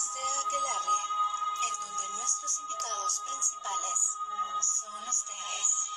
De Aquelarre, en donde nuestros invitados principales son ustedes.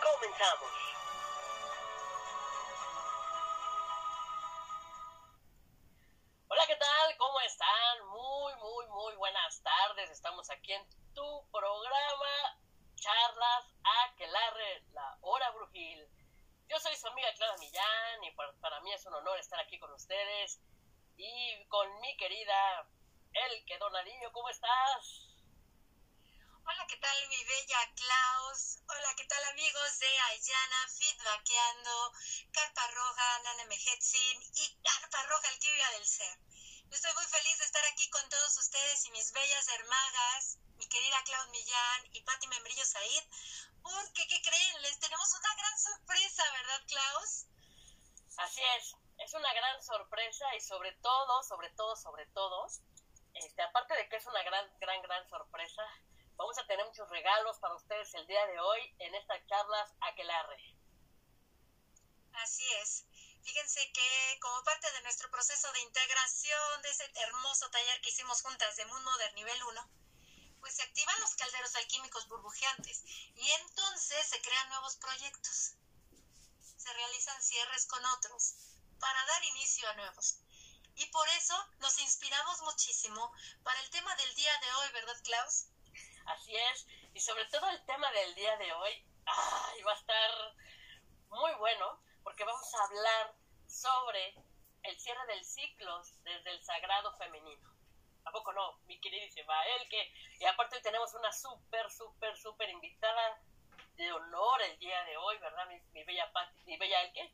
Comenzamos. Carpa Roja, Nana Mejetzin y Carpa Roja, Alquibia del Ser? Yo estoy muy feliz de estar aquí con todos ustedes y mis bellas hermagas, mi querida Klaus Millán y Patti Membrillo Said, porque, ¿qué creen? Les tenemos una gran sorpresa, ¿verdad, Klaus? Así es, es una gran sorpresa y sobre todo, sobre todo, sobre todo, este, aparte de que es una gran, gran, gran sorpresa, vamos a tener muchos regalos para ustedes el día de hoy en estas charlas Aquelarre. Así es. Fíjense que como parte de nuestro proceso de integración de ese hermoso taller que hicimos juntas de Moon Modern nivel 1, pues se activan los calderos alquímicos burbujeantes y entonces se crean nuevos proyectos. Se realizan cierres con otros para dar inicio a nuevos. Y por eso nos inspiramos muchísimo para el tema del día de hoy, ¿verdad, Klaus? Así es, y sobre todo el tema del día de hoy, ay, va a estar muy bueno, porque vamos a hablar sobre el cierre del ciclo desde el sagrado femenino. ¿A poco no? Mi queridísima que Y aparte hoy tenemos una súper, súper, súper invitada de honor el día de hoy, ¿verdad? Mi, mi bella Pati, mi bella Elke.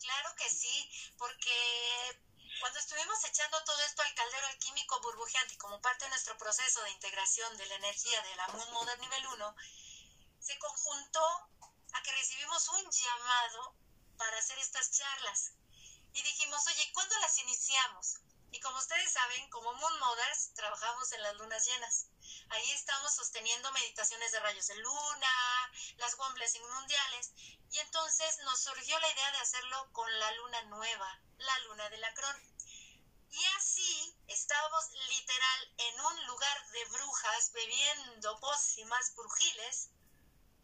Claro que sí, porque cuando estuvimos echando todo esto al caldero alquímico burbujeante como parte de nuestro proceso de integración de la energía de la Moon Modern nivel 1, se conjuntó a que recibimos un llamado para hacer estas charlas. Y dijimos, oye, ¿cuándo las iniciamos? Y como ustedes saben, como Moon Mothers, trabajamos en las lunas llenas. Ahí estamos sosteniendo meditaciones de rayos de luna, las One Blessing mundiales. Y entonces nos surgió la idea de hacerlo con la luna nueva, la luna de Lacrón. Y así estábamos literal en un lugar de brujas bebiendo pócimas brujiles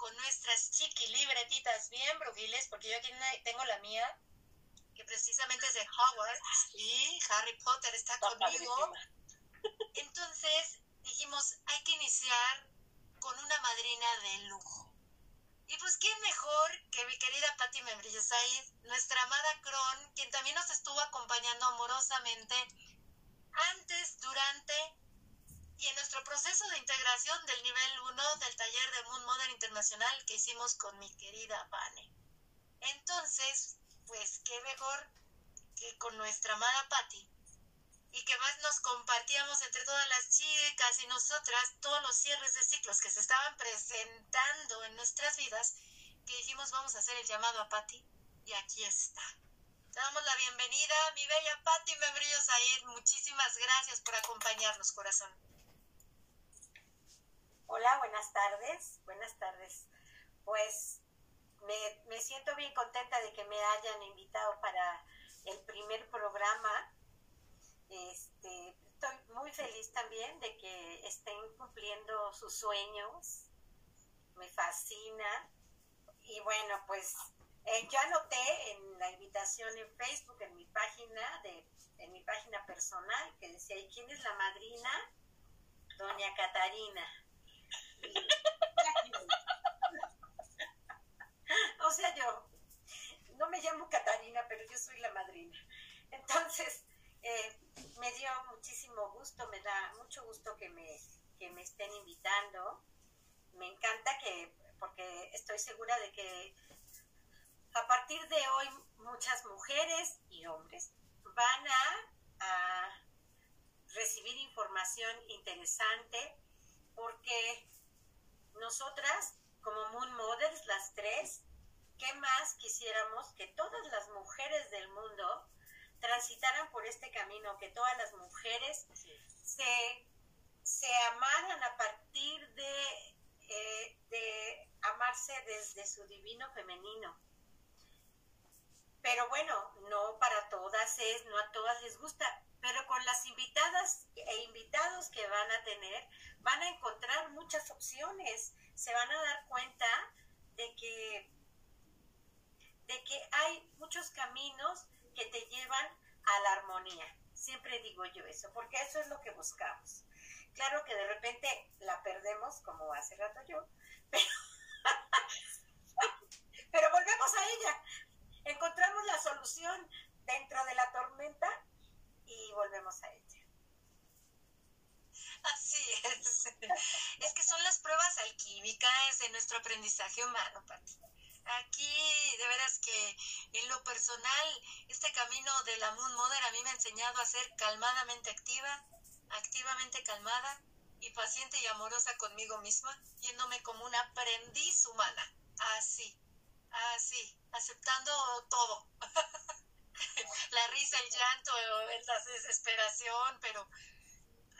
con nuestras chiqui libretitas bien brujiles, porque yo aquí tengo la mía, que precisamente es de Hogwarts y Harry Potter está conmigo. Entonces dijimos, hay que iniciar con una madrina de lujo. Y pues, ¿quién mejor que mi querida Patti Membrillo Said, nuestra amada Cron, quien también nos estuvo acompañando amorosamente antes, durante y en nuestro proceso de integración del nivel 1 del taller de Moon Modern Internacional que hicimos con mi querida Vane. Entonces, pues, qué mejor que con nuestra amada Patti y que más nos compartíamos entre todas las chicas y nosotras todos los cierres de ciclos que se estaban presentando en nuestras vidas, que dijimos vamos a hacer el llamado a Patti y aquí está. Te damos la bienvenida, mi bella Patti Membrillo Said. Muchísimas gracias por acompañarnos, corazón. Hola, buenas tardes. Buenas tardes. Pues me, me siento bien contenta de que me hayan invitado para el primer programa este, estoy muy feliz también de que estén cumpliendo sus sueños. Me fascina. Y bueno, pues eh, yo anoté en la invitación en Facebook, en mi página, de, en mi página personal, que decía, ¿y quién es la madrina? doña Catarina. O sea, yo no me llamo Catarina, pero yo soy la madrina. Entonces, eh, me dio muchísimo gusto, me da mucho gusto que me, que me estén invitando. Me encanta que, porque estoy segura de que a partir de hoy muchas mujeres y hombres van a, recibir información interesante porque nosotras como Moon Mothers, las tres, ¿qué más quisiéramos que todas las mujeres del mundo transitaran por este camino, que todas las mujeres se, se amaran a partir de, eh, de amarse desde su divino femenino? Pero bueno, no para todas es, no a todas les gusta, pero con las invitadas e invitados que van a tener, van a encontrar muchas opciones, se van a dar cuenta de que, de que hay muchos caminos que te llevan a la armonía. Siempre digo yo eso, porque eso es lo que buscamos. Claro que de repente la perdemos, como hace rato yo, pero, pero volvemos a ella, encontramos la solución dentro de la volvemos a ella. Así es. Es que son las pruebas alquímicas de nuestro aprendizaje humano, Pati. Aquí, de veras que en lo personal, este camino de la Moon Mother a mí me ha enseñado a ser calmadamente activa, activamente calmada y paciente y amorosa conmigo misma, yéndome como una aprendiz humana. Así, así, aceptando todo. la risa, el llanto, la desesperación, pero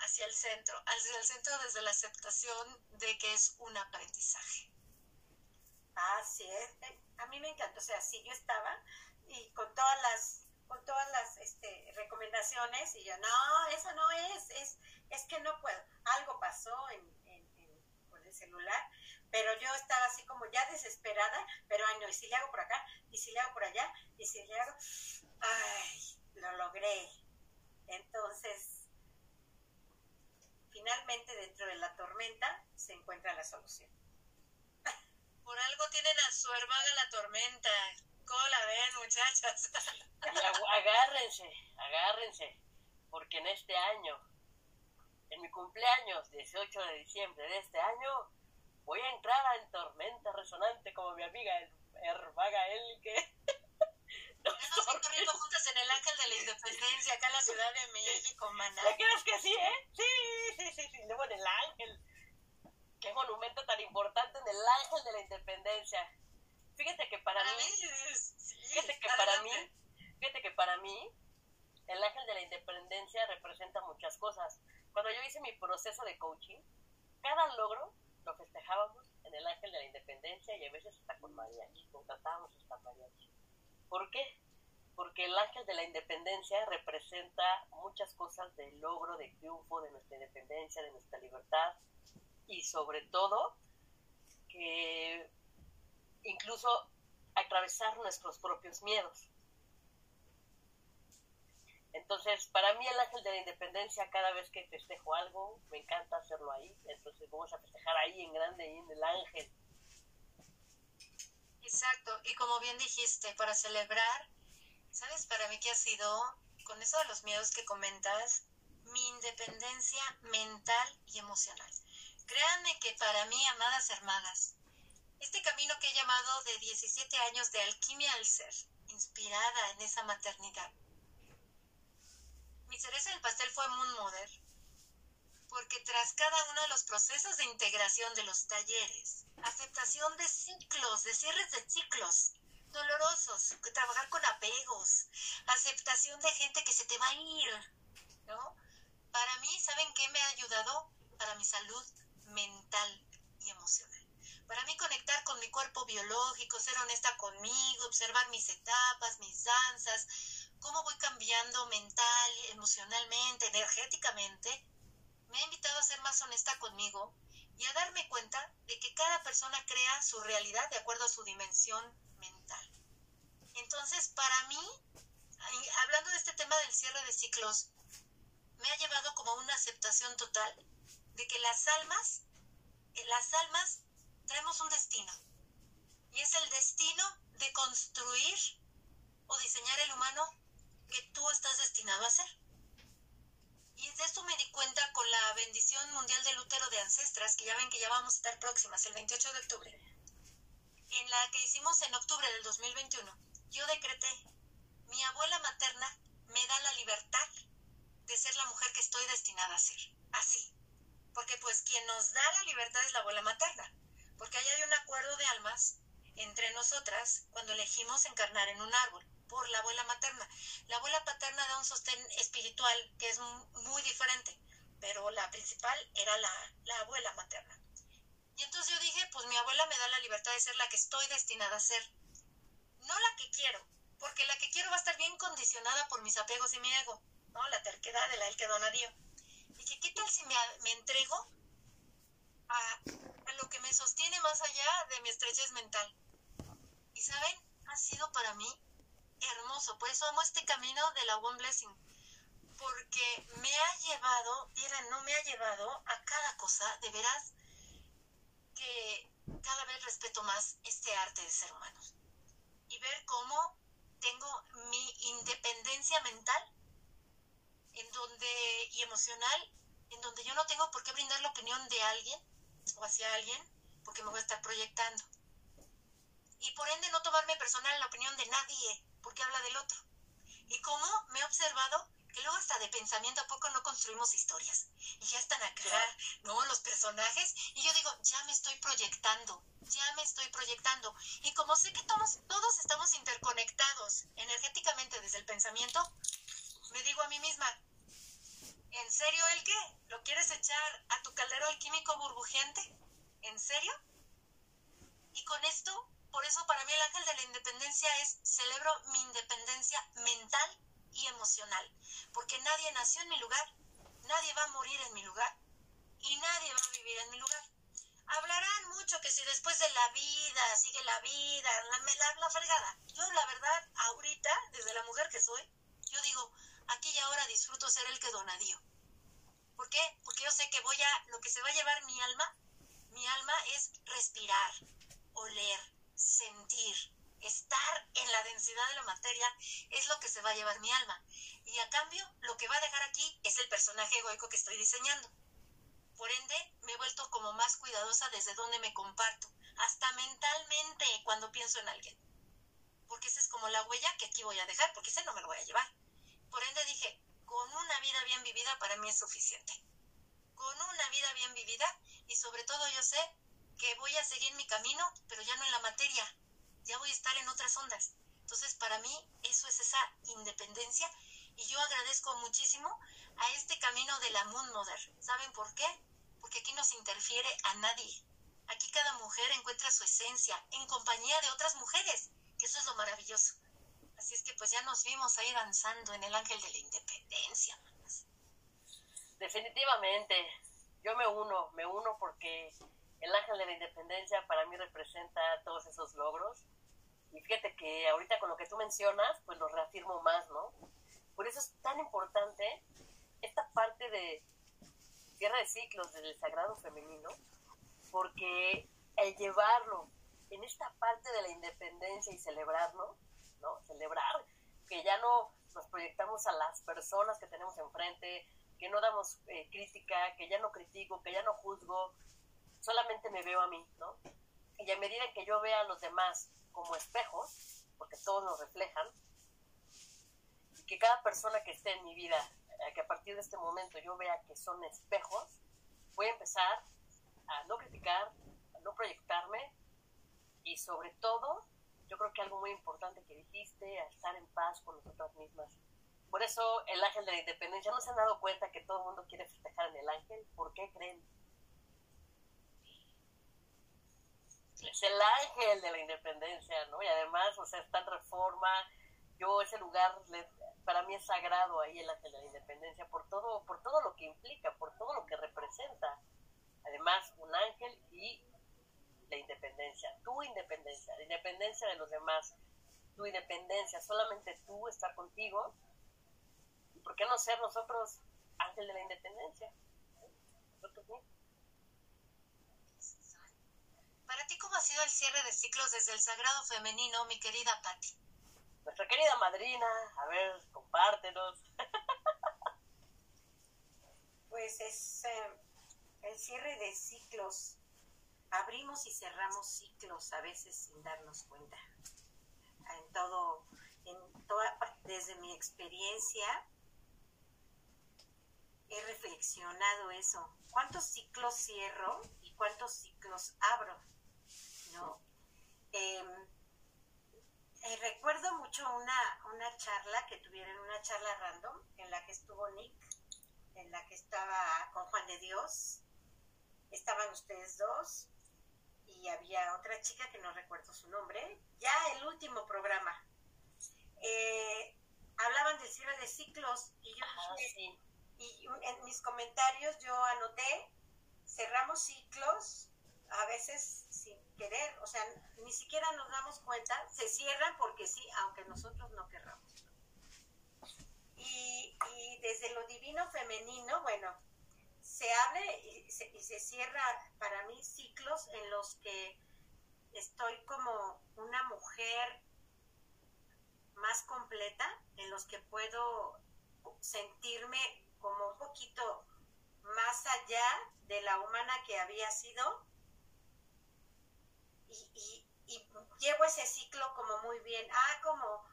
hacia el centro, hacia el centro desde la aceptación de que es un aprendizaje. Así es, a mí me encantó, o sea, sí yo estaba y con todas las con todas las este, recomendaciones y yo, no, eso no es, es, es que no puedo. Algo pasó en, con el celular pero yo estaba así como ya desesperada, pero ay no, y si le hago por acá, y si le hago por allá, y si le hago, ay, lo logré. Entonces, finalmente dentro de la tormenta se encuentra la solución. Por algo tienen a su hermana la tormenta. ¿Cómo la ven, muchachas? agárrense, agárrense, porque en este año, en mi cumpleaños, 18 de diciembre de este año, voy a entrar en tormenta resonante como mi amiga Hermaga Nos corriendo juntas en el Ángel de la Independencia, acá en la Ciudad de México, maná. ¿Le crees que sí, eh? Sí, sí, sí, sí. Luego en el Ángel. Qué monumento tan importante en el Ángel de la Independencia. Fíjate que para, mí, fíjate que para mí, fíjate que para mí, el Ángel de la Independencia representa muchas cosas. Cuando yo hice mi proceso de coaching, cada logro lo festejábamos en el Ángel de la Independencia y a veces hasta con mariachi, contratábamos hasta mariachi. ¿Por qué? Porque el Ángel de la Independencia representa muchas cosas de logro, de triunfo, de nuestra independencia, de nuestra libertad y sobre todo que incluso atravesar nuestros propios miedos. Entonces, para mí el ángel de la independencia, cada vez que festejo algo, me encanta hacerlo ahí. Entonces, vamos a festejar ahí en grande, ahí en el ángel. Exacto, y como bien dijiste, para celebrar, ¿sabes para mí qué ha sido, con eso de los miedos que comentas, mi independencia mental y emocional? Créanme que para mí, amadas hermanas, este camino que he llamado de 17 años de alquimia al ser, inspirada en esa maternidad, mi cereza del pastel fue Moon Mother, porque tras cada uno de los procesos de integración de los talleres, aceptación de ciclos, de cierres de ciclos dolorosos, trabajar con apegos, aceptación de gente que se te va a ir, ¿no? Para mí, ¿saben qué me ha ayudado? Para mi salud mental y emocional. Para mí conectar con mi cuerpo biológico, ser honesta conmigo, observar mis etapas, mis danzas, cómo voy cambiando mental, emocionalmente, energéticamente, me ha invitado a ser más honesta conmigo y a darme cuenta de que cada persona crea su realidad de acuerdo a su dimensión mental. Entonces, para mí, hablando de este tema del cierre de ciclos, me ha llevado como una aceptación total de que las almas, eh, las almas traemos un destino. Y es el destino de construir o diseñar el humano que tú estás destinado a ser. Y de esto me di cuenta con la bendición mundial del útero de ancestras, que ya ven que ya vamos a estar próximas, el 28 de octubre, en la que hicimos en octubre del 2021. Yo decreté, mi abuela materna me da la libertad de ser la mujer que estoy destinada a ser. Así. Porque pues quien nos da la libertad es la abuela materna. Porque ahí hay un acuerdo de almas entre nosotras cuando elegimos encarnar en un árbol por la abuela materna. La abuela paterna da un sostén espiritual que es muy diferente, pero la principal era la, la abuela materna. Y entonces yo dije, pues mi abuela me da la libertad de ser la que estoy destinada a ser, no la que quiero, porque la que quiero va a estar bien condicionada por mis apegos y mi ego, ¿no? La terquedad de la el que donadío. Que qué tal si me, me entrego a, a lo que me sostiene más allá de mi estrechez mental. Y saben, ha sido para mí hermoso. Por eso amo este camino de la One Blessing. Porque me ha llevado, miren, no me ha llevado a cada cosa, de veras, que cada vez respeto más este arte de ser humano. Y ver cómo tengo mi independencia mental en donde, y emocional, en donde yo no tengo por qué brindar la opinión de alguien o hacia alguien, porque me voy a estar proyectando. Y por ende no tomarme personal la opinión de nadie, porque habla del otro. Y como me he observado que luego hasta de pensamiento a poco no construimos historias. Y ya están acá, ¿no? Los personajes. Y yo digo, ya me estoy proyectando, ya me estoy proyectando. Y como sé que todos, todos estamos interconectados energéticamente desde el pensamiento, me digo a mí misma, ¿en serio el qué? ¿Lo quieres echar a tu caldero alquímico burbujeante? ¿En serio? Y con esto por eso para mí el ángel de la independencia es celebro mi independencia mental y emocional, porque nadie nació en mi lugar, nadie va a morir en mi lugar y nadie va a vivir en mi lugar. Hablarán mucho que si después de la vida sigue la vida, la, la, la fregada. Yo la verdad, ahorita, desde la mujer que soy, yo digo, aquí y ahora disfruto ser el que donadío. ¿Por qué? Porque yo sé que voy a, lo que se va a llevar mi alma, mi alma es respirar, oler, sentir, estar en la densidad de la materia es lo que se va a llevar mi alma. Y a cambio, lo que va a dejar aquí es el personaje egoico que estoy diseñando. Por ende, me he vuelto como más cuidadosa desde donde me comparto, hasta mentalmente cuando pienso en alguien. Porque esa es como la huella que aquí voy a dejar, porque ese no me lo voy a llevar. Por ende dije, con una vida bien vivida para mí es suficiente. Con una vida bien vivida y sobre todo yo sé que voy a seguir mi camino, pero ya no en la materia, ya voy a estar en otras ondas. Entonces, para mí, eso es esa independencia y yo agradezco muchísimo a este camino de la Moon Mother. ¿Saben por qué? Porque aquí no se interfiere a nadie. Aquí cada mujer encuentra su esencia en compañía de otras mujeres, que eso es lo maravilloso. Así es que pues ya nos vimos ahí danzando en el ángel de la independencia. Definitivamente, yo me uno, me uno porque el ángel de la independencia para mí representa todos esos logros. Y fíjate que ahorita con lo que tú mencionas, pues lo reafirmo más, ¿no? Por eso es tan importante esta parte de cierre de ciclos del sagrado femenino, porque el llevarlo en esta parte de la independencia y celebrarlo, ¿no? Celebrar que ya no nos proyectamos a las personas que tenemos enfrente, que no damos eh, crítica, que ya no critico, que ya no juzgo, solamente me veo a mí, ¿no? Y a medida que yo vea a los demás como espejos, porque todos nos reflejan, y que cada persona que esté en mi vida, eh, que a partir de este momento yo vea que son espejos, voy a empezar a no criticar, a no proyectarme y sobre todo, yo creo que algo muy importante que dijiste, a estar en paz con nosotras mismas. Por eso el ángel de la independencia, ¿no se han dado cuenta que todo el mundo quiere festejar en el ángel? ¿Por qué creen? Es el ángel de la independencia, ¿no? Y además, o sea, está en reforma. Yo, ese lugar, para mí es sagrado ahí el ángel de la independencia por todo, por todo lo que implica, por todo lo que representa. Además, un ángel y la independencia, tu independencia, la independencia de los demás, tu independencia, solamente tú estar contigo. ¿Y por qué no ser nosotros ángel de la independencia? Para ti, ¿cómo ha sido el cierre de ciclos desde el sagrado femenino, mi querida Patti? Nuestra querida madrina, a ver, compártenos. pues es eh, el cierre de ciclos. Abrimos y cerramos ciclos a veces sin darnos cuenta. En todo, en toda, desde mi experiencia, he reflexionado eso. ¿Cuántos ciclos cierro y cuántos ciclos abro? ¿No? Em, eh, recuerdo mucho una, una charla que tuvieron, una charla random, en la que estuvo Nick, en la que estaba con Juan de Dios, estaban ustedes dos, y había otra chica que no recuerdo su nombre, ya el último programa. Eh, hablaban del cierre de ciclos y yo y en mis comentarios yo anoté, cerramos ciclos, a veces sin querer, o sea, ni siquiera nos damos cuenta, se cierran porque sí, aunque nosotros no querramos. Y, y desde lo divino femenino, bueno, se abre y se, y se cierra para mí ciclos en los que estoy como una mujer más completa, en los que puedo sentirme como un poquito más allá de la humana que había sido y, llevo ese ciclo como muy bien, ah, como,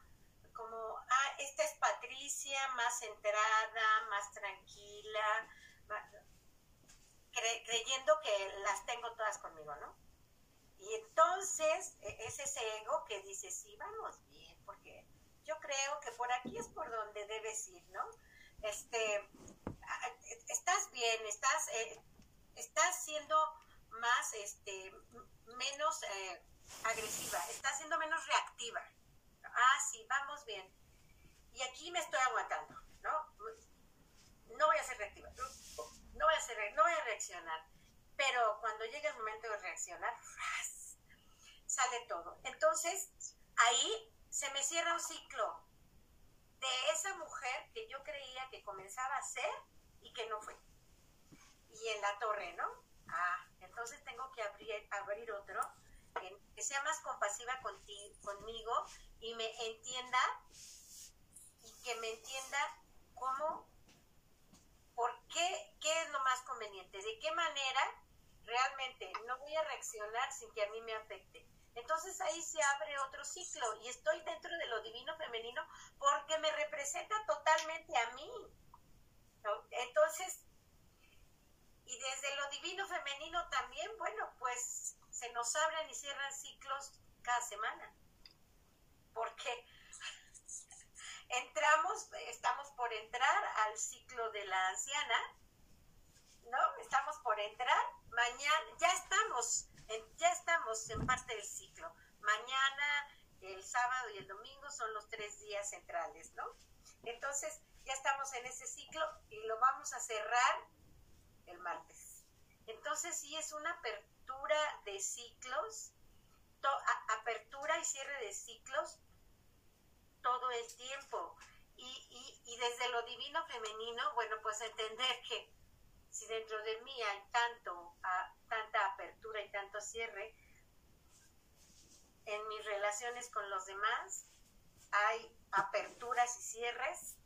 como, ah, esta es Patricia, más centrada, más tranquila, creyendo que las tengo todas conmigo, ¿no? Y entonces e, es ese ego que dice, sí, vamos bien, porque yo creo que por aquí es por donde debes ir, ¿no? este, estás bien, estás, eh, estás siendo más, este, menos eh, agresiva, estás siendo menos reactiva. Ah, sí, vamos bien. Y aquí me estoy aguantando, ¿no? No voy a ser reactiva, no voy a, ser, no voy a reaccionar. Pero cuando llega el momento de reaccionar, sale todo. Entonces, ahí se me cierra un ciclo de esa mujer que yo creía que comenzaba a ser y que no fue. Y en la torre, ¿no? Ah, entonces tengo que abrir, abrir otro que, sea más compasiva conmigo y me entienda y que me entienda cómo, por qué, qué es lo más conveniente, de qué manera realmente no voy a reaccionar sin que a mí me afecte entonces ahí se abre otro ciclo y estoy dentro de lo divino femenino porque me representa totalmente a mí. Entonces, y desde lo divino femenino también, bueno, pues se nos abren y cierran ciclos cada semana. Porque entramos, estamos por entrar al ciclo de la anciana, ¿no? Estamos por entrar, mañana, ya estamos ya estamos en parte del ciclo. Mañana, el sábado y el domingo son los tres días centrales, ¿no? Entonces, ya estamos en ese ciclo y lo vamos a cerrar el martes. Entonces, sí es una apertura de ciclos, apertura y cierre de ciclos todo el tiempo. Y, y desde lo divino femenino, bueno, pues entender que si dentro de mí hay tanto, tanta apertura y tanto cierre, en mis relaciones con los demás hay aperturas y cierres,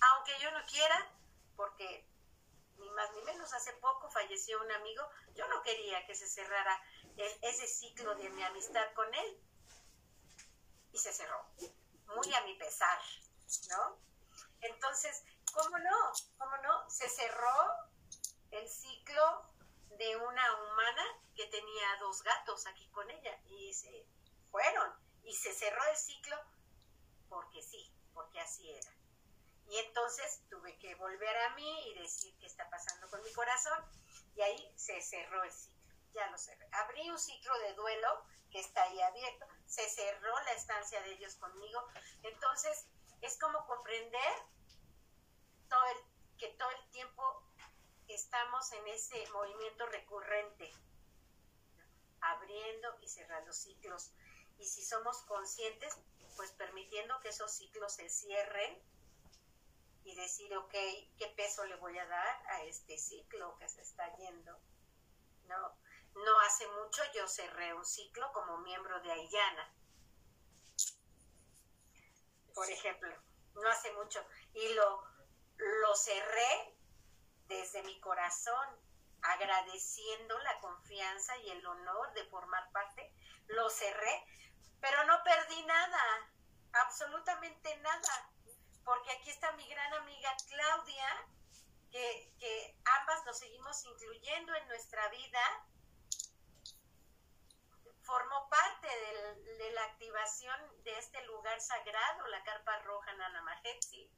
aunque yo no quiera, porque ni más ni menos hace poco falleció un amigo, yo no quería que se cerrara ese ciclo de mi amistad con él y se cerró, muy a mi pesar, ¿no? Entonces, ¿cómo no? ¿Cómo no? Se cerró el ciclo de una humana que tenía dos gatos aquí con ella y se fueron y se cerró el ciclo porque sí, porque así era. Y entonces tuve que volver a mí y decir qué está pasando con mi corazón y ahí se cerró el ciclo, ya lo cerré. Abrí un ciclo de duelo que está ahí abierto, se cerró la estancia de ellos conmigo, entonces es como comprender que todo el tiempo estamos en ese movimiento recurrente, abriendo y cerrando ciclos. Y si somos conscientes, pues permitiendo que esos ciclos se cierren y decir, ok, ¿qué peso le voy a dar a este ciclo que se está yendo? No, no hace mucho yo cerré un ciclo como miembro de Ayana, por ejemplo, no hace mucho, y lo, lo cerré desde mi corazón, agradeciendo la confianza y el honor de formar parte, lo cerré, pero no perdí nada, absolutamente nada, porque aquí está mi gran amiga Claudia, que, que ambas nos seguimos incluyendo en nuestra vida, formó parte de la activación de este lugar sagrado, la carpa roja Nanamajetsi,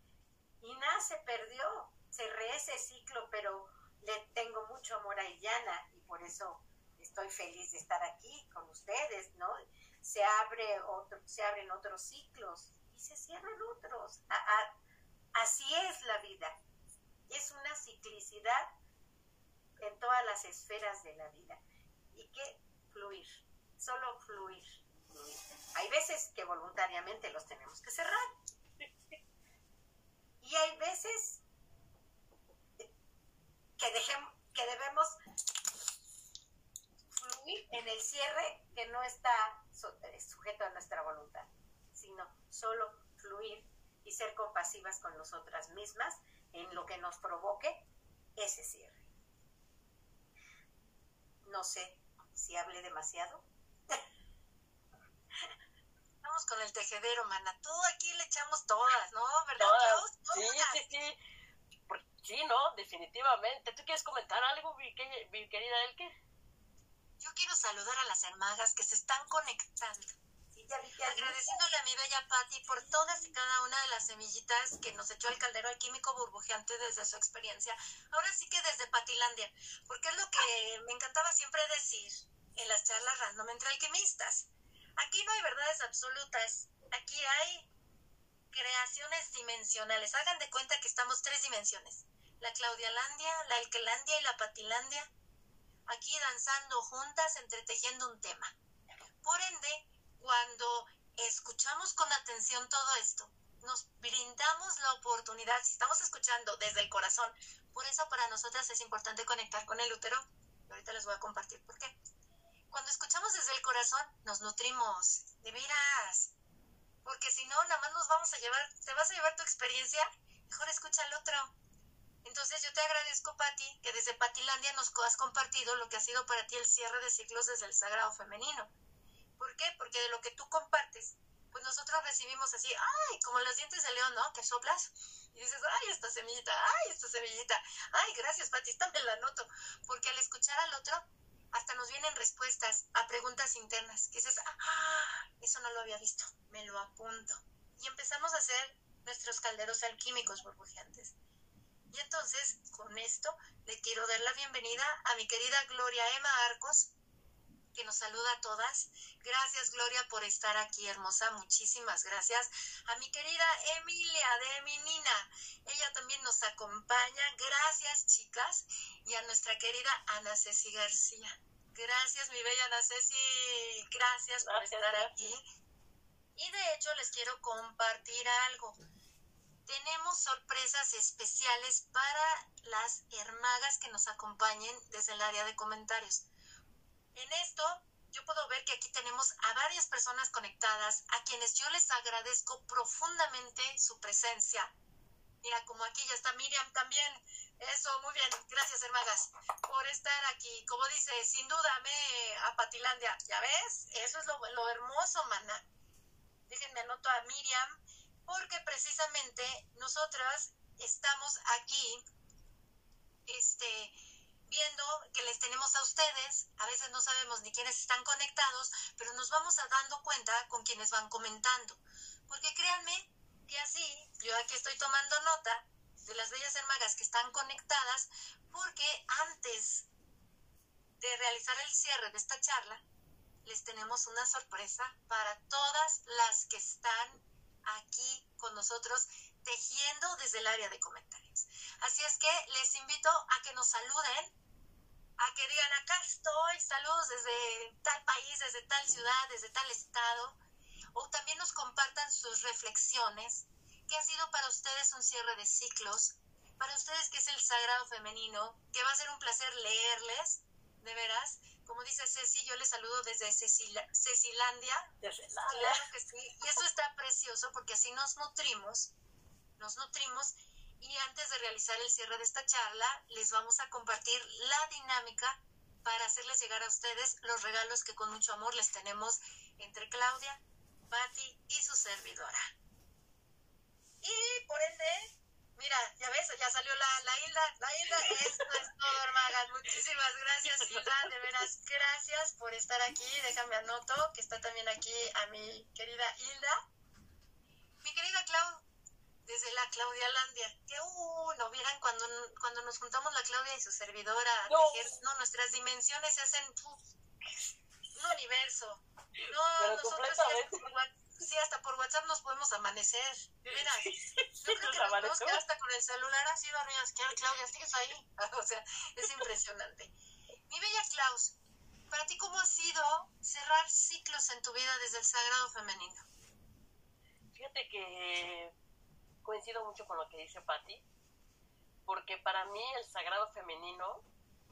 y nada se perdió, cerré ese ciclo, pero le tengo mucho amor a Illana y por eso estoy feliz de estar aquí con ustedes, ¿no? Se, abre otro, se abren otros ciclos y se cierran otros. así es la vida. Es una ciclicidad en todas las esferas de la vida. Y que fluir, solo fluir, fluir. Hay veces que voluntariamente los tenemos que cerrar. Y hay veces que, dejemos, que debemos fluir en el cierre que no está eh, sujeto a nuestra voluntad, sino solo fluir y ser compasivas con nosotras mismas en lo que nos provoque ese cierre. No sé si hablé demasiado. Vamos con el tejedero, mana. Todo aquí le echamos todas, ¿no? ¿Verdad? Sí, sí, sí. Sí, no, definitivamente. ¿Tú quieres comentar algo, mi, querida Elke? Yo quiero saludar a las hermagas que se están conectando. Agradeciéndole a mi bella Patti por todas y cada una de las semillitas que nos echó el caldero alquímico burbujeante desde su experiencia. Ahora sí que desde Patilandia, porque es lo que me encantaba siempre decir en las charlas random entre alquimistas. Aquí no hay verdades absolutas, aquí hay creaciones dimensionales. Hagan de cuenta que estamos tres dimensiones la Claudialandia, la Elkelandia y la Patilandia, aquí danzando juntas, entretejiendo un tema. Por ende, cuando escuchamos con atención todo esto, nos brindamos la oportunidad, si estamos escuchando desde el corazón, por eso para nosotras es importante conectar con el útero. ahorita les voy a compartir por qué. Cuando escuchamos desde el corazón, nos nutrimos, de veras. Porque si no, nada más nos vamos a llevar, te vas a llevar tu experiencia, mejor escucha al otro. Entonces yo te agradezco, Patti, que desde Patilandia nos has compartido lo que ha sido para ti el cierre de ciclos desde el sagrado femenino. ¿Por qué? Porque de lo que tú compartes, pues nosotros recibimos así, ay, como los dientes de león, ¿no? Que soplas y dices, ay, esta semillita, ay, esta semillita, ay, gracias, Pati, me la noto. Porque al escuchar al otro, hasta nos vienen respuestas a preguntas internas, que dices, ah, eso no lo había visto, me lo apunto. Y empezamos a hacer nuestros calderos alquímicos burbujeantes. Y entonces, con esto, le quiero dar la bienvenida a mi querida Gloria Emma Arcos, que nos saluda a todas. Gracias, Gloria, por estar aquí, hermosa. Muchísimas gracias. A mi querida Emilia de Eminina. Ella también nos acompaña. Gracias, chicas. Y a nuestra querida Ana Ceci García. Gracias, mi bella Ana Ceci. Gracias por estar aquí. Y de hecho, les quiero compartir algo tenemos sorpresas especiales para las hermagas que nos acompañen desde el área de comentarios. En esto, yo puedo ver que aquí tenemos a varias personas conectadas, a quienes yo les agradezco profundamente su presencia. Mira, como aquí ya está Miriam también. Eso, muy bien. Gracias, hermagas, por estar aquí. Como dice, sin duda, me a Patilandia. ¿Ya ves? Eso es lo, lo hermoso, mana. Déjenme anoto a Miriam porque precisamente nosotras estamos aquí este, viendo que les tenemos a ustedes, a veces no sabemos ni quiénes están conectados, pero nos vamos a dando cuenta con quienes van comentando. Porque créanme que así, yo aquí estoy tomando nota de las bellas hermagas que están conectadas, porque antes de realizar el cierre de esta charla, les tenemos una sorpresa para todas las que están aquí con nosotros tejiendo desde el área de comentarios. Así es que les invito a que nos saluden, a que digan acá estoy, saludos desde tal país, desde tal ciudad, desde tal estado, o también nos compartan sus reflexiones, que ha sido para ustedes un cierre de ciclos, para ustedes que es el sagrado femenino, que va a ser un placer leerles, de veras. Como dice Ceci, yo les saludo desde Cecilandia. Claro que sí. Y eso está precioso porque así nos nutrimos, nos nutrimos. Y antes de realizar el cierre de esta charla, les vamos a compartir la dinámica para hacerles llegar a ustedes los regalos que con mucho amor les tenemos entre Claudia, Patti y su servidora. Y por ende, mira, ya ves, ya salió la, la Hilda, la Hilda, esto es todo, hermanas. Muchísimas gracias, Hilda, de veras, gracias por estar aquí. Déjame anoto que está también aquí a mi querida Hilda. Mi querida Clau, desde la Claudia Landia, que uh, no vieran cuando, cuando nos juntamos la Claudia y su servidora, No. tejer, no, nuestras dimensiones se hacen un universo. No, Pero nosotros sí hasta, por, Wha- sí, hasta por WhatsApp nos podemos amanecer. Veras. Yo creo que nos podemos quedar hasta con el celular así dormidas. ¿Qué, Claudia? ¿Sigues ahí? O sea, es impresionante. Mi bella Klaus, para ti, ¿cómo ha sido cerrar ciclos en tu vida desde el sagrado femenino? Fíjate que coincido mucho con lo que dice Patti, porque para mí el sagrado femenino,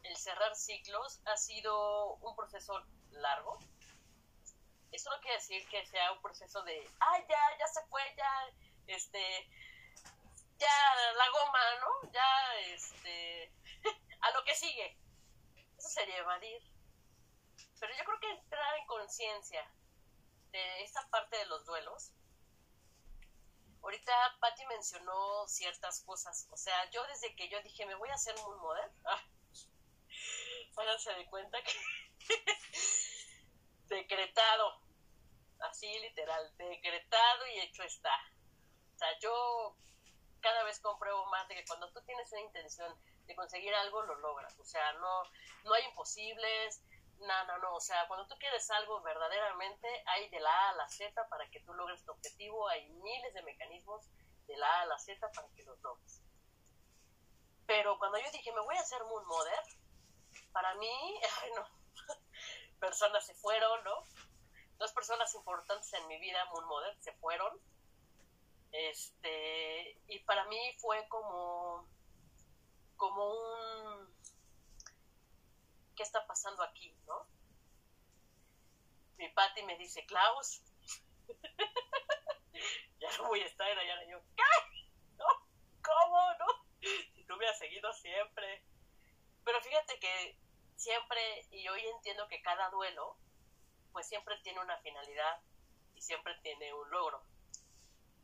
el cerrar ciclos, ha sido un proceso largo. Eso no quiere decir que sea un proceso de, ah, ya, ya se fue, ya, este, ya la goma, ¿no? Ya, este, a lo que sigue. Eso sería evadir. Pero yo creo que entrar en conciencia de esta parte de los duelos, ahorita Patti mencionó ciertas cosas. O sea, yo desde que yo dije, me voy a hacer muy modern, ah, háganse de cuenta que decretado, así literal, decretado y hecho está. O sea, yo cada vez compruebo más de que cuando tú tienes una intención de conseguir algo, lo logras. O sea, no, no hay imposibles, no, no, no. O sea, cuando tú quieres algo verdaderamente, hay de la A a la Z para que tú logres tu objetivo. Hay miles de mecanismos de la A a la Z para que los logres. Pero cuando yo dije, me voy a hacer Moon Mother, para mí, ay no, personas se fueron, ¿no? Dos personas importantes en mi vida, Moon Mother, se fueron. Este, y para mí fue como, como un, ¿qué está pasando aquí, no? Mi Patti me dice, Klaus, ya no voy a estar allá. Y yo, ¿qué? ¿Cómo? ¿No? Tú hubieras seguido siempre. Pero fíjate que siempre, y hoy entiendo que cada duelo, pues siempre tiene una finalidad y siempre tiene un logro.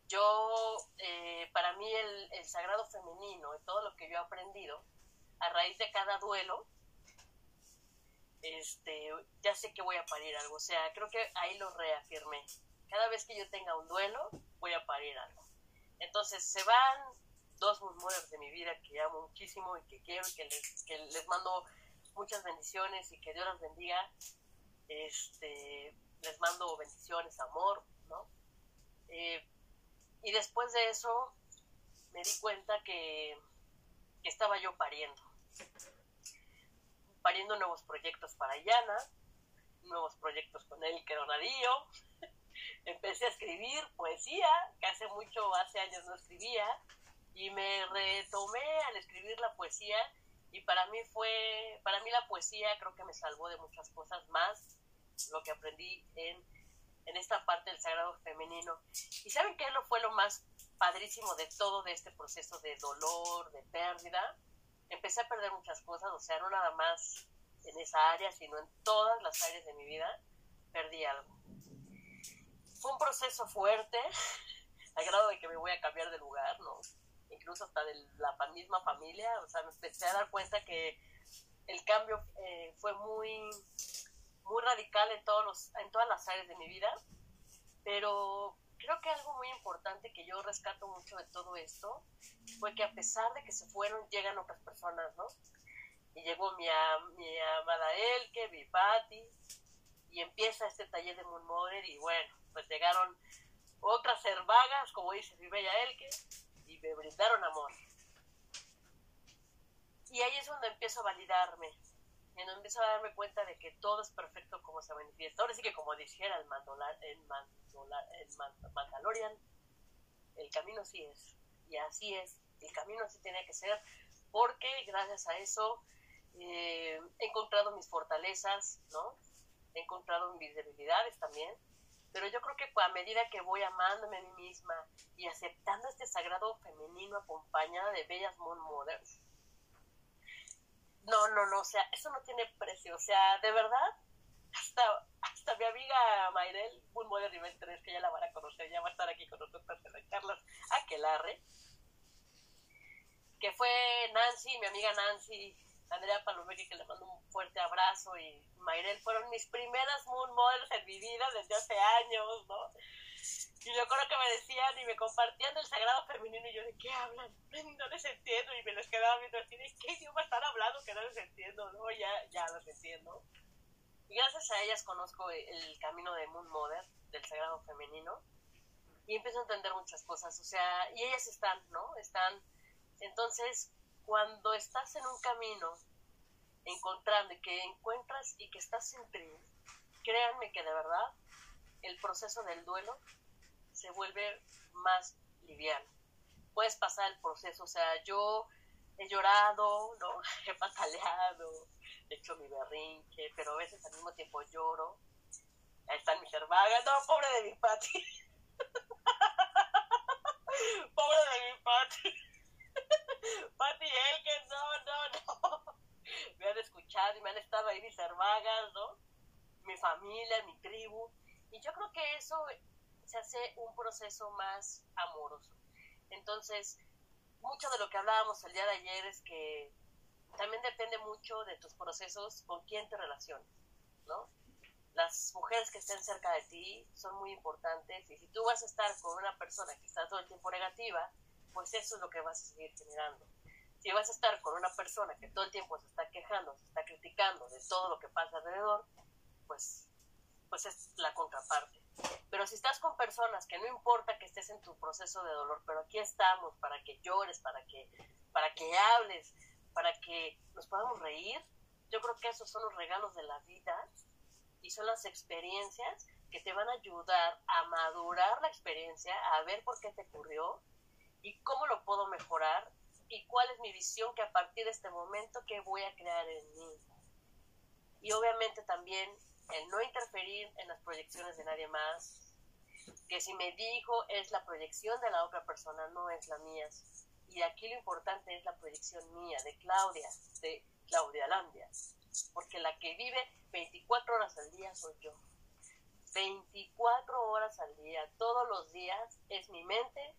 Yo, eh, para mí el, el sagrado femenino y todo lo que yo he aprendido, a raíz de cada duelo, este, ya sé que voy a parir algo. O sea, creo que ahí lo reafirmé. Cada vez que yo tenga un duelo, voy a parir algo. Entonces se van dos murmures de mi vida que amo muchísimo y que quiero y que les, que mando muchas bendiciones y que Dios las bendiga. Este, les mando bendiciones, amor, ¿no? Eh, y después de eso me di cuenta que estaba yo pariendo. Pariendo nuevos proyectos para Yana, nuevos proyectos con él que Donadillo. Empecé a escribir poesía, que hace mucho, hace años no escribía, y me retomé al escribir la poesía y para mí fue, para mí la poesía creo que me salvó de muchas cosas más, lo que aprendí en, en esta parte del sagrado femenino. ¿Y saben qué fue lo más padrísimo de todo de este proceso de dolor, de pérdida? Empecé a perder muchas cosas, o sea, no nada más en esa área, sino en todas las áreas de mi vida, perdí algo. Fue un proceso fuerte, al grado de que me voy a cambiar de lugar, ¿no? incluso hasta de la misma familia, o sea, me empecé a dar cuenta que el cambio eh, fue muy, muy radical en, todos en todas las áreas de mi vida, pero creo que algo muy importante que yo rescato mucho de todo esto fue que a pesar de que se fueron, llegan otras personas, ¿no? Y llegó mi, mi amada Elke, mi Patti, y empieza este taller de Moon Mother, y bueno, pues llegaron otras hervagas, como dice mi bella Elke, y me brindaron amor. Y ahí es donde empiezo a validarme, en donde empiezo a darme cuenta de que todo es perfecto como se manifiesta. Ahora sí que como dijera el, Mandola, el, Mandola, el Mandalorian, el camino sí es. Y así es, el camino sí tiene que ser, porque gracias a eso eh, he encontrado mis fortalezas, ¿no? He encontrado mis debilidades también. Pero yo creo que a medida que voy amándome a mí misma y aceptando este sagrado femenino acompañada de bellas mothers, no, no, no, o sea, eso no tiene precio, o sea, de verdad, hasta, hasta mi amiga Mayrel, Moon Mother Nivel 3, que ya la van a conocer, ya va a estar aquí con nosotros en Carlos Aquelarre, que fue Nancy, mi amiga Nancy, Andrea Palomeque, que le mando un fuerte abrazo, y Mayrel fueron mis primeras Moon Mothers en mi vida desde hace años, ¿no? Y yo creo que me decían y me compartían del sagrado femenino y yo, ¿de qué hablan? No les entiendo y me les quedaba viendo así, ¿de qué idioma están hablando que no les entiendo? No, ya, ya los entiendo. Y gracias a ellas conozco el camino de Moon Mother, del sagrado femenino, y empiezo a entender muchas cosas, o sea, y ellas están, ¿no? Están, entonces, cuando estás en un camino, encontrando y que encuentras y que estás en tri, créanme que de verdad el proceso del duelo se vuelve más liviano. Puedes pasar el proceso, o sea, yo he llorado, ¿no? He pataleado, he hecho mi berrinche, pero a veces al mismo tiempo lloro. Ahí están mis hermanas, no, pobre de mi Pati. pobre de mi Pati. Pati que no, no, no. Me han escuchado y me han estado ahí mis hermanas, ¿no? Mi familia, mi tribu. Y yo creo que eso se hace un proceso más amoroso. Entonces, mucho de lo que hablábamos el día de ayer es que también depende mucho de tus procesos con quién te relaciones, ¿no? Las mujeres que estén cerca de ti son muy importantes y si tú vas a estar con una persona que está todo el tiempo negativa, pues eso es lo que vas a seguir generando. Si vas a estar con una persona que todo el tiempo se está quejando, se está criticando de todo lo que pasa alrededor, pues, pues es la contraparte. Pero si estás con personas que no importa que estés en tu proceso de dolor, pero aquí estamos para que llores, para que, para que hables, para que nos podamos reír, yo creo que esos son los regalos de la vida y son las experiencias que te van a ayudar a madurar la experiencia, a ver por qué te ocurrió y cómo lo puedo mejorar y cuál es mi visión que a partir de este momento que voy a crear en mí. Y obviamente también el no interferir en las proyecciones de nadie más, que si me dijo es la proyección de la otra persona, no es la mía. Y aquí lo importante es la proyección mía, de Claudia, de Claudia Landia, porque la que vive 24 horas al día soy yo. 24 horas al día, todos los días, es mi mente,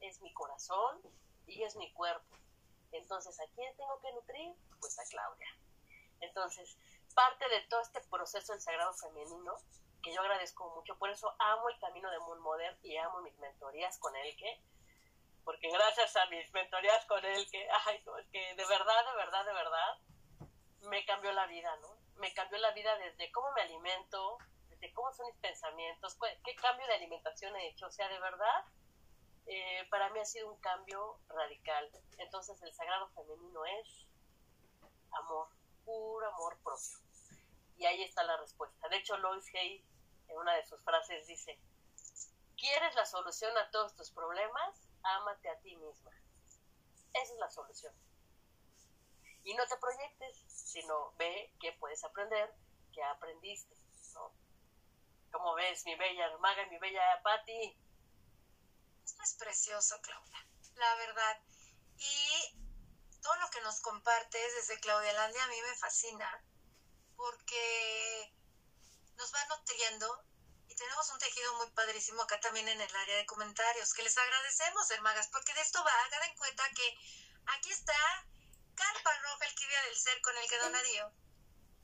es mi corazón y es mi cuerpo. Entonces, ¿a quién tengo que nutrir? Pues a Claudia. Entonces, parte de todo este proceso del sagrado femenino, que yo agradezco mucho, por eso amo el camino de Moon Modern y amo mis mentorías con él, que, porque gracias a mis mentorías con él, que, ay, que de verdad, de verdad, de verdad, me cambió la vida, ¿no? Me cambió la vida desde cómo me alimento, desde cómo son mis pensamientos, qué cambio de alimentación he hecho, o sea, de verdad, eh, para mí ha sido un cambio radical. Entonces el sagrado femenino es amor, puro amor propio. Y ahí está la respuesta. De hecho, Lois Hay, en una de sus frases, dice, ¿quieres la solución a todos tus problemas? Ámate a ti misma. Esa es la solución. Y no te proyectes, sino ve qué puedes aprender, qué aprendiste. ¿no? Como ves, mi bella hermana, mi bella Patti? Esto es precioso, Claudia, la verdad. Y todo lo que nos compartes desde Claudia Landia a mí me fascina porque nos va nutriendo y tenemos un tejido muy padrísimo acá también en el área de comentarios que les agradecemos, hermagas, porque de esto va, hagan en cuenta que aquí está Carpa Roja, el Kibia del Ser con el que donadío,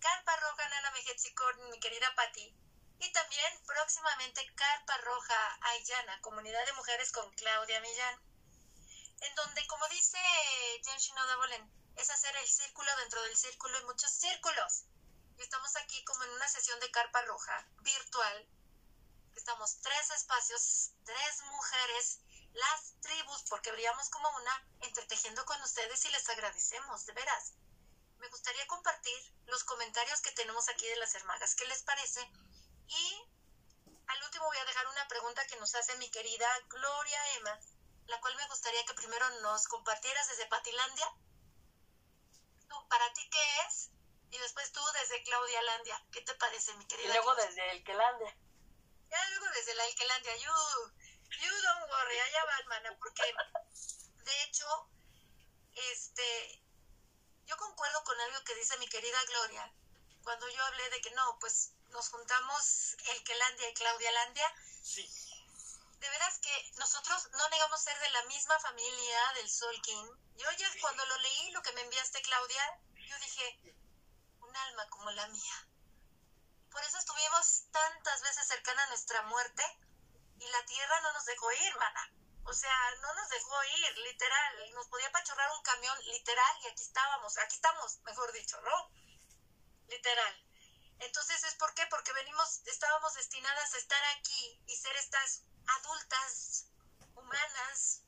Carpa Roja, Nana con mi querida Patti, y también próximamente Carpa Roja Ayana, Comunidad de Mujeres con Claudia Millán en donde, como dice Jen Shinoda Bolen, es hacer el círculo dentro del círculo y muchos círculos. Y estamos aquí como en una sesión de carpa roja virtual. Estamos tres espacios, tres mujeres, las tribus, porque brillamos como una, entretejiendo con ustedes y les agradecemos, de veras. Me gustaría compartir los comentarios que tenemos aquí de las hermagas. ¿Qué les parece? Y al último voy a dejar una pregunta que nos hace mi querida Gloria Emma la cual me gustaría que primero nos compartieras desde Patilandia. Tú, ¿Para ti qué es? Y después tú desde Claudia Landia. ¿Qué te parece, mi Y querida? luego Claus? desde el Quelandia. Ya luego desde la Alquelandia, you, you don't worry, allá va, hermana, porque de hecho, este, yo concuerdo con algo que dice mi querida Gloria, cuando yo hablé de que no, pues nos juntamos el Quelandia y Claudia Landia, Sí. De veras que nosotros no negamos ser de la misma familia del Sol King. Yo ya cuando lo leí, lo que me enviaste, Claudia, yo dije, un alma como la mía. Por eso estuvimos tantas veces cercana a nuestra muerte y la tierra no nos dejó ir, mana. O sea, no nos dejó ir, literal. Nos podía pachorrar un camión, literal, y aquí estábamos, aquí estamos, mejor dicho, ¿no? Literal. Entonces, ¿es por qué? Porque venimos, estábamos destinadas a estar aquí y ser estas adultas, humanas,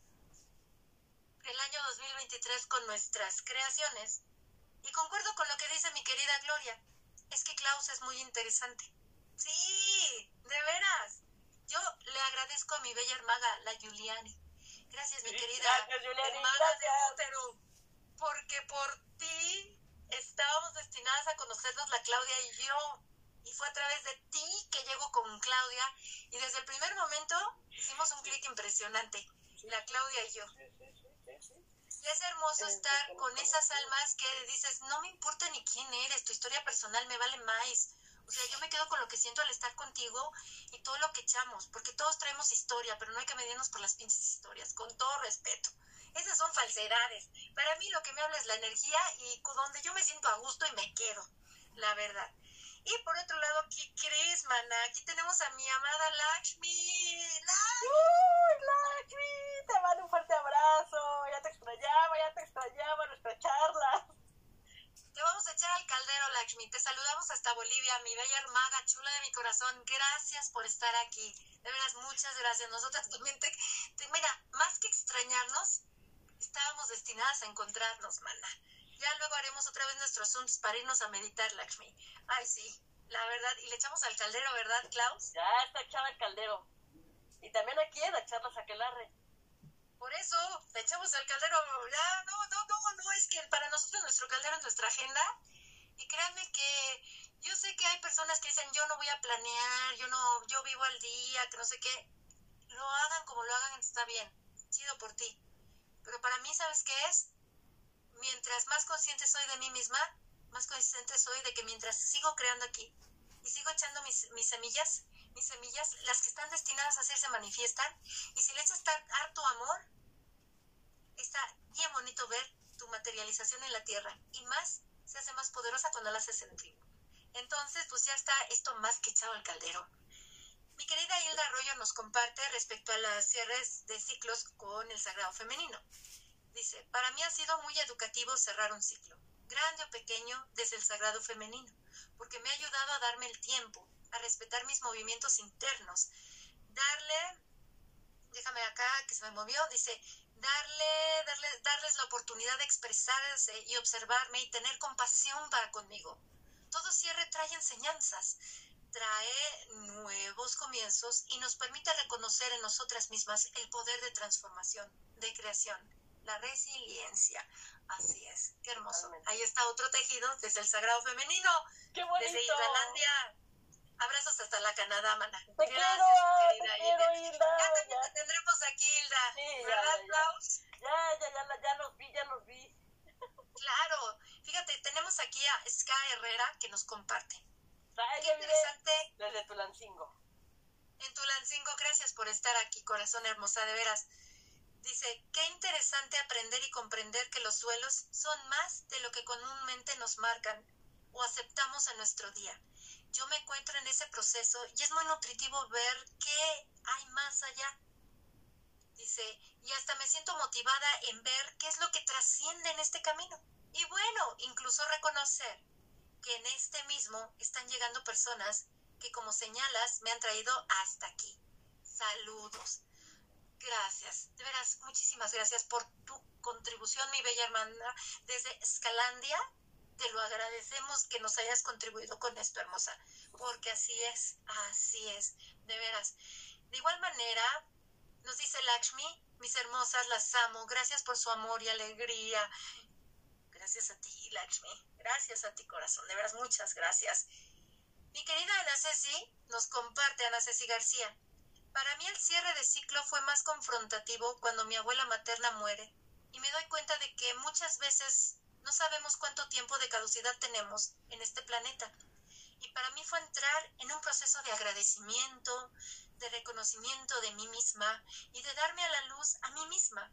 el año 2023 con nuestras creaciones. Y concuerdo con lo que dice mi querida Gloria. Es que Klaus es muy interesante. Sí, de veras. Yo le agradezco a mi bella hermaga, la Juliani. Gracias, mi Sí, querida gracias, Juliani, hermana gracias. de útero. Porque por ti estábamos destinadas a conocernos la Claudia y yo. Y fue a través de ti que llego con Claudia. Y desde el primer momento hicimos un clic impresionante. La Claudia y yo. Y es hermoso estar con esas almas que dices, no me importa ni quién eres, tu historia personal me vale más. O sea, yo me quedo con lo que siento al estar contigo y todo lo que echamos, porque todos traemos historia, pero no hay que medirnos por las pinches historias, con todo respeto. Esas son falsedades. Para mí lo que me habla es la energía y donde yo me siento a gusto y me quedo, la verdad. Y por otro lado, ¿qué crees, mana? Aquí tenemos a mi amada Lakshmi. ¡La- ¡Uy, Lakshmi! Te mando un fuerte abrazo. Ya te extrañaba, ya te extrañaba nuestra charla. Te vamos a echar al caldero, Lakshmi. Te saludamos hasta Bolivia, mi bella hermaga, chula de mi corazón. Gracias por estar aquí. De veras, muchas gracias. Nosotras también te, te- Mira, más que extrañarnos, estábamos destinadas a encontrarnos, mana. Ya luego haremos otra vez nuestros Zooms para irnos a meditar, Lakshmi. Ay, sí, la verdad. Y le echamos al caldero, ¿verdad, Klaus? Ya está echada el caldero. Y también aquí en la charla Saquelarre. Por eso, le echamos al caldero. Ya, no, no, no, no, es que para nosotros nuestro caldero es nuestra agenda. Y créanme que yo sé que hay personas que dicen, yo no voy a planear, yo no, yo vivo al día, que no sé qué. Lo hagan como lo hagan, está bien. Chido por ti. Pero para mí, ¿sabes qué es? Mientras más consciente soy de mí misma, más consciente soy de que mientras sigo creando aquí y sigo echando mis, mis semillas, mis semillas, las que están destinadas a hacer se manifiestan. Y si le echas harto amor, está bien bonito ver tu materialización en la tierra. Y más, se hace más poderosa cuando la haces sentir. Entonces, pues ya está esto más que echado al caldero. Mi querida Hilda Arroyo nos comparte respecto a las cierres de ciclos con el sagrado femenino. Dice, para mí ha sido muy educativo cerrar un ciclo, grande o pequeño, desde el sagrado femenino, porque me ha ayudado a darme el tiempo, a respetar mis movimientos internos, darle, déjame acá que se me movió, dice, darle, darle, darles la oportunidad de expresarse y observarme y tener compasión para conmigo. Todo cierre trae enseñanzas, trae nuevos comienzos y nos permite reconocer en nosotras mismas el poder de transformación, de creación, la resiliencia. Así es, qué hermoso. Totalmente. Ahí está otro tejido desde el sagrado femenino, ¡Qué bonito! desde Islandia. Abrazos hasta la Canadá, mana. Te Gracias, quiero, mi te querida quiero, Hilda. Hilda. Ya también te tendremos aquí, Hilda. Sí, ¿Verdad, ya, ya. Klaus? ya, ya, ya, ya los vi, ya los vi. Claro. Fíjate, tenemos aquí a Ska Herrera que nos comparte. Ay, Qué interesante Desde Tulancingo. en Tulancingo. Gracias por estar aquí, corazón hermosa, de veras. Dice, qué interesante aprender y comprender que los duelos son más de lo que comúnmente nos marcan o aceptamos en nuestro día. Yo me encuentro en ese proceso y es muy nutritivo ver qué hay más allá. Dice, y hasta me siento motivada en ver qué es lo que trasciende en este camino. Y bueno, incluso reconocer que en este mismo están llegando personas que como señalas me han traído hasta aquí. Saludos. Gracias, de veras, muchísimas gracias por tu contribución, mi bella hermana, desde Escalandia. Te lo agradecemos que nos hayas contribuido con esto, hermosa, porque así es, así es, de veras. De igual manera, nos dice Lakshmi, mis hermosas, las amo. Gracias por su amor y alegría. Gracias a ti, Lakshmi. Gracias a ti, corazón. De veras, muchas gracias. Mi querida Ana Ceci nos comparte, Ana Ceci García. Para mí el cierre de ciclo fue más confrontativo cuando mi abuela materna muere y me doy cuenta de que muchas veces no sabemos cuánto tiempo de caducidad tenemos en este planeta. Y para mí fue entrar en un proceso de agradecimiento, de reconocimiento de mí misma y de darme a la luz a mí misma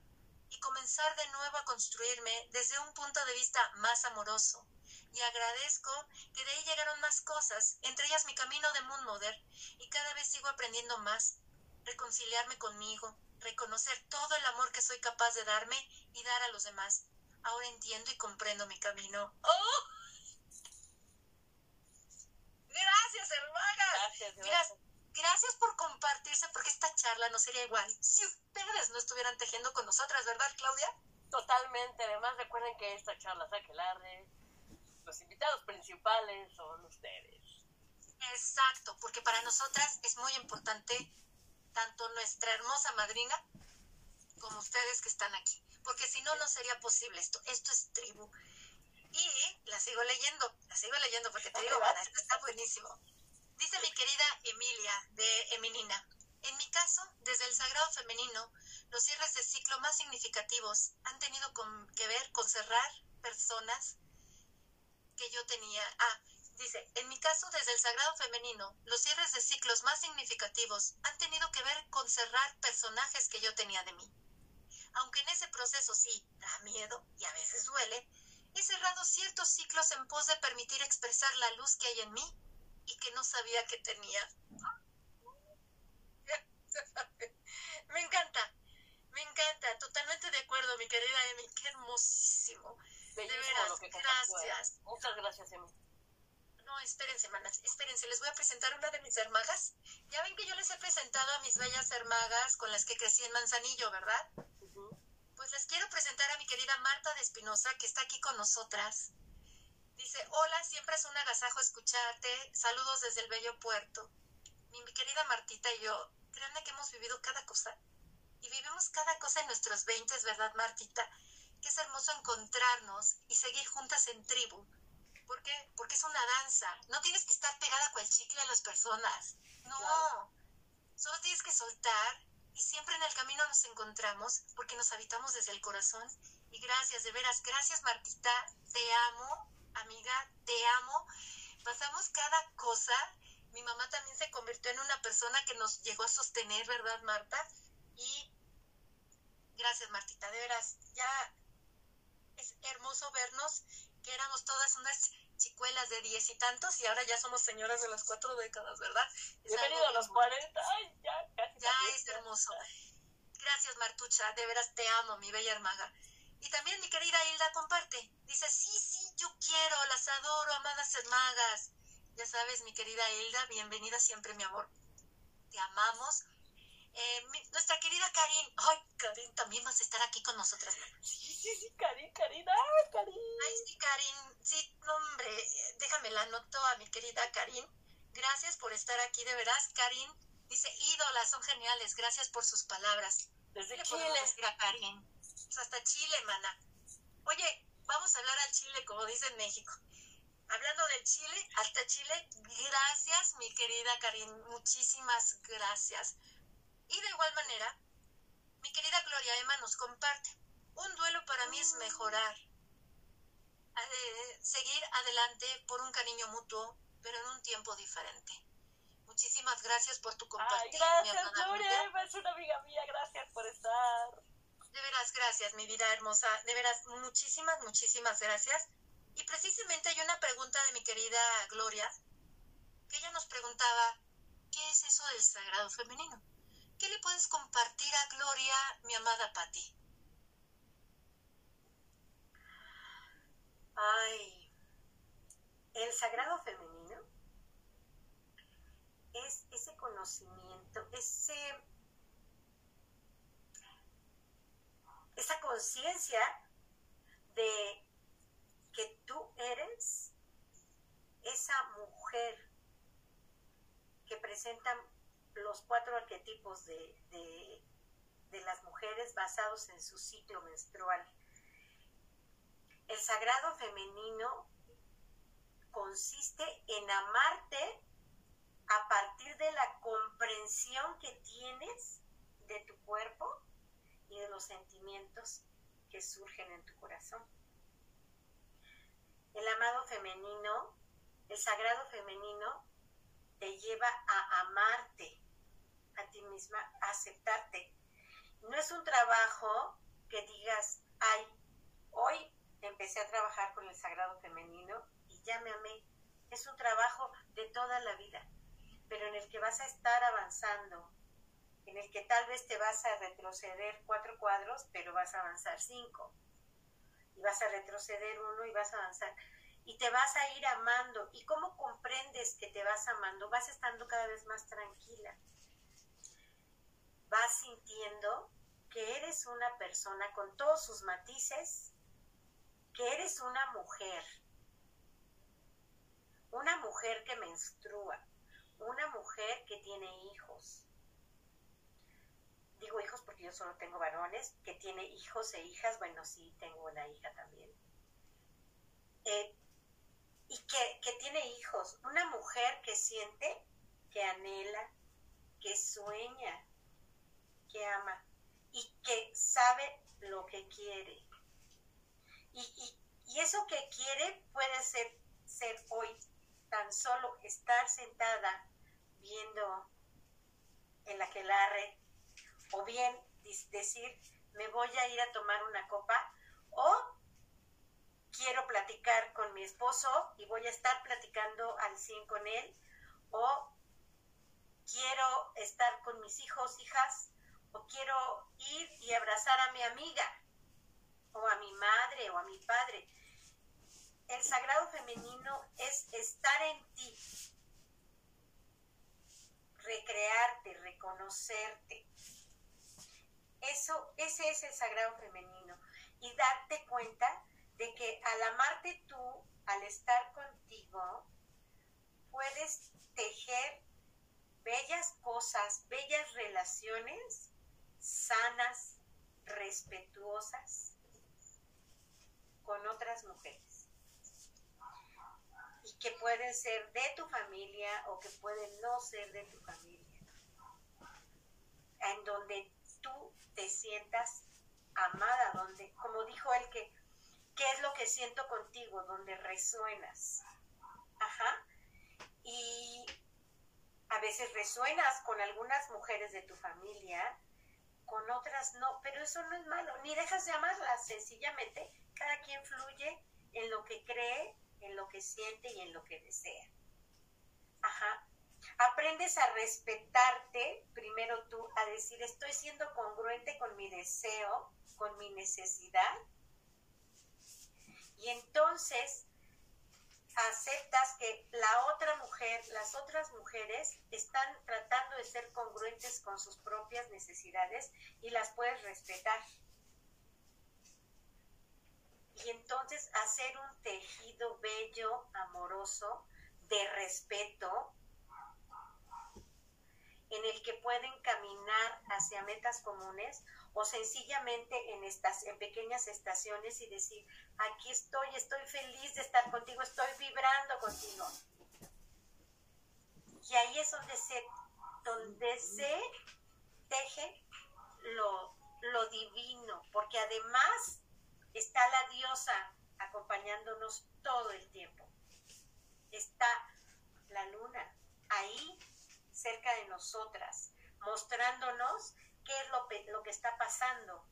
y comenzar de nuevo a construirme desde un punto de vista más amoroso. Y agradezco que de ahí llegaron más cosas, entre ellas mi camino de Moon Mother, y cada vez sigo aprendiendo más, reconciliarme conmigo, reconocer todo el amor que soy capaz de darme y dar a los demás. Ahora entiendo y comprendo mi camino. ¡Oh! Gracias, hermana. Gracias, Gracias por compartirse, porque esta charla no sería igual si ustedes no estuvieran tejiendo con nosotras, ¿verdad, Claudia? Totalmente. Además, recuerden que esta charla Saquelarre, los invitados principales son ustedes. Exacto, porque para nosotras es muy importante tanto nuestra hermosa madrina como ustedes que están aquí, porque si no, no sería posible esto. Esto es tribu. Y la sigo leyendo, la sigo leyendo porque te digo, bueno, esto está buenísimo. Dice mi querida Emilia de Eminina, en mi caso, desde el sagrado femenino, los cierres de ciclo más significativos han tenido que ver con cerrar personas que yo tenía. Ah, dice, en mi caso, desde el sagrado femenino, los cierres de ciclos más significativos han tenido que ver con cerrar personajes que yo tenía de mí. Aunque en ese proceso sí da miedo y a veces duele, he cerrado ciertos ciclos en pos de permitir expresar la luz que hay en mí y que no sabía que tenía. me encanta, me encanta, totalmente de acuerdo, mi querida Emi, qué hermosísimo. de veras, ¿eh? gracias. Muchas gracias, Emi. No, espérense, manas, espérense, les voy a presentar una de mis hermagas. Ya ven que yo les he presentado a mis bellas hermagas con las que crecí en Manzanillo, ¿verdad? Pues les quiero presentar a mi querida Marta de Espinosa, que está aquí con nosotras. Dice, hola, siempre es un agasajo escucharte. Saludos desde el bello puerto. Mi, querida Martita y yo, créanme que hemos vivido cada cosa. Y vivimos cada cosa en nuestros veintes, ¿verdad, Martita? Que es hermoso encontrarnos y seguir juntas en tribu. ¿Por qué? Porque es una danza. No tienes que estar pegada con el chicle a las personas. No. Solo tienes que soltar y siempre en el camino nos encontramos porque nos habitamos desde el corazón. Y gracias, de veras, gracias Martita, te amo amiga, te amo. Pasamos cada cosa. Mi mamá también se convirtió en una persona que nos llegó a sostener, ¿verdad, Marta? Y gracias, Martita, de veras, ya es hermoso vernos, que éramos todas unas chicuelas de diez y tantos y ahora ya somos señoras de las cuatro décadas, ¿verdad? Bienvenido a los cuarenta, ya, casi Ya es hermoso. Gracias, Martucha, de veras te amo, mi bella hermaga. Y también mi querida Hilda comparte. Dice, sí, sí, yo quiero, las adoro, amadas hermagas. Ya sabes, mi querida Hilda, bienvenida siempre, mi amor. Te amamos. Eh, nuestra querida Karin. Ay, Karin, también vas a estar aquí con nosotras. Sí, sí, sí, Karin, Karin, ay, Karin. Ay, sí, Karin. Sí, hombre, déjame la anoto a mi querida Karin. Gracias por estar aquí, de veras. Karin dice, ídolas, son geniales. Gracias por sus palabras. Desde Chile. Karin? Pues hasta Chile, mana. Oye, vamos a hablar al Chile, como dice en México. Hablando del Chile, hasta Chile, gracias, mi querida Karin, muchísimas gracias. Y de igual manera, mi querida Gloria Emma nos comparte. Un duelo para mí es mejorar, eh, seguir adelante por un cariño mutuo, pero en un tiempo diferente. Muchísimas gracias por tu compartir. gracias, Gloria Emma, es una amiga mía, gracias por estar. De veras, gracias, mi vida hermosa. De veras, muchísimas, muchísimas gracias. Y precisamente hay una pregunta de mi querida Gloria, que ella nos preguntaba, ¿qué es eso del sagrado femenino? ¿Qué le puedes compartir a Gloria, mi amada Patti? Ay, el sagrado femenino es ese conocimiento, ese esa conciencia de que tú eres esa mujer que presentan los cuatro arquetipos de, de las mujeres basados en su ciclo menstrual. El sagrado femenino consiste en amarte a partir de la comprensión que tienes de tu cuerpo y de los sentimientos que surgen en tu corazón. El amado femenino, el sagrado femenino, te lleva a amarte a ti misma, aceptarte. No es un trabajo que digas, ay, hoy empecé a trabajar con el sagrado femenino y ya me amé. Es un trabajo de toda la vida, pero en el que vas a estar avanzando, en el que tal vez te vas a retroceder cuatro cuadros, pero vas a avanzar cinco. Y vas a retroceder uno y vas a avanzar. Y te vas a ir amando. ¿Y cómo comprendes que te vas amando? Vas estando cada vez más tranquila. Vas sintiendo que eres una persona con todos sus matices, que eres una mujer. Una mujer que menstrua, una mujer que tiene hijos, digo hijos porque yo solo tengo varones, que tiene hijos e hijas, bueno, sí, tengo una hija también. Eh, y que, que tiene hijos, una mujer que siente, que anhela, que sueña, ama y que sabe lo que quiere. Y, y, y, eso que quiere puede ser, ser hoy tan solo estar sentada viendo en la que larre o bien decir, me voy a ir a tomar una copa, o quiero platicar con mi esposo y voy a estar platicando al 100 con él, o quiero estar con mis hijos, hijas, o quiero ir y abrazar a mi amiga, o a mi madre, o a mi padre. El sagrado femenino es estar en ti, recrearte, reconocerte, eso, ese es el sagrado femenino. Y darte cuenta de que al amarte tú, al estar contigo, puedes tejer bellas cosas, bellas relaciones sanas, respetuosas con otras mujeres. Y que pueden ser de tu familia o que pueden no ser de tu familia. En donde tú te sientas amada, donde, como dijo él, que, ¿qué es lo que siento contigo? Donde resuenas. Ajá. Y a veces resuenas con algunas mujeres de tu familia, con otras no, pero eso no es malo, ni dejas de amarlas, sencillamente cada quien fluye en lo que cree, en lo que siente y en lo que desea. Ajá aprendes a respetarte, primero tú, a decir, estoy siendo congruente con mi deseo, con mi necesidad. Y entonces aceptas que la otra mujer, las otras mujeres están tratando de ser congruentes con sus propias necesidades y las puedes respetar. Y entonces hacer un tejido bello, amoroso, de respeto, en el que pueden caminar hacia metas comunes o sencillamente en estas en pequeñas estaciones y decir, aquí estoy, estoy feliz de estar contigo, estoy vibrando contigo. Y ahí es donde se, donde se teje lo, lo divino, porque además está la diosa acompañándonos todo el tiempo. Está la luna ahí cerca de nosotras, mostrándonos qué es lo, lo que está pasando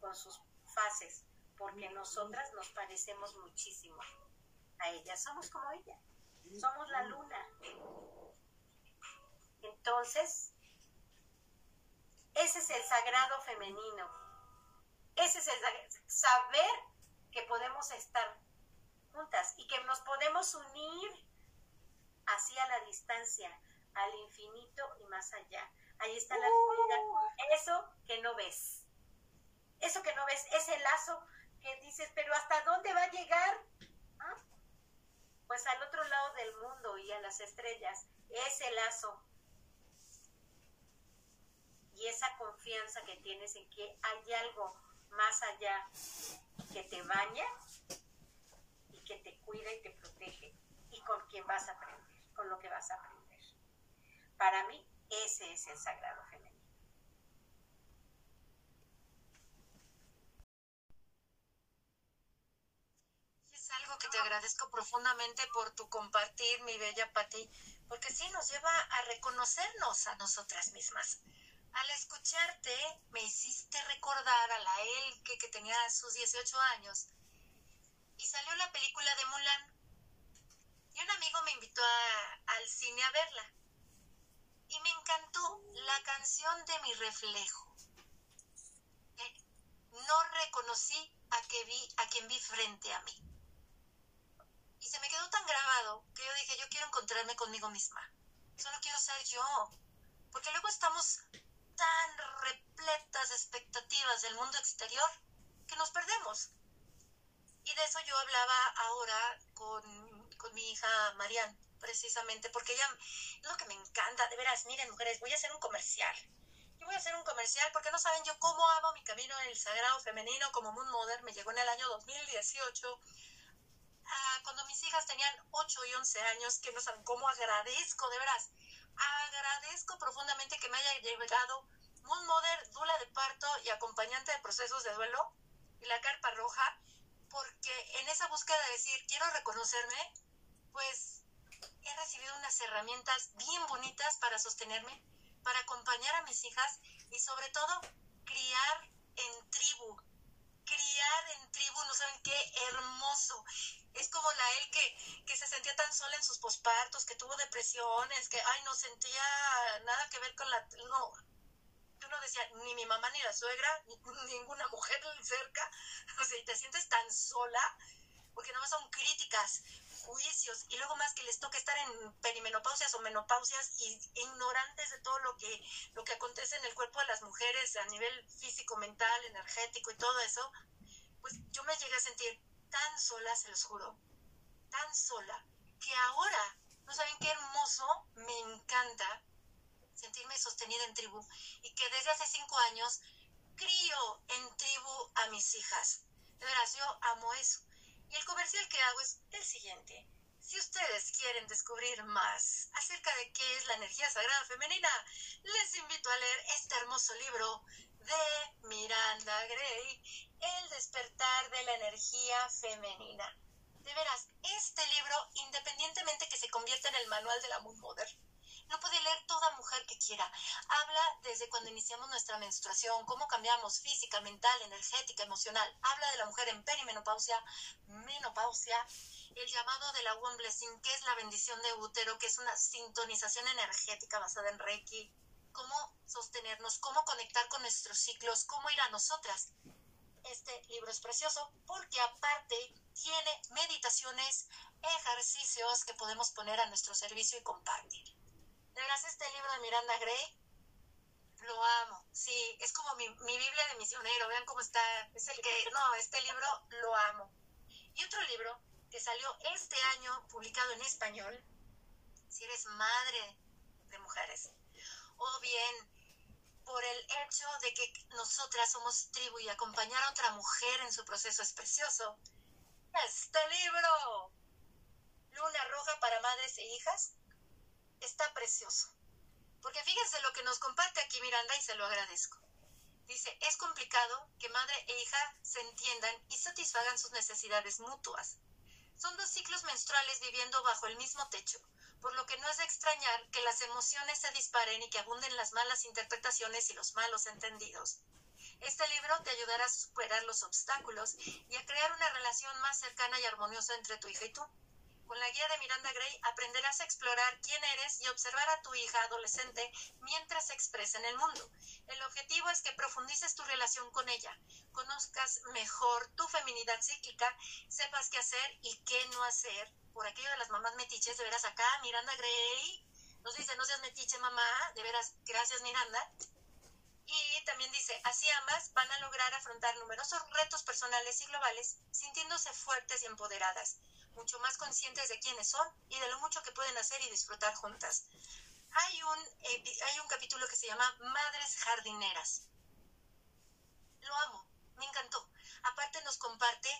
con sus fases, porque nosotras nos parecemos muchísimo a ella, somos como ella, somos la luna. Entonces, ese es el sagrado femenino, ese es el saber que podemos estar juntas y que nos podemos unir así a la distancia, al infinito y más allá. Ahí está la vida. Eso que no ves. Eso que no ves, ese lazo que dices, pero ¿hasta dónde va a llegar? ¿Ah? Pues al otro lado del mundo y a las estrellas. Ese lazo. y esa confianza que tienes en que hay algo más allá que te baña y que te cuida y te protege y con quien vas a aprender, con lo que vas a aprender. Para mí, ese es el sagrado femenino. Es algo que te agradezco profundamente por tu compartir, mi bella Patti, porque sí nos lleva a reconocernos a nosotras mismas. Al escucharte, me hiciste recordar a la Elke que tenía sus 18 años y salió la película de Mulan. Y un amigo me invitó al cine a verla. Y me encantó la canción de mi reflejo. no reconocí a, que vi, a quien vi frente a mí. Y se me quedó tan grabado que yo dije, yo quiero encontrarme conmigo misma. Solo quiero ser yo. Porque luego estamos tan repletas de expectativas del mundo exterior que nos perdemos. Y de eso yo hablaba ahora con, con mi hija Marianne, precisamente, porque ella, lo que me encanta, de veras, miren mujeres, voy a hacer un comercial. Yo voy a hacer un comercial porque no saben yo cómo amo mi camino en el sagrado femenino como Moon Mother. Me llegó en el año 2018 Ah, cuando mis hijas tenían 8 y 11 años, que no saben cómo agradezco, de veras, agradezco profundamente que me haya llegado un Mother, dula de parto y acompañante de procesos de duelo y la carpa roja, porque en esa búsqueda de decir, quiero reconocerme, pues he recibido unas herramientas bien bonitas para sostenerme, para acompañar a mis hijas y sobre todo criar en tribu, criar en tribu, no saben qué hermoso. Es como la él que, que se sentía tan sola en sus pospartos, que tuvo depresiones, que, ay, no sentía nada que ver con la... No, tú no decía, ni mi mamá ni la suegra, ni, ninguna mujer cerca. O sea, y te sientes tan sola, porque nada más son críticas, juicios, y luego más que les toca estar en perimenopausias o menopausias y ignorantes de todo lo que, lo que acontece en el cuerpo de las mujeres a nivel físico, mental, energético y todo eso, pues yo me llegué a sentir tan sola, se los juro, tan sola, que ahora, ¿no saben qué hermoso? Me encanta sentirme sostenida en tribu y que desde hace cinco años crío en tribu a mis hijas. De veras, yo amo eso. Y el comercial que hago es el siguiente. Si ustedes quieren descubrir más acerca de qué es la energía sagrada femenina, les invito a leer este hermoso libro de Miranda Gray, El despertar de la energía femenina. De veras, este libro, independientemente que se convierta en el manual de la Moon No puede leer toda mujer que quiera. Habla desde cuando iniciamos nuestra menstruación, cómo cambiamos física, mental, energética, emocional. Habla de la mujer en perimenopausia, menopausia, el llamado de la One Blessing, que es la bendición de útero, que es una sintonización energética basada en Reiki. Cómo sostenernos, cómo conectar con nuestros ciclos, cómo ir a nosotras. Este libro es precioso porque aparte tiene meditaciones, ejercicios que podemos poner a nuestro servicio y compartir. De veras, este libro de Miranda Gray, lo amo. Sí, es como mi, mi Biblia de misionero. Vean cómo está. Es el que, no, este libro lo amo. Y otro libro que salió este año, publicado en español, si eres madre de mujeres, o bien por el hecho de que nosotras somos tribu y acompañar a otra mujer en su proceso es precioso. Este libro, Luna Roja para Madres e Hijas, está precioso. Porque fíjense lo que nos comparte aquí Miranda y se lo agradezco. Dice, es complicado que madre e hija se entiendan y satisfagan sus necesidades mutuas. Son dos ciclos menstruales viviendo bajo el mismo techo, por lo que no es de extrañar que las emociones se disparen y que abunden las malas interpretaciones y los malos entendidos. Este libro te ayudará a superar los obstáculos y a crear una relación más cercana y armoniosa entre tu hija y tú. Con la guía de Miranda Gray aprenderás a explorar quién eres y observar a tu hija adolescente mientras se expresa en el mundo. El objetivo es que profundices tu relación con ella, conozcas mejor tu feminidad psíquica, sepas qué hacer y qué no hacer. Por aquello de las mamás metiches, de veras acá, Miranda Gray nos dice, no seas metiche mamá, de veras, gracias Miranda. Y también dice, así ambas van a lograr afrontar numerosos retos personales y globales, sintiéndose fuertes y empoderadas mucho más conscientes de quiénes son y de lo mucho que pueden hacer y disfrutar juntas. hay un, hay un capítulo que se llama Madres Jardineras. Lo amo, me encantó. Aparte nos comparte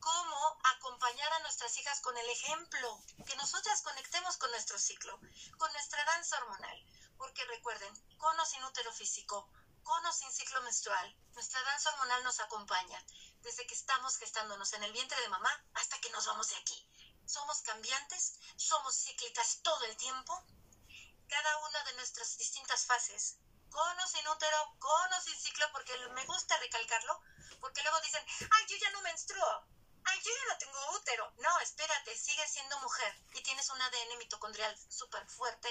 cómo acompañar a nuestras hijas con el ejemplo, que nosotras conectemos con nuestro ciclo, con nuestra danza hormonal. Porque recuerden, con o sin útero físico, con o sin ciclo menstrual, nuestra danza hormonal nos acompaña desde que estamos gestándonos en el vientre de mamá hasta que nos vamos de aquí. Somos cambiantes, somos cíclicas todo el tiempo cada una de nuestras distintas fases, con o sin útero, con o sin ciclo, porque me gusta recalcarlo, porque luego dicen, ay, yo ya no menstruo, ay, yo ya no tengo útero. No, espérate, sigues siendo mujer y tienes un ADN mitocondrial súper fuerte,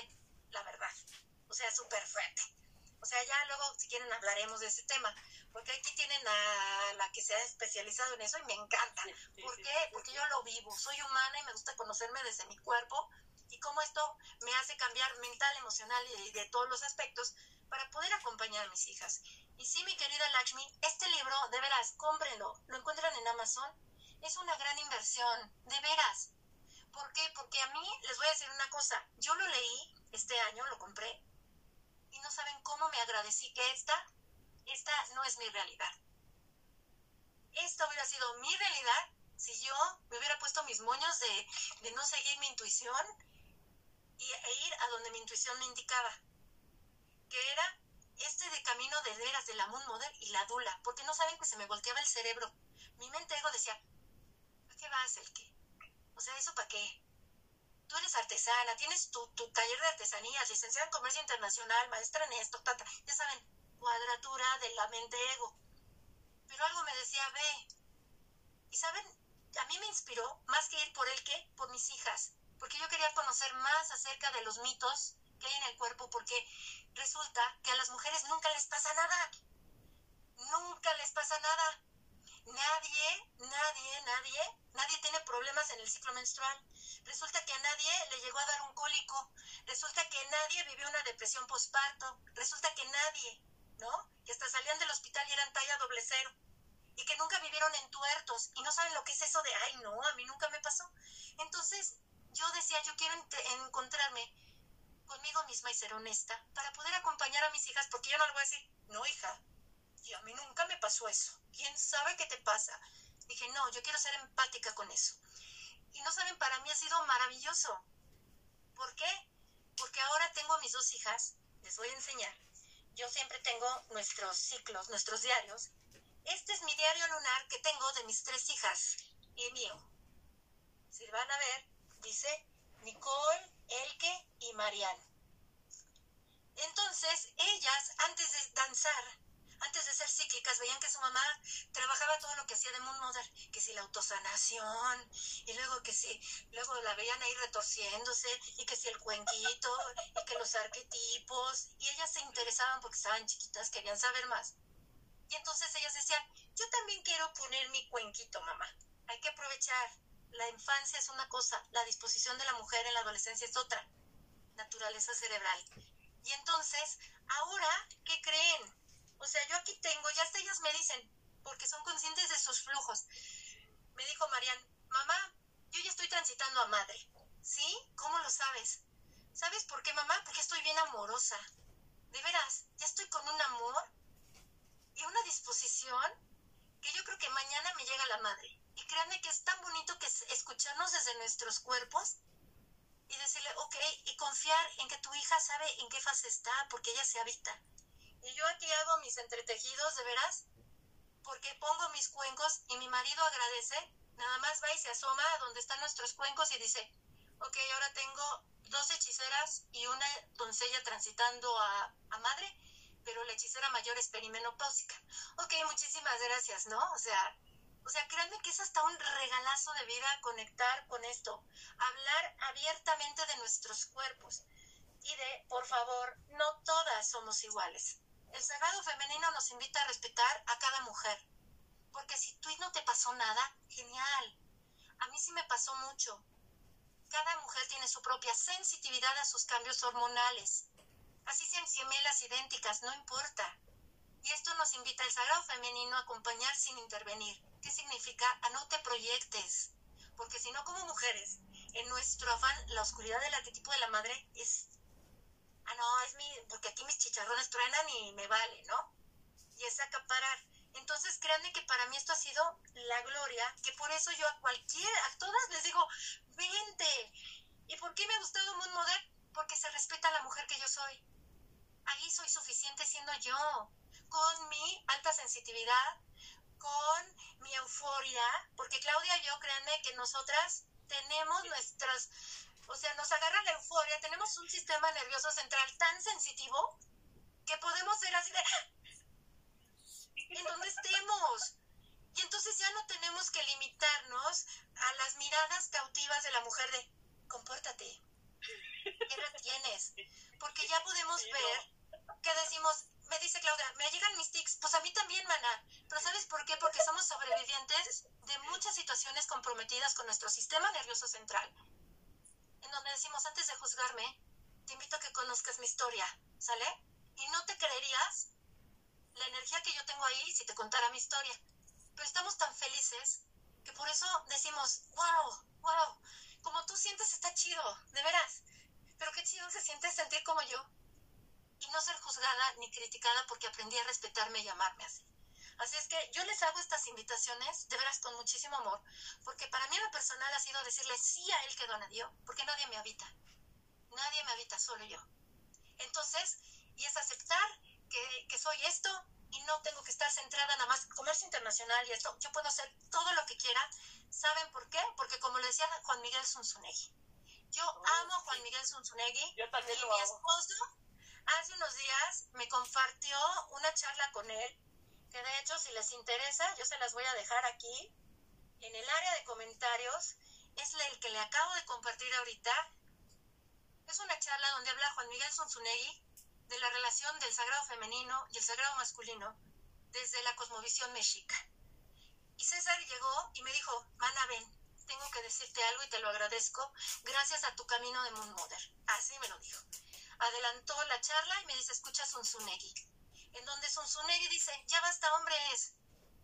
la verdad, o sea, súper fuerte. O sea, ya luego, si quieren, hablaremos de ese tema, porque aquí tienen a la que se ha especializado en eso y me encanta. ¿Por qué? Porque yo lo vivo, soy humana y me gusta conocerme desde mi cuerpo y cómo esto me hace cambiar mental, emocional y de todos los aspectos para poder acompañar a mis hijas. Y sí, mi querida Lakshmi, este libro, de veras, cómprenlo, lo encuentran en Amazon, es una gran inversión, de veras. ¿Por qué? Porque a mí, les voy a decir una cosa, yo lo leí este año, lo compré, y no saben cómo me agradecí que esta, esta no es mi realidad. Esta hubiera sido mi realidad si yo me hubiera puesto mis moños de, de no seguir mi intuición y, e ir a donde mi intuición me indicaba, que era este de camino de veras de la Moon Mother y la Dula, porque no saben que se me volteaba el cerebro. Mi mente ego decía, ¿para qué vas el qué? O sea, ¿eso para qué? Tú eres artesana, tienes tu, tu taller de artesanías, licenciada en comercio internacional, maestra en esto, tata, ya saben, cuadratura de la mente ego. Pero algo me decía, ve. Y saben, a mí me inspiró más que ir por el qué, por mis hijas porque yo quería conocer más acerca de los mitos que hay en el cuerpo, porque resulta que a las mujeres nunca les pasa nada. Nunca les pasa nada. Nadie, nadie, nadie, nadie tiene problemas en el ciclo menstrual. Resulta que a nadie le llegó a dar un cólico. Resulta que nadie vivió una depresión postparto. Resulta que nadie, ¿no? Que hasta salían del hospital y eran talla doble cero. Y que nunca vivieron en tuertos y no saben lo que es eso de, ay, no, a mí nunca me pasó. Entonces, yo decía, yo quiero encontrarme conmigo misma y ser honesta para poder acompañar a mis hijas, porque yo no le voy a decir, no, hija, a mí nunca me pasó eso. ¿Quién sabe qué te pasa? Dije, no, yo quiero ser empática con eso. Y no saben, para mí ha sido maravilloso. ¿Por qué? Porque ahora tengo a mis dos hijas, les voy a enseñar. Yo siempre tengo nuestros ciclos, nuestros diarios. Este es mi diario lunar que tengo de mis tres hijas y mío. Si van a ver, dice Nicole, Elke y Marianne. Entonces, ellas, antes de danzar, antes de ser cíclicas, veían que su mamá trabajaba todo lo que hacía de Moon Mother, que si la autosanación, y luego que si, luego la veían ahí retorciéndose, y que si el cuenquito, y que los arquetipos, y ellas se interesaban porque estaban chiquitas, querían saber más. Y entonces ellas decían, yo también quiero poner mi cuenquito, mamá. Hay que aprovechar la infancia es una cosa, la disposición de la mujer en la adolescencia es otra, naturaleza cerebral. Y entonces, ahora, ¿qué creen? O sea, yo aquí tengo, ya hasta ellas me dicen, porque son conscientes de sus flujos. Me dijo Marian, mamá, yo ya estoy transitando a madre. ¿Sí? ¿Cómo lo sabes? ¿Sabes por qué, mamá? Porque estoy bien amorosa. De veras, ya estoy con un amor y una disposición que yo creo que mañana me llega la madre. Y créanme que es tan bonito que escucharnos desde nuestros cuerpos y decirle, ok, y confiar en que tu hija sabe en qué fase está, porque ella se habita. Y yo aquí hago mis entretejidos, de veras, porque pongo mis cuencos y mi marido agradece, nada más va y se asoma a donde están nuestros cuencos y dice, ok, ahora tengo dos hechiceras y una doncella transitando a, a madre, pero la hechicera mayor es perimenopáusica. Ok, muchísimas gracias, ¿no? O sea, o sea, créanme que es hasta un regalazo de vida conectar con esto, hablar abiertamente de nuestros cuerpos y de, por favor, no todas somos iguales. El sagrado femenino nos invita a respetar a cada mujer, porque si tú no te pasó nada, genial. A mí sí me pasó mucho. Cada mujer tiene su propia sensitividad a sus cambios hormonales. Así sean gemelas idénticas, no importa. Y esto nos invita el sagrado femenino a acompañar sin intervenir. ¿Qué significa? A no te proyectes. Porque si no, como mujeres, en nuestro afán, la oscuridad del arquetipo de la madre es ah, no, es mi, porque aquí mis chicharrones truenan y me vale, ¿no? Y es acaparar. Entonces, créanme que para mí esto ha sido la gloria, que por eso yo a cualquiera, a todas les digo, vente. ¿Y por qué me ha gustado Moon Model? Porque se respeta a la mujer que yo soy. Ahí soy suficiente siendo yo, con mi alta sensitividad, con mi euforia, porque Claudia y yo, créanme que nosotras tenemos nuestras, o sea, nos agarra la euforia, tenemos un sistema nervioso central tan sensitivo que podemos ser así de, en donde estemos. Y entonces ya no tenemos que limitarnos a las miradas cautivas de la mujer de, compórtate, ¿qué tienes? Porque ya podemos ver que decimos, me dice Claudia, me llegan mis tics, pues a mí también, maná. Pero ¿sabes por qué? Porque somos sobrevivientes de muchas situaciones comprometidas con nuestro sistema nervioso central. En donde decimos, antes de juzgarme, te invito a que conozcas mi historia, ¿sale? Y no te creerías la energía que yo tengo ahí si te contara mi historia. Pero estamos tan felices que por eso decimos, wow, wow, como tú sientes está chido, de veras. Pero qué chido se siente sentir como yo y no ser juzgada ni criticada porque aprendí a respetarme y amarme así. Así es que yo les hago estas invitaciones, de veras con muchísimo amor, porque para mí lo personal ha sido decirle sí a él que don dio, porque nadie me habita. Nadie me habita, solo yo. Entonces, y es aceptar que, que soy esto y no tengo que estar centrada nada más comercio internacional y esto. Yo puedo hacer todo lo que quiera. ¿Saben por qué? Porque como le decía Juan Miguel Zunzunegui, yo oh, amo a Juan Miguel Zunzunegui Yo también y lo mi esposo hace unos días me compartió una charla con él, de hecho si les interesa, yo se las voy a dejar aquí, en el área de comentarios, es el que le acabo de compartir ahorita. Es una charla donde habla Juan Miguel Zunzunegui de la relación del sagrado femenino y el sagrado masculino desde la cosmovisión mexica. Y César llegó y me dijo, Mana, ven, tengo que decirte algo y te lo agradezco gracias a tu camino de Moon Mother. Así me lo dijo adelantó la charla y me dice, escucha Zunzunegui. En donde Zunzunegui dice, ya basta hombres,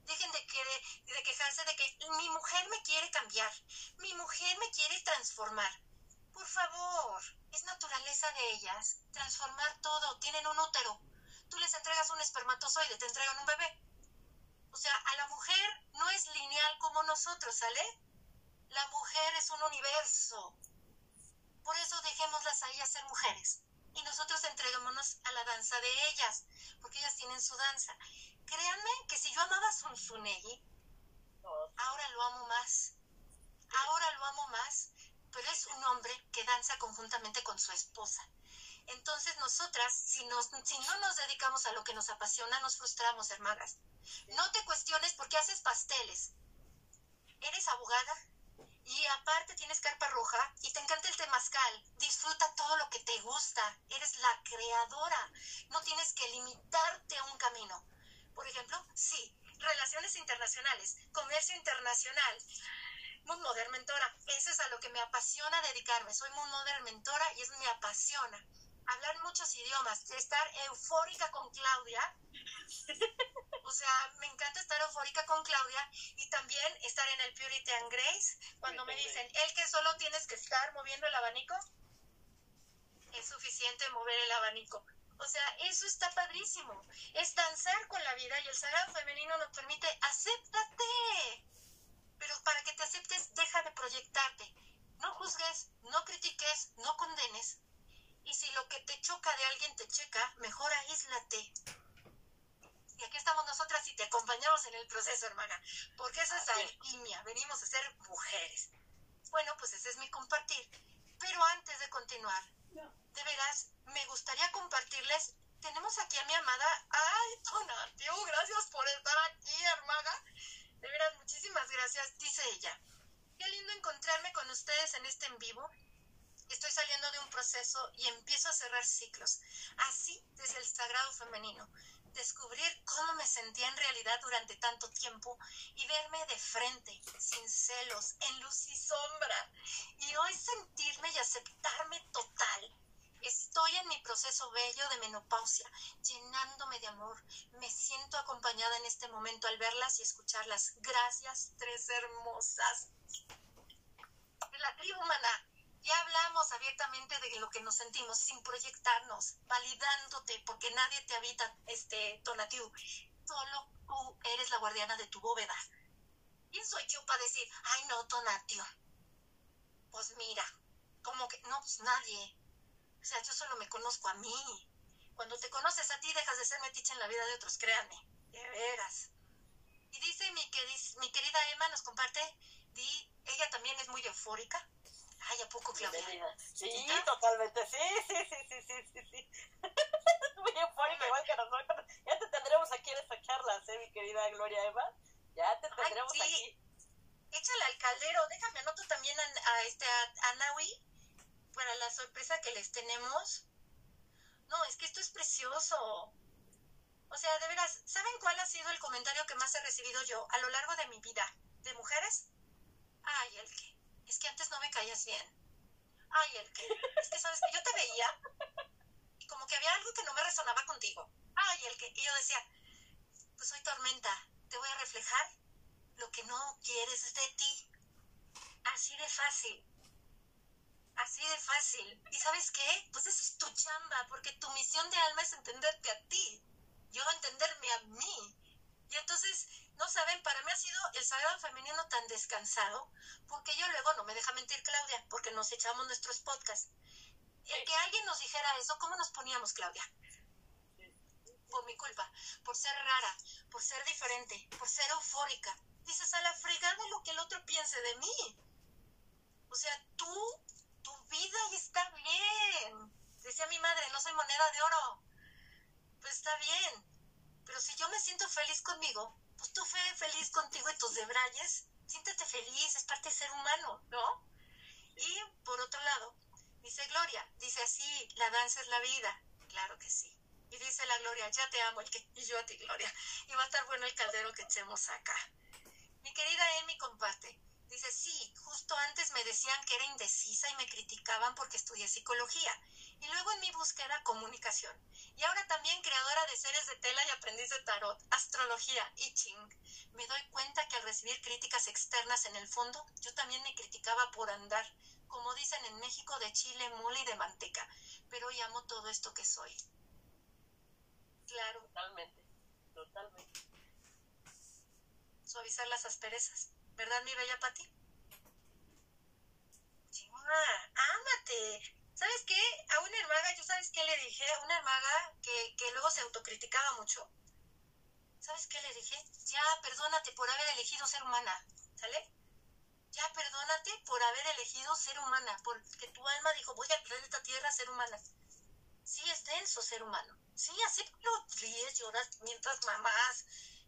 dejen de, de quejarse de que mi mujer me quiere cambiar, mi mujer me quiere transformar. Por favor, es naturaleza de ellas transformar todo, tienen un útero. Tú les entregas un espermatozoide, te entregan un bebé. O sea, a la mujer no es lineal como nosotros, ¿sale? La mujer es un universo. Por eso dejémoslas a ser mujeres y nosotros entreguémonos a la danza de ellas, porque ellas tienen su danza. Créanme que si yo amaba a Zunzunegui, ahora lo amo más. Ahora lo amo más, pero es un hombre que danza conjuntamente con su esposa. Entonces nosotras, si, nos, si no nos dedicamos a lo que nos apasiona, nos frustramos, hermanas. No te cuestiones por qué haces pasteles. ¿Eres abogada? Y aparte tienes carpa roja y te encanta el temazcal. Disfruta todo lo que te gusta. Eres la creadora. No tienes que limitarte a un camino. Por ejemplo, sí, relaciones internacionales, comercio internacional. Moon Modern Mentora, eso es a lo que me Soy Moon Modern Mentora y eso me apasiona. Hablar muchos idiomas, estar eufórica con Claudia o sea, me encanta estar eufórica con Claudia y también estar en el Purity and Grace cuando me dicen, el que solo tienes que estar moviendo el abanico, es suficiente mover el abanico. O sea, eso está padrísimo. Es danzar con la vida y el sagrado femenino nos permite, acéptate. Pero para que te aceptes, deja de proyectarte. No juzgues, no critiques, no condenes. Y si lo que te choca de alguien te checa, mejor aíslate y aquí estamos nosotras y te acompañamos en el proceso, hermana, porque eso es alquimia, venimos a ser mujeres. Bueno, pues ese es mi compartir. Pero antes de continuar, de veras, me gustaría compartirles, tenemos aquí a mi amada, ay, Tonatiu, gracias por estar aquí, hermana. De veras, muchísimas gracias, dice ella. Qué lindo encontrarme con ustedes en este en vivo. Estoy saliendo de un proceso y empiezo a cerrar ciclos, así desde el sagrado femenino descubrir cómo me sentía en realidad durante tanto tiempo y verme de frente, en luz y sombra. Y hoy sentirme y aceptarme total. Estoy en mi proceso bello de menopausia, llenándome de amor. Me siento acompañada en este momento al verlas y escucharlas. Gracias, tres hermosas. La tribu humana. Ya hablamos abiertamente de lo que nos sentimos sin proyectarnos, validándote, porque nadie te habita, este, Tonatiu. Solo tú eres la guardiana de tu bóveda. ¿Quién soy yo para decir, ay no, Tonatiu? Pues mira, como que, no, pues nadie. O sea, yo solo me conozco a mí. Cuando te conoces a ti, dejas de ser metiche en la vida de otros, créanme. De veras. Y dice mi, queris- mi querida Emma, nos comparte, di, ella también es muy eufórica. Ay, ¿a poco, Claudia? Sí, ¿Neta? totalmente. Sí, sí, sí, sí, sí, sí. sí. Muy eufórica, igual que nosotros. Ya te tendremos aquí en esta charla, ¿eh, mi querida Gloria Eva? Ya te tendremos sí. aquí. Échale al caldero, déjame anoto también a, a este a, a Naui para la sorpresa que les tenemos. No, es que esto es precioso. O sea, de veras, ¿saben cuál ha sido el comentario que más he recibido yo a lo largo de mi vida? ¿De mujeres? Ay, el que. Es que antes no me caías bien. Ay, el que. Es que, ¿sabes que Yo te veía y como que había algo que no me resonaba contigo. Ay, el que. Y yo decía, pues soy tormenta, te voy a reflejar lo que no quieres de ti. Así de fácil. Así de fácil. ¿Y sabes qué? Pues eso es tu chamba, porque tu misión de alma es entenderte a ti. Yo entenderme a mí. Y entonces, no saben, para mí ha sido el sagrado femenino tan descansado, porque yo luego, no me deja mentir Claudia, porque nos echamos nuestros podcasts. El que alguien nos dijera eso, ¿cómo nos poníamos, Claudia? Por mi culpa, por ser rara, por ser diferente, por ser eufórica. Dices a la fregada lo que el otro piense de mí. O sea, tú, tu vida y está bien. Decía mi madre, no soy moneda de oro. Pues está bien. Pero si yo me siento feliz conmigo, pues tú fe feliz contigo y tus debrayes. Siéntete feliz, es parte de ser humano, ¿no? Y por otro lado, dice Gloria, dice así, la danza es la vida. Claro que sí. Y dice la Gloria, ya te amo, el que, y yo a ti, Gloria. Y va a estar bueno el caldero que echemos acá. Mi querida Emi comparte. Dice, sí, justo antes me decían que era indecisa y me criticaban porque estudié psicología. Y luego en mi búsqueda, comunicación. Y ahora también creadora de seres de tela y aprendiz de tarot, astrología, I Ching. Me doy cuenta que al recibir críticas externas en el fondo, yo también me criticaba por andar, como dicen en México, de chile, mole y de manteca. Pero hoy amo todo esto que soy. Claro, Totalmente, totalmente. suavizar las asperezas. ¿Verdad, mi bella Pati? Chingua, ámate. ¿Sabes qué? A una hermaga, ¿yo sabes qué le dije? A una hermaga que, que luego se autocriticaba mucho. ¿Sabes qué le dije? Ya, perdónate por haber elegido ser humana. ¿Sale? Ya, perdónate por haber elegido ser humana. Porque tu alma dijo, voy al planeta Tierra a ser humana. Sí, es denso ser humano. Sí, acéptalo, ríes, lloras mientras mamás.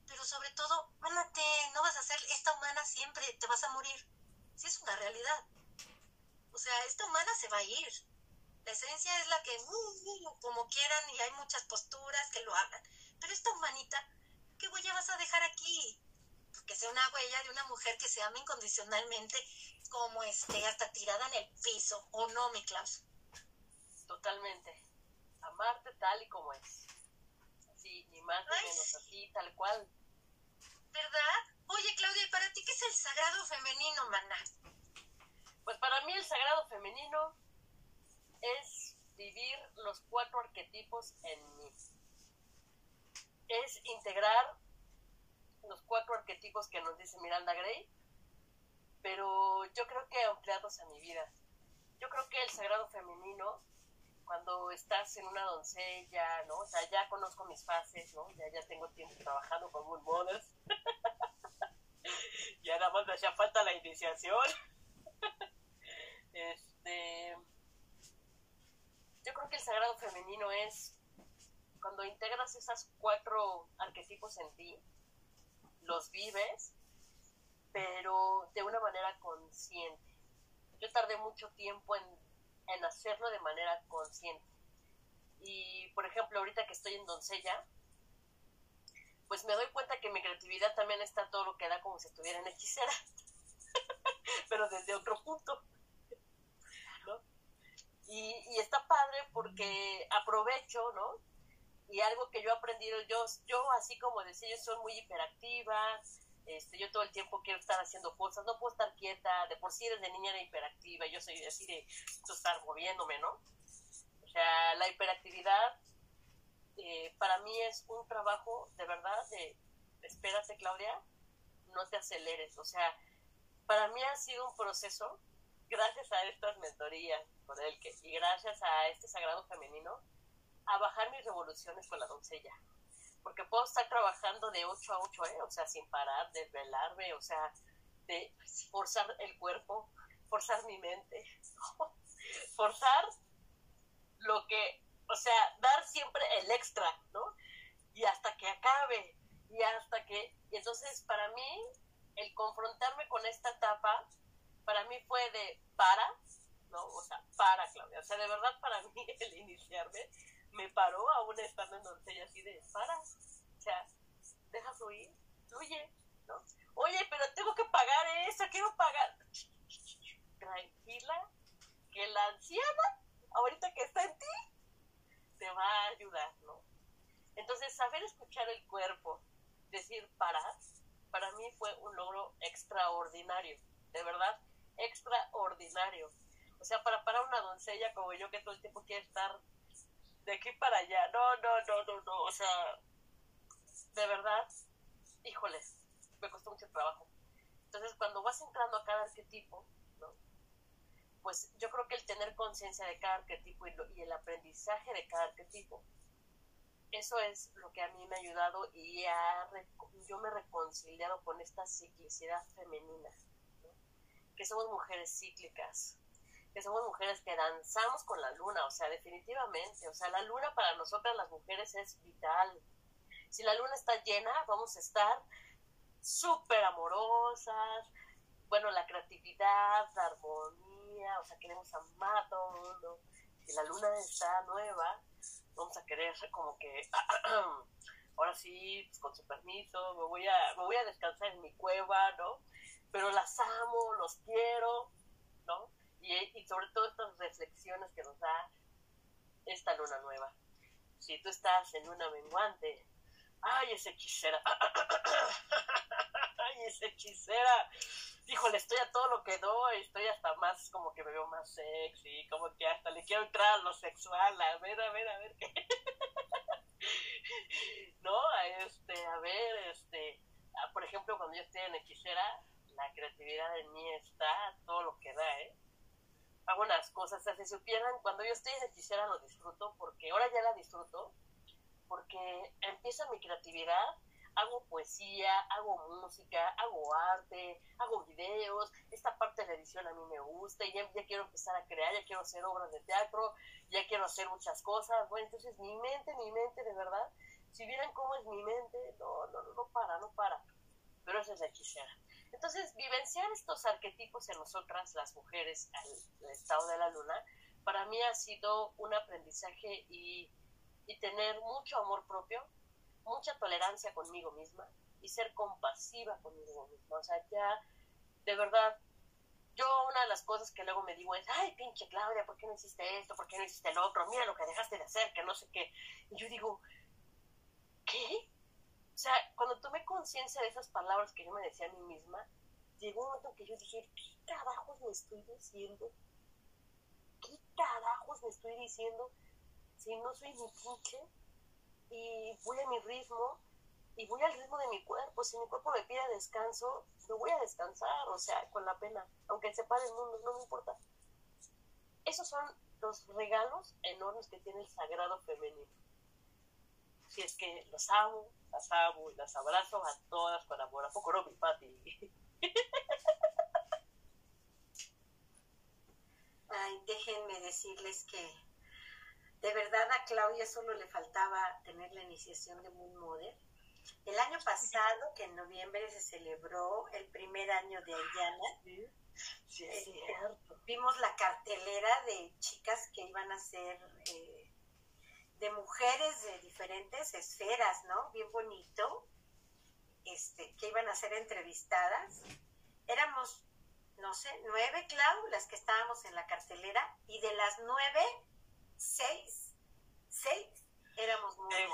Pero sobre todo, ámate, no vas a ser esta humana siempre, te vas a morir. Sí, es una realidad. O sea, esta humana se va a ir. La esencia es la que, uh, uh, como quieran, y hay muchas posturas que lo hablan. Pero esta humanita, ¿qué huella vas a dejar aquí? Que sea una huella de una mujer que se ama incondicionalmente, como esté hasta tirada en el piso, ¿o no, mi Klaus? Totalmente. Amarte tal y como es. Así, ni más ni menos, sí. así, tal cual. ¿Verdad? Oye, Claudia, ¿y para ti qué es el sagrado femenino, maná? Pues para mí el sagrado femenino es vivir los cuatro arquetipos en mí. Es integrar los cuatro arquetipos que nos dice Miranda Gray, pero yo creo que ampliados a mi vida. Yo creo que el sagrado femenino, cuando estás en una doncella, ¿no? O sea, ya conozco mis fases, ¿no? Ya, ya tengo tiempo trabajando con Moon Mothers. ya nada más me hacía falta la iniciación. Este, yo creo que el sagrado femenino es cuando integras esas cuatro arquetipos en ti, los vives, pero de una manera consciente. Yo tardé mucho tiempo en, en hacerlo de manera consciente. Y, por ejemplo, ahorita que estoy en doncella, pues me doy cuenta que mi creatividad también está todo lo que da como si estuviera en hechicera, pero desde otro punto. ¿no? Y, y está padre porque aprovecho, ¿no? Y algo que yo he aprendido, yo, yo así como decía, yo soy muy hiperactiva, este, yo todo el tiempo quiero estar haciendo cosas, no puedo estar quieta, de por sí eres de niña era hiperactiva, yo soy así de estar moviéndome, ¿no? O sea, la hiperactividad eh, para mí es un trabajo de verdad de, espérate Claudia, no te aceleres, o sea, para mí ha sido un proceso, gracias a estas mentorías con el que, y gracias a este sagrado femenino, a bajar mis revoluciones con la doncella porque puedo estar trabajando de 8 a 8, ¿eh? o sea, sin parar, desvelarme, o sea, de forzar el cuerpo, forzar mi mente, forzar lo que, o sea, dar siempre el extra, ¿no? Y hasta que acabe, y hasta que, y entonces para mí, el confrontarme con esta etapa, para mí fue de para, ¿no? O sea, para, Claudia, o sea, de verdad para mí el iniciarme me paró aún estando en doncella así de, para, o sea, deja fluir, fluye, ¿no? Oye, pero tengo que pagar eso, quiero pagar. Tranquila, que la anciana, ahorita que está en ti, te va a ayudar, ¿no? Entonces, saber escuchar el cuerpo, decir parar, para mí fue un logro extraordinario, de verdad, extraordinario. O sea, para parar una doncella como yo que todo el tiempo quiere estar de aquí para allá. No, no, no, no, no. O sea, de verdad, híjoles, me costó mucho trabajo. Entonces, cuando vas entrando a cada arquetipo, ¿no? Pues yo creo que el tener conciencia de cada arquetipo y, y, el aprendizaje de cada arquetipo, eso es lo que a mí me ha ayudado y ha, yo me he reconciliado con esta ciclicidad femenina, que somos mujeres cíclicas, que somos mujeres que danzamos con la luna, o sea, definitivamente, o sea, la luna para nosotras las mujeres es vital. Si la luna está llena, vamos a estar súper amorosas, bueno, la creatividad, la armonía, o sea, queremos amar a todo el mundo. Si la luna está nueva, vamos a querer como que, ahora sí, pues, con su permiso, me voy, a, me voy a descansar en mi cueva, ¿no? Pero las amo, los quiero, ¿no? Y, sobre todo estas reflexiones que nos da esta luna nueva. Si tú estás en una menguante, ay, esa hechicera, ay, esa hechicera, híjole, estoy a todo lo que doy, estoy hasta más, como que me veo más sexy, como que hasta le quiero entrar a lo sexual, a ver, a ver, a ver, ¿qué? ¿no? Este, a ver, este, por ejemplo, cuando yo estoy en hechicera, la creatividad en mí está todo lo que da, ¿eh? Hago las cosas, o sea, si supieran, cuando yo estoy en hechicera lo disfruto, porque ahora ya la disfruto, porque empieza mi creatividad, hago poesía, hago música, hago arte, hago videos, esta parte de la edición a mí me gusta, y ya, quiero empezar a crear, ya quiero hacer obras de teatro, ya quiero hacer muchas cosas, bueno, entonces mi mente, mi mente, de verdad, si vieran cómo es mi mente, no, no, no para, no para, pero esa es la hechicera. Entonces, vivenciar estos arquetipos en nosotras, las mujeres, al estado de la luna, para mí ha sido un aprendizaje y, y tener mucho amor propio, mucha tolerancia conmigo misma y ser compasiva conmigo misma. O sea, ya, de verdad, yo una de las cosas que luego me digo es, ay, pinche Claudia, ¿por qué no hiciste esto? ¿Por qué no hiciste lo otro? Mira lo que dejaste de hacer, que no sé qué. Y yo digo, ¿qué? O sea, cuando tomé conciencia de esas palabras que yo me decía a mí misma, llegó un momento que yo dije, ¿qué carajos me estoy diciendo? ¿Qué carajos me estoy diciendo? Si no soy mi pinche y voy a mi ritmo y voy al ritmo de mi cuerpo. Si mi cuerpo me pide descanso, lo voy a descansar, o sea, con la pena, aunque se pare el mundo, no me importa. Esos son los regalos enormes que tiene el sagrado femenino. Si es que los amo, las amo y las abrazo a todas con amor. ¿A poco no, mi Pati? Ay, déjenme decirles que de verdad a Claudia solo le faltaba tener la iniciación de Moon Mother. El año pasado, que en noviembre se celebró el primer año de Ayana, eh, vimos la cartelera de chicas que iban a ser eh, de mujeres de diferentes esferas, ¿no? Bien bonito, este, que iban a ser entrevistadas. Éramos, no sé, nueve, Clau, las que estábamos en la cartelera, y de las nueve, seis, seis éramos mujeres.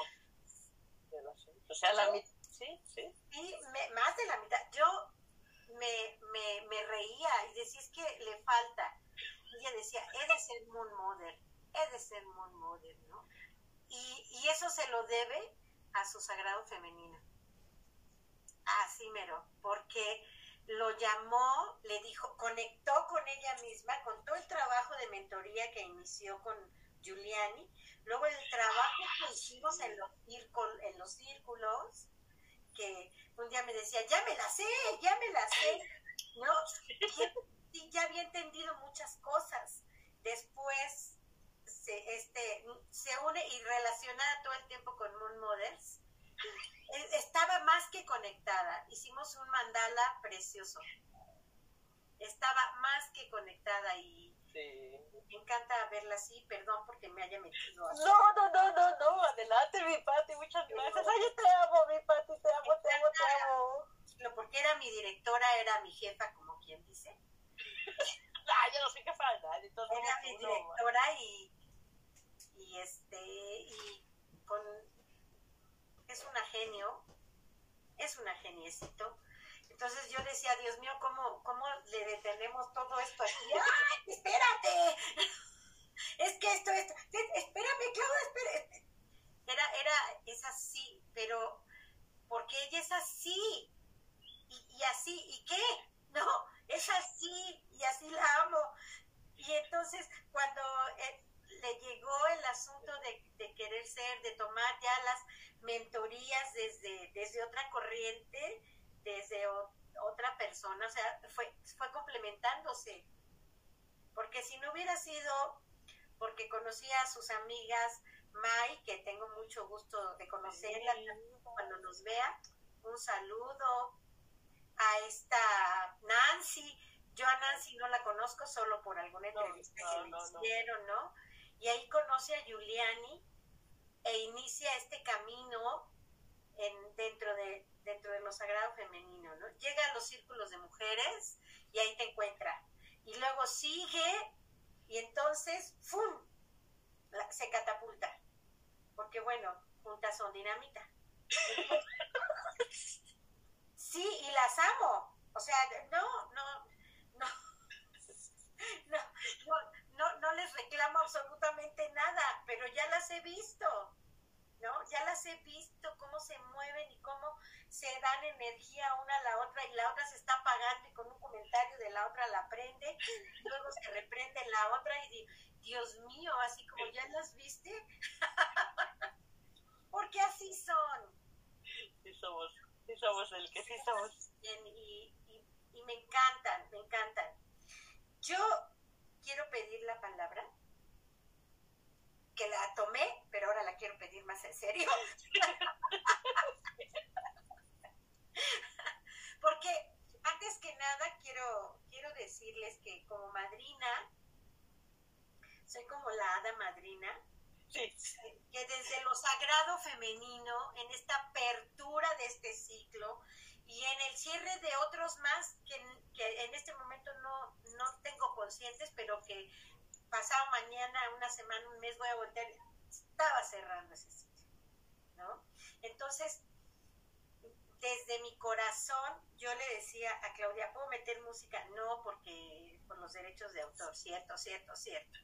O sea, la mitad, sí, sí. Y me, más de la mitad. Yo me, me, me reía y decía, es que le falta. Y ella decía, he de ser moon mother, he de ser moon mother eso se lo debe a su sagrado femenino. Así mero, porque lo llamó, le dijo, conectó con ella misma, con todo el trabajo de mentoría que inició con Giuliani, luego el trabajo que hicimos en los, en los círculos, que un día me decía, ya me la sé, ya me la sé, ¿no? Y ya había entendido muchas cosas. Después se, este, se une y relaciona todo el tiempo con Moon Models estaba más que conectada. Hicimos un mandala precioso. Estaba más que conectada y me encanta verla así. Perdón porque me haya metido así. No, no, no, no, no. Adelante, mi Pati. Muchas gracias. Ay, yo te amo, mi Pati. Te amo, te amo, te amo. Porque era mi directora, era mi jefa, como quien dice. ah, yo no soy jefa de nadie. Era mi directora y, y este, y con es una genio, es una geniecito. Entonces yo decía, Dios mío, ¿cómo, cómo le detenemos todo esto aquí? ¡Ay, espérate! Es que esto, esto, espérame, Claudia, espérate. Era, era, es así, pero porque ella es así, y, así, ¿y qué? No, es así, y así la amo. Y entonces, cuando eh, le llegó el asunto de, de, querer ser, de tomar ya las mentorías desde, desde otra corriente, desde otra persona, o sea, fue, fue complementándose. Porque si no hubiera sido porque conocía a sus amigas Mai, que tengo mucho gusto de conocerla cuando nos vea, un saludo a esta Nancy, yo a Nancy no la conozco solo por alguna entrevista que le hicieron, ¿no? Y ahí conoce a Giuliani, e inicia este camino en, dentro, de, dentro de lo sagrado femenino, ¿no? Llega a los círculos de mujeres y ahí te encuentra. Y luego sigue y entonces, ¡fum! se catapulta. Porque bueno, juntas son dinamita. sí, y las amo. O sea, no, no, no, no, no, no, no les reclamo absolutamente nada, pero ya las he visto, ¿no? Ya las he visto cómo se mueven y cómo se dan energía una a la otra y la otra se está apagando y con un comentario de la otra la prende, luego se reprende la otra y digo, Dios mío, así como ya las viste, porque así son. Sí somos, sí somos el que sí somos. Y, y, y me encantan, me encantan. Yo quiero pedir la palabra, que la tomé, pero ahora la quiero pedir más en serio. Porque antes que nada quiero, quiero decirles que como madrina, soy como la hada madrina, que desde lo sagrado femenino, en esta apertura de este ciclo y en el cierre de otros más que, que en este momento no, no tengo conscientes, pero que pasado mañana, una semana, un mes voy a voltear, estaba cerrando ese sitio, ¿no? Entonces, desde mi corazón, yo le decía a Claudia, ¿puedo meter música? No, porque por los derechos de autor, cierto, cierto, cierto.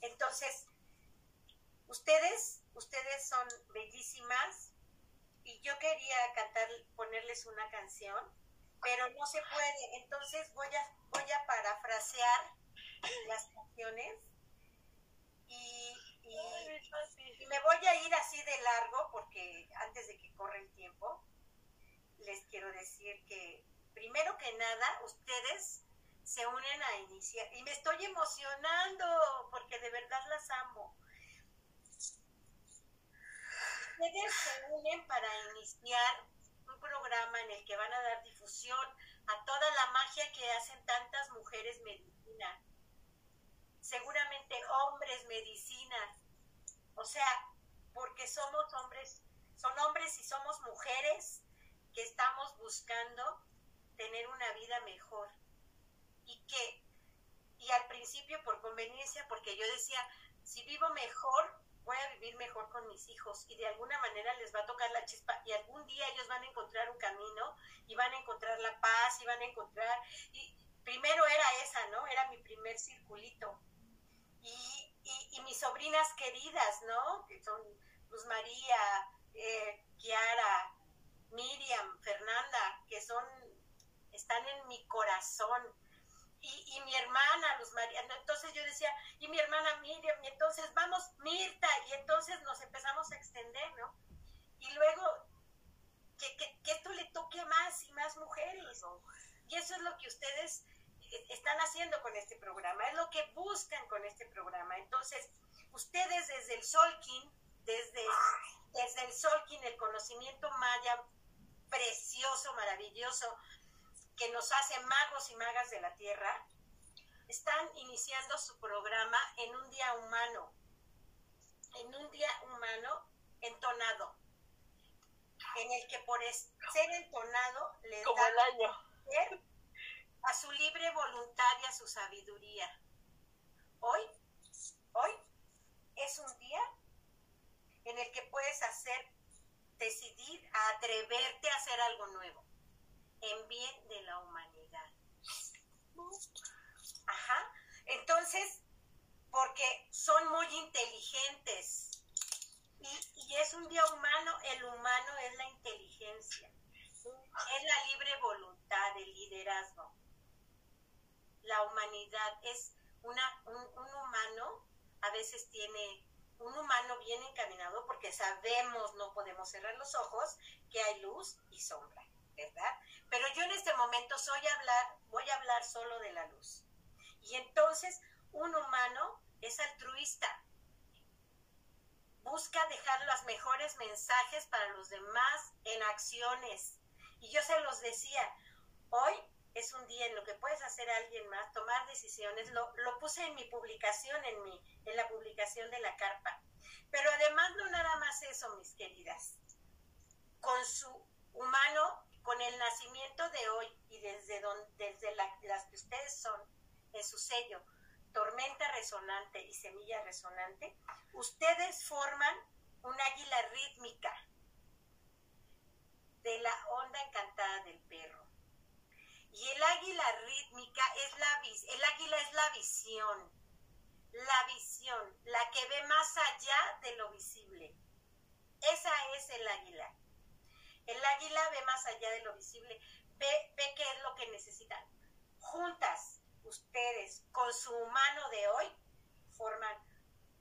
Entonces, ustedes, ustedes son bellísimas y yo quería cantar, ponerles una canción pero no se puede. Entonces voy a, voy a parafrasear las canciones y, y, me voy a ir así de largo porque antes de que corra el tiempo, les quiero decir que primero que nada, ustedes se unen a iniciar y me estoy emocionando porque de verdad las amo. Ustedes se unen para iniciar programa en el que van a dar difusión a toda la magia que hacen tantas mujeres medicina. Seguramente hombres medicina. O sea, porque somos hombres, son hombres y somos mujeres que estamos buscando tener una vida mejor. Y que, y al principio por conveniencia, porque yo decía, si vivo mejor, voy a vivir mejor con mis hijos y de alguna manera les va a tocar la chispa y algún día ellos van a encontrar un camino y van a encontrar la paz y van a encontrar y primero era esa, ¿no? Era mi primer circulito y, y, mis sobrinas queridas, ¿no? Que son Luz María, eh, Kiara, Miriam, Fernanda, que son, están en mi corazón. Y, y, mi hermana, Luz María, entonces yo decía, y mi hermana Miriam, y entonces vamos, Mirta, y entonces nos empezamos a extender, ¿no? Y luego, que, que, que esto le toque a más y más mujeres. Y eso es lo que ustedes eh, están haciendo con este programa, es lo que buscan con este programa. Entonces, ustedes desde el Solkin, desde, desde el Solkin, el conocimiento maya precioso, maravilloso, que nos hace magos y magas de la tierra, están iniciando su programa en un día humano, en un día humano entonado, en el que por ser entonado les Como da el año. a su libre voluntad y a su sabiduría. Hoy, hoy es un día en el que puedes hacer, decidir, a atreverte a hacer algo nuevo, en bien de la humanidad. Ajá. Entonces, porque son muy inteligentes. Y, es un día humano, el humano es la inteligencia, es la libre voluntad, el liderazgo. La humanidad es una, un, un humano, a veces tiene un humano bien encaminado porque sabemos, no podemos cerrar los ojos, que hay luz y sombra, ¿verdad? Pero yo en este momento soy hablar, voy a hablar solo de la luz. Y entonces un humano es altruista. Busca dejar los mejores mensajes para los demás en acciones. Y yo se los decía, hoy es un día en lo que puedes hacer a alguien más, tomar decisiones. Lo, lo puse en mi publicación, en, mi, en la publicación de la carpa. Pero además no nada más eso, mis queridas. Con su humano, con el nacimiento de hoy y desde, donde, desde la, las que ustedes son, en su sello, tormenta resonante y semilla resonante, ustedes forman un águila rítmica de la onda encantada del perro. Y el águila rítmica es la el águila es la visión, la visión, la que ve más allá de lo visible. Esa es el águila. El águila ve más allá de lo visible, ve, ve qué es lo que necesitan. Juntas, ustedes, con su humano de hoy, forman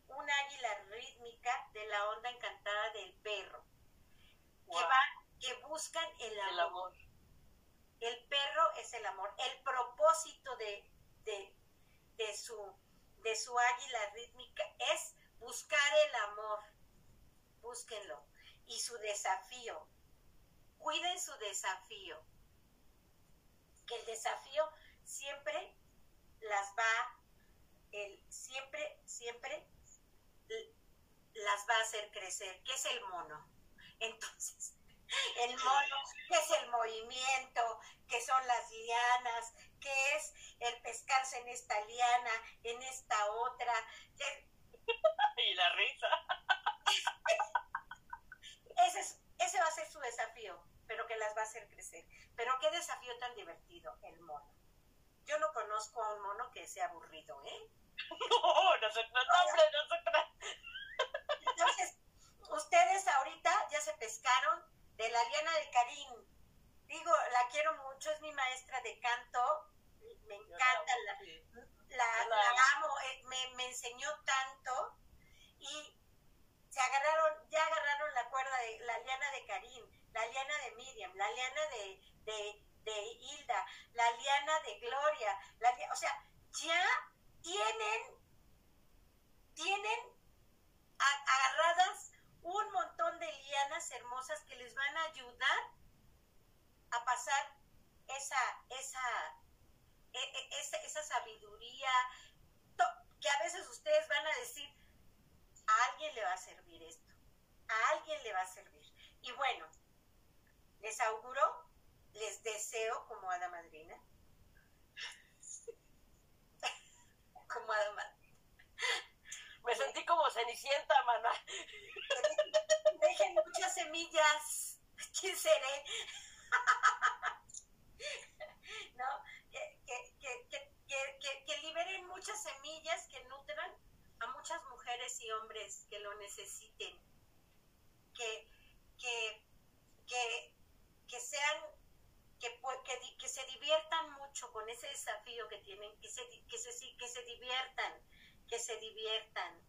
un águila rítmica de la onda encantada del perro, wow. que, van, que buscan el amor. El amor. El perro es el amor. El propósito de, de, de, su, de su águila rítmica es buscar el amor. Búsquenlo. Y su desafío. Cuiden su desafío. Que el desafío siempre las va, el, siempre, siempre las va a hacer crecer. ¿Qué es el mono? Entonces, el mono, que es el movimiento, que son las lianas, que es el pescarse en esta liana, en esta otra. y la risa. ese, es, ese va a ser su desafío, pero que las va a hacer crecer. Pero qué desafío tan divertido, el mono. Yo no conozco a un mono que sea aburrido, ¿eh? No, no se no, hombre, no se Entonces, ustedes ahorita ya se pescaron de la Liana del Karim. Digo, la quiero mucho, es mi maestra de canto, me encanta, la, la, la amo, eh, me, me, enseñó tanto y se agarraron, ya agarraron la cuerda de la Liana de Karim, la Liana de Miriam, la Liana de, de, de Hilda, la Liana de Gloria, la, o sea, ya tienen, tienen agarradas un montón de lianas hermosas que les van a ayudar a pasar esa, esa, esa, esa sabiduría, que a veces ustedes van a decir, a alguien le va a servir esto, a alguien le va a servir. Y bueno, les auguro, les deseo como hada madrina, como hada madrina. Me sentí como cenicienta, maná. Dejen muchas semillas. ¿Quién seré? ¿No? Que, que, que, que, liberen muchas semillas que nutran a muchas mujeres y hombres que lo necesiten. Diviertan mucho con ese desafío que tienen, que se, que se, que se diviertan, que se diviertan,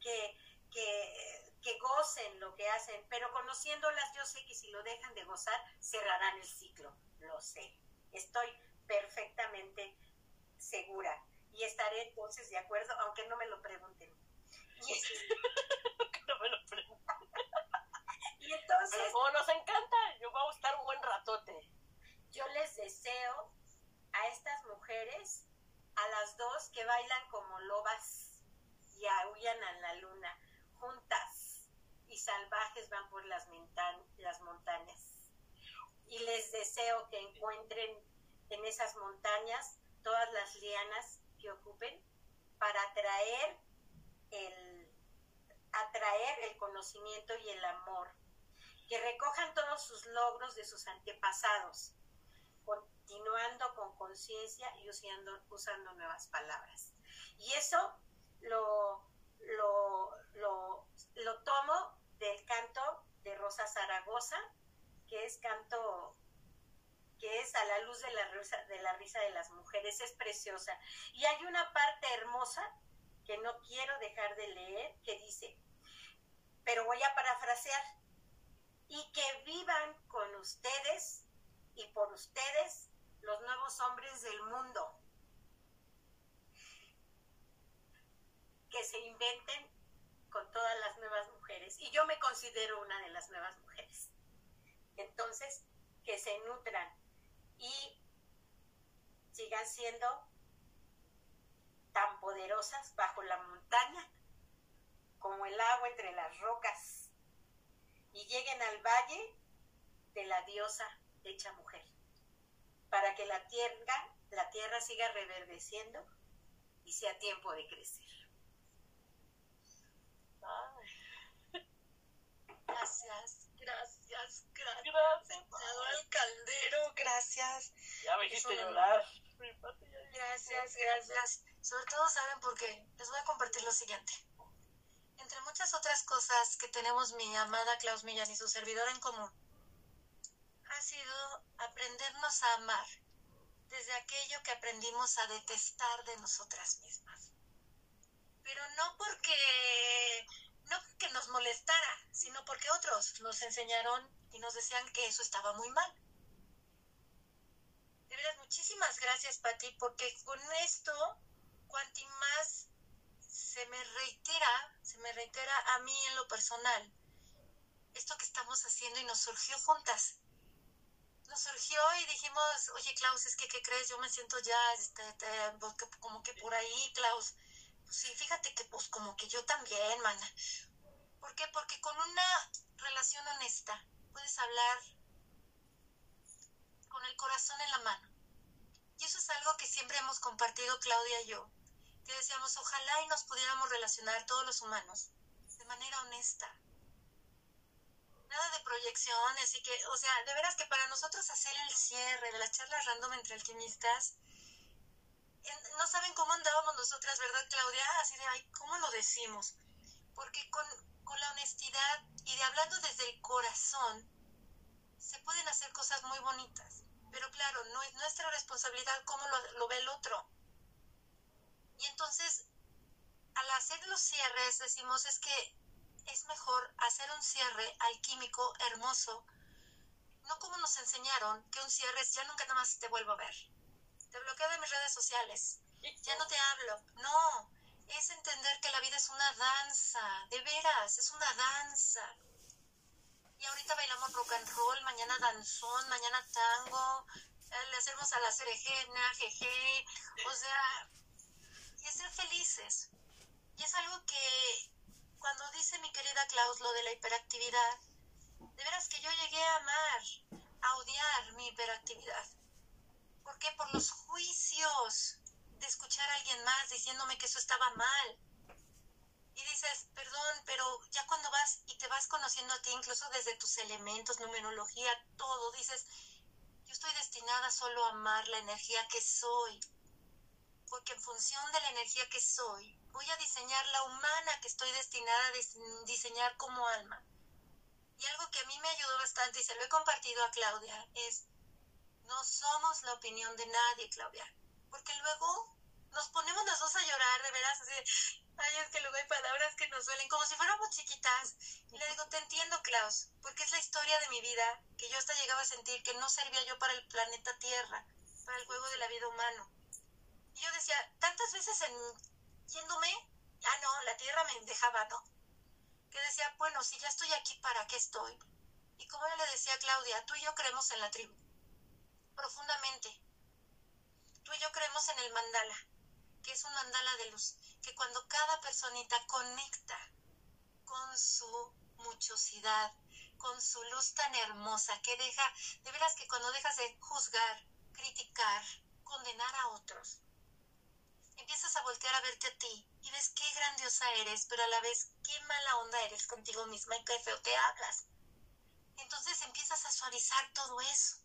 que, que, que gocen lo que hacen, pero conociéndolas yo sé que si lo dejan de gozar, cerrarán el ciclo, lo sé, estoy perfectamente segura. Y estaré entonces de acuerdo, aunque no me lo pregunten. no me lo pregunten. y entonces... Como nos encanta, yo a estar un buen ratote. Yo les deseo a estas mujeres, a las dos que bailan como lobas y aullan a la luna, juntas y salvajes van por las, las montañas. Y les deseo que encuentren en esas montañas todas las lianas que ocupen para atraer el, atraer el conocimiento y el amor. Que recojan todos sus logros de sus antepasados, continuando con conciencia y usando, usando nuevas palabras. Y eso lo, lo, lo, lo tomo del canto de Rosa Zaragoza, que es canto que es a la luz de la, risa, de la risa de las mujeres, es preciosa. Y hay una parte hermosa que no quiero dejar de leer, que dice, pero voy a parafrasear, y que vivan con ustedes y por ustedes los nuevos hombres del mundo, que se inventen con todas las nuevas mujeres. Y yo me considero una de las nuevas mujeres. Entonces, que se nutran y sigan siendo tan poderosas bajo la montaña como el agua entre las rocas y lleguen al valle de la diosa hecha mujer para que la tierra, la tierra siga reverdeciendo y sea tiempo de crecer. Gracias, gracias, gracias. Gracias. al caldero, gracias. Ya me hiciste llorar. Gracias, gracias. Sobre todo saben por qué. Les voy a compartir lo siguiente. Entre muchas otras cosas que tenemos mi amada Klaus Millán y su servidor en común, ha sido aprendernos a amar desde aquello que aprendimos a detestar de nosotras mismas. Pero no porque no porque nos molestara, sino porque otros nos enseñaron y nos decían que eso estaba muy mal. De verdad, muchísimas gracias, Pati, porque con esto, cuanti más se me reitera, se me reitera a mí en lo personal, esto que estamos haciendo y nos surgió juntas. Nos surgió y dijimos, oye Klaus, es que, ¿qué crees? Yo me siento ya este, como que por ahí, Klaus sí, fíjate que pues como que yo también, mana. ¿Por qué? Porque con una relación honesta puedes hablar con el corazón en la mano. Y eso es algo que siempre hemos compartido Claudia y yo. Decíamos, ojalá y nos pudiéramos relacionar todos los humanos de manera honesta. Nada de proyecciones y que, o sea, de veras que para nosotros hacer el cierre de las charlas random entre alquimistas, no saben cómo andábamos nosotras, ¿verdad, Claudia? Así de, ay, ¿cómo lo decimos? Porque con, con la honestidad y de hablando desde el corazón, se pueden hacer cosas muy bonitas. Pero claro, no es nuestra responsabilidad cómo lo ve el otro. Y entonces, al hacer los cierres, decimos es que es mejor hacer un cierre alquímico hermoso, no como nos enseñaron, que un cierre es ya nunca nada más te vuelvo a ver te bloqueo de mis redes sociales, ya no te hablo. No, es entender que la vida es una danza, de veras, es una danza. Y ahorita bailamos rock and roll, mañana danzón, mañana tango, eh, le hacemos a la cerejena, jeje, o sea, y ser felices. Y es algo que cuando dice mi querida Klaus lo de la hiperactividad, de veras que yo llegué a amar, a odiar mi hiperactividad. ¿Por qué? Por los juicios de escuchar a alguien más diciéndome que eso estaba mal. Y dices, perdón, pero ya cuando vas y te vas conociendo a ti, incluso desde tus elementos, numerología, todo, dices, yo estoy destinada solo a amar la energía que soy. Porque en función de la energía que soy, voy a diseñar la humana que estoy destinada a diseñar como alma. Y algo que a mí me ayudó bastante y se lo he compartido a Claudia es No somos la opinión de nadie, Claudia. Porque luego nos ponemos las dos a llorar, de veras, así, ay, es que luego hay palabras que nos duelen, como si fuéramos chiquitas. Y le digo, te entiendo, Klaus, porque es la historia de mi vida, que yo hasta llegaba a sentir que no servía yo para el planeta Tierra, para el juego de la vida humano. Y yo decía, tantas veces en yéndome, ah, no, la Tierra me dejaba, ¿no? Que decía, bueno, si ya estoy aquí, ¿para qué estoy? Y como yo le decía a Claudia, tú y yo creemos en la tribu, profundamente. Tú y yo creemos en el mandala que es un mandala de luz, que cuando cada personita conecta con su muchosidad, con su luz tan hermosa, que deja, de veras que cuando dejas de juzgar, criticar, condenar a otros, empiezas a voltear a verte a ti y ves qué grandiosa eres, pero a la vez qué mala onda eres contigo misma y qué feo te hablas. Entonces empiezas a suavizar todo eso.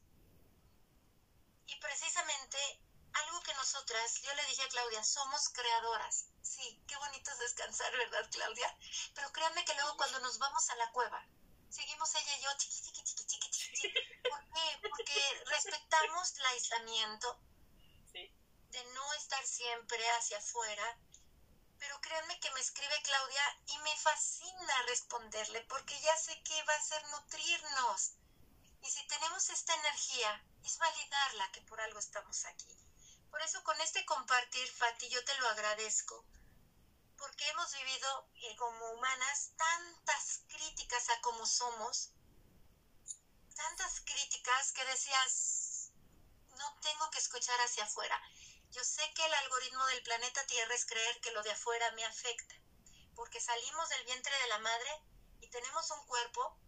Y precisamente algo que nosotras, yo le dije a Claudia, somos creadoras. Sí, qué bonito es descansar, ¿verdad, Claudia? Pero créanme que luego cuando nos vamos a la cueva, seguimos ella y yo, chiqui, chiqui, chiqui, chiqui, chiqui. ¿Por qué? Porque respetamos el aislamiento de no estar siempre hacia afuera. Pero créanme que me escribe Claudia y me fascina responderle porque ya sé que va a ser nutrirnos. Y si tenemos esta energía, es validarla que por algo estamos aquí. Por eso con este compartir, Fati, yo te lo agradezco, porque hemos vivido eh, como humanas tantas críticas a cómo somos, tantas críticas que decías, no tengo que escuchar hacia afuera. Yo sé que el algoritmo del planeta Tierra es creer que lo de afuera me afecta, porque salimos del vientre de la madre y tenemos un cuerpo,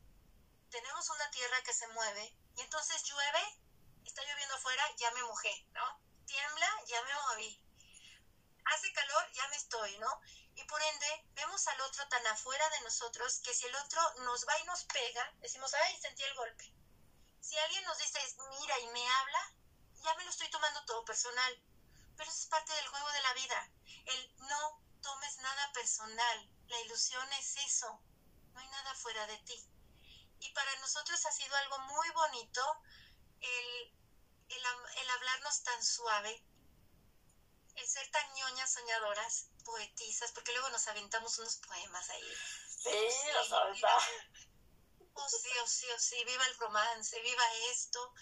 tenemos una tierra que se mueve, y entonces llueve, está lloviendo afuera, ya me mojé, ¿no? tiembla, ya me moví. Hace calor, ya me estoy, ¿no? Y por ende, vemos al otro tan afuera de nosotros que si el otro nos va y nos pega, decimos, ay, sentí el golpe. Si alguien nos dice, mira y me habla, ya me lo estoy tomando todo personal. Pero eso es parte del juego de la vida. El no tomes nada personal. La ilusión es eso. No hay nada fuera de ti. Y para nosotros ha sido algo muy bonito el el, hablarnos tan suave, el ser tan ñoñas, soñadoras, poetisas, porque luego nos aventamos unos poemas ahí. Sí, los aventamos. Oh, sí, oh, sí, oh, sí, viva el romance, viva esto.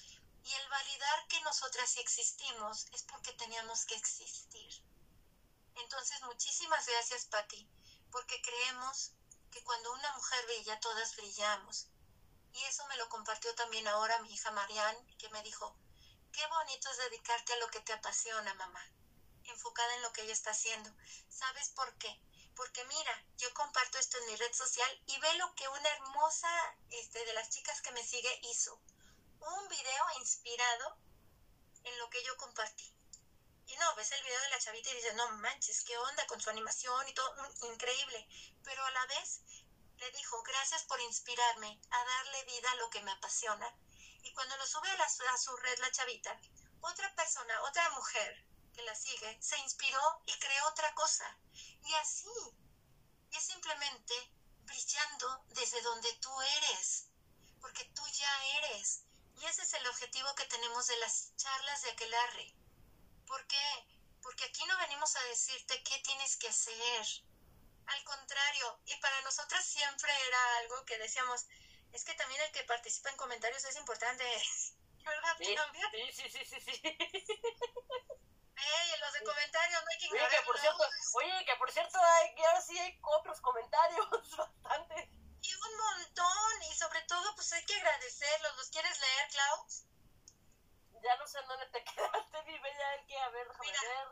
Y el validar que nosotras existimos es porque teníamos que existir. Entonces, muchísimas gracias, Patti, porque creemos que cuando una mujer brilla, todas brillamos. Y eso me lo compartió también ahora mi hija Marianne, que me dijo, Qué bonito es dedicarte a lo que te apasiona, mamá, enfocada en lo que ella está haciendo. ¿Sabes por qué? Porque mira, yo comparto esto en mi red social y ve lo que una hermosa este, de las chicas que me sigue hizo. Un video inspirado en lo que yo compartí. Y no, ves el video de la chavita y dices, no manches, qué onda con su animación y todo, increíble. Pero a la vez le dijo, gracias por inspirarme a darle vida a lo que me apasiona y cuando lo sube a, su red la chavita, otra persona, otra mujer que la sigue, se inspiró y creó otra cosa. Y así, y es simplemente brillando desde donde tú eres, porque tú ya eres. Y ese es el objetivo que tenemos de las charlas de Aquelarre. ¿Por qué? Porque aquí no venimos a decirte qué tienes que hacer. Al contrario, y para nosotras siempre era algo que decíamos, es que también el que participa en comentarios es importante. ¿Verdad, sí, sí, sí, sí, sí, Ey, en los de comentarios no hay que Oye, que por cierto, oye, que por cierto, hay, que ahora sí hay otros comentarios, bastante. Y un montón, y sobre todo, pues hay que agradecerlos. ¿Los quieres leer, Klaus? Ya no sé dónde te quedaste, mi bella, hay que, a ver, Mira, ver.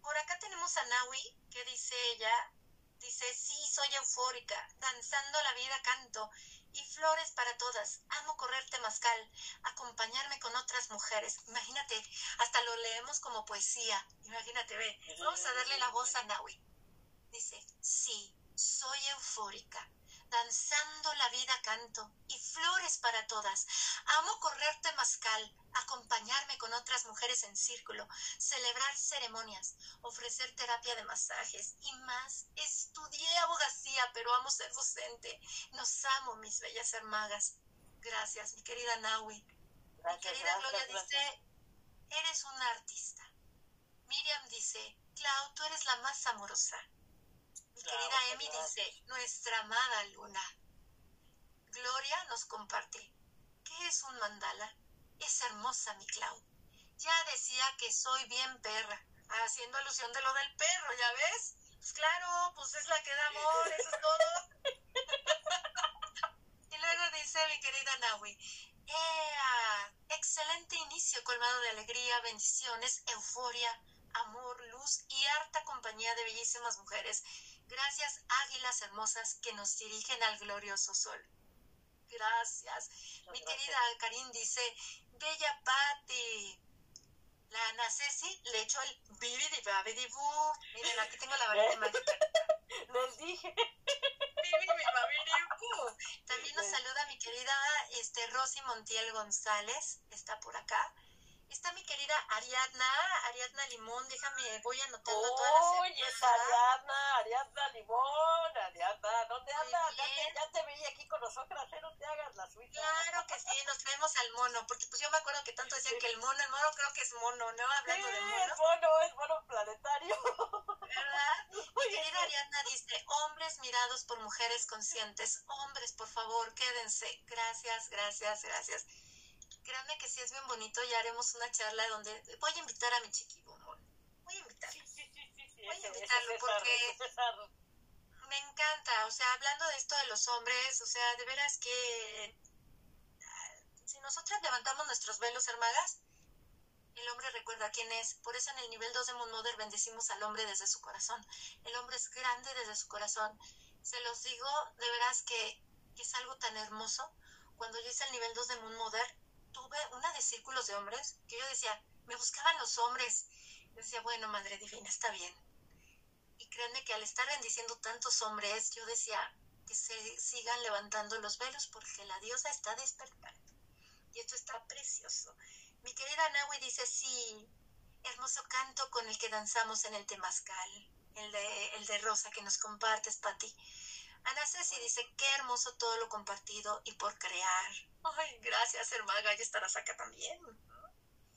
Por acá tenemos a Nawi, que dice ella, dice, sí, soy eufórica, danzando la vida canto y flores para todas. Amo correr temazcal, acompañarme con otras mujeres. Imagínate, hasta lo leemos como poesía. Imagínate, ve. Vamos a darle la voz a Naui. Dice, sí, soy eufórica danzando la vida canto, y flores para todas. Amo correr temazcal, acompañarme con otras mujeres en círculo, celebrar ceremonias, ofrecer terapia de masajes y más. Estudié abogacía, pero amo ser docente. Nos amo, mis bellas hermagas. Gracias, mi querida Naui. Mi querida Gloria dice, eres una artista. Miriam dice, Clau, tú eres la más amorosa. Mi querida Emi dice, nuestra amada Luna. Gloria nos comparte, ¿qué es un mandala? Es hermosa, mi Clau. Ya decía que soy bien perra, haciendo alusión de lo del perro, ¿ya ves? Pues claro, pues es la que da amor, eso es todo. y luego dice mi querida Nahui, ¡Ea! Excelente inicio colmado de alegría, bendiciones, euforia, amor, luz y harta compañía de bellísimas mujeres. Gracias, águilas hermosas que nos dirigen al glorioso sol. Gracias. Mi querida Karin dice, Bella Patti, la Ana Ceci le echó el bibidi babidi bu. Miren, aquí tengo la varita mágica. Les dije. También nos saluda mi querida este, Rosy Montiel González, está por acá. Está mi querida Ariadna, Ariadna Limón, déjame, voy anotando todas las Oye, es Ariadna, Ariadna Limón, Ariadna, ¿dónde andas? Ya te, ya te veía aquí con nosotras, ¿eh? no te hagas la suya. Claro que sí, nos traemos al mono, porque pues yo me acuerdo que tanto decían que el mono, el mono creo que es mono, ¿no? Hablando Sí, de es mono, mono, es mono planetario. ¿verdad? Mi querida Ariadna dice, hombres mirados por mujeres conscientes, hombres, por favor, quédense. Gracias, gracias, gracias. Créanme que sí es bien bonito, ya haremos una charla donde voy a invitar a mi chiquibomón. Voy a invitarlo. Sí, sí, sí, Voy a ese- ese invitarlo porque-. Me encanta, o sea, hablando de esto de los hombres, o sea, de veras que si nosotras levantamos nuestros velos, hermagas, el hombre recuerda quién es. Por eso en el nivel 2 de Moon Mother bendecimos al hombre desde su corazón. El hombre es grande desde su corazón. Se los digo, de veras que, que es algo tan hermoso. Cuando yo hice el nivel 2 de Moon Mother, tuve una de círculos de hombres que yo decía, me buscaban los hombres. Yo decía, bueno, madre divina, está bien. Y créanme que al estar bendiciendo tantos hombres, yo decía que se sigan levantando los velos porque la diosa está despertando. Y esto está precioso. Mi querida Nahui dice, sí, hermoso canto con el que danzamos en el temazcal, el de, el de Rosa que nos compartes, Pati. Ana Ceci dice, qué hermoso todo lo compartido y por crear. Ay, gracias, hermaga, ya estarás acá también.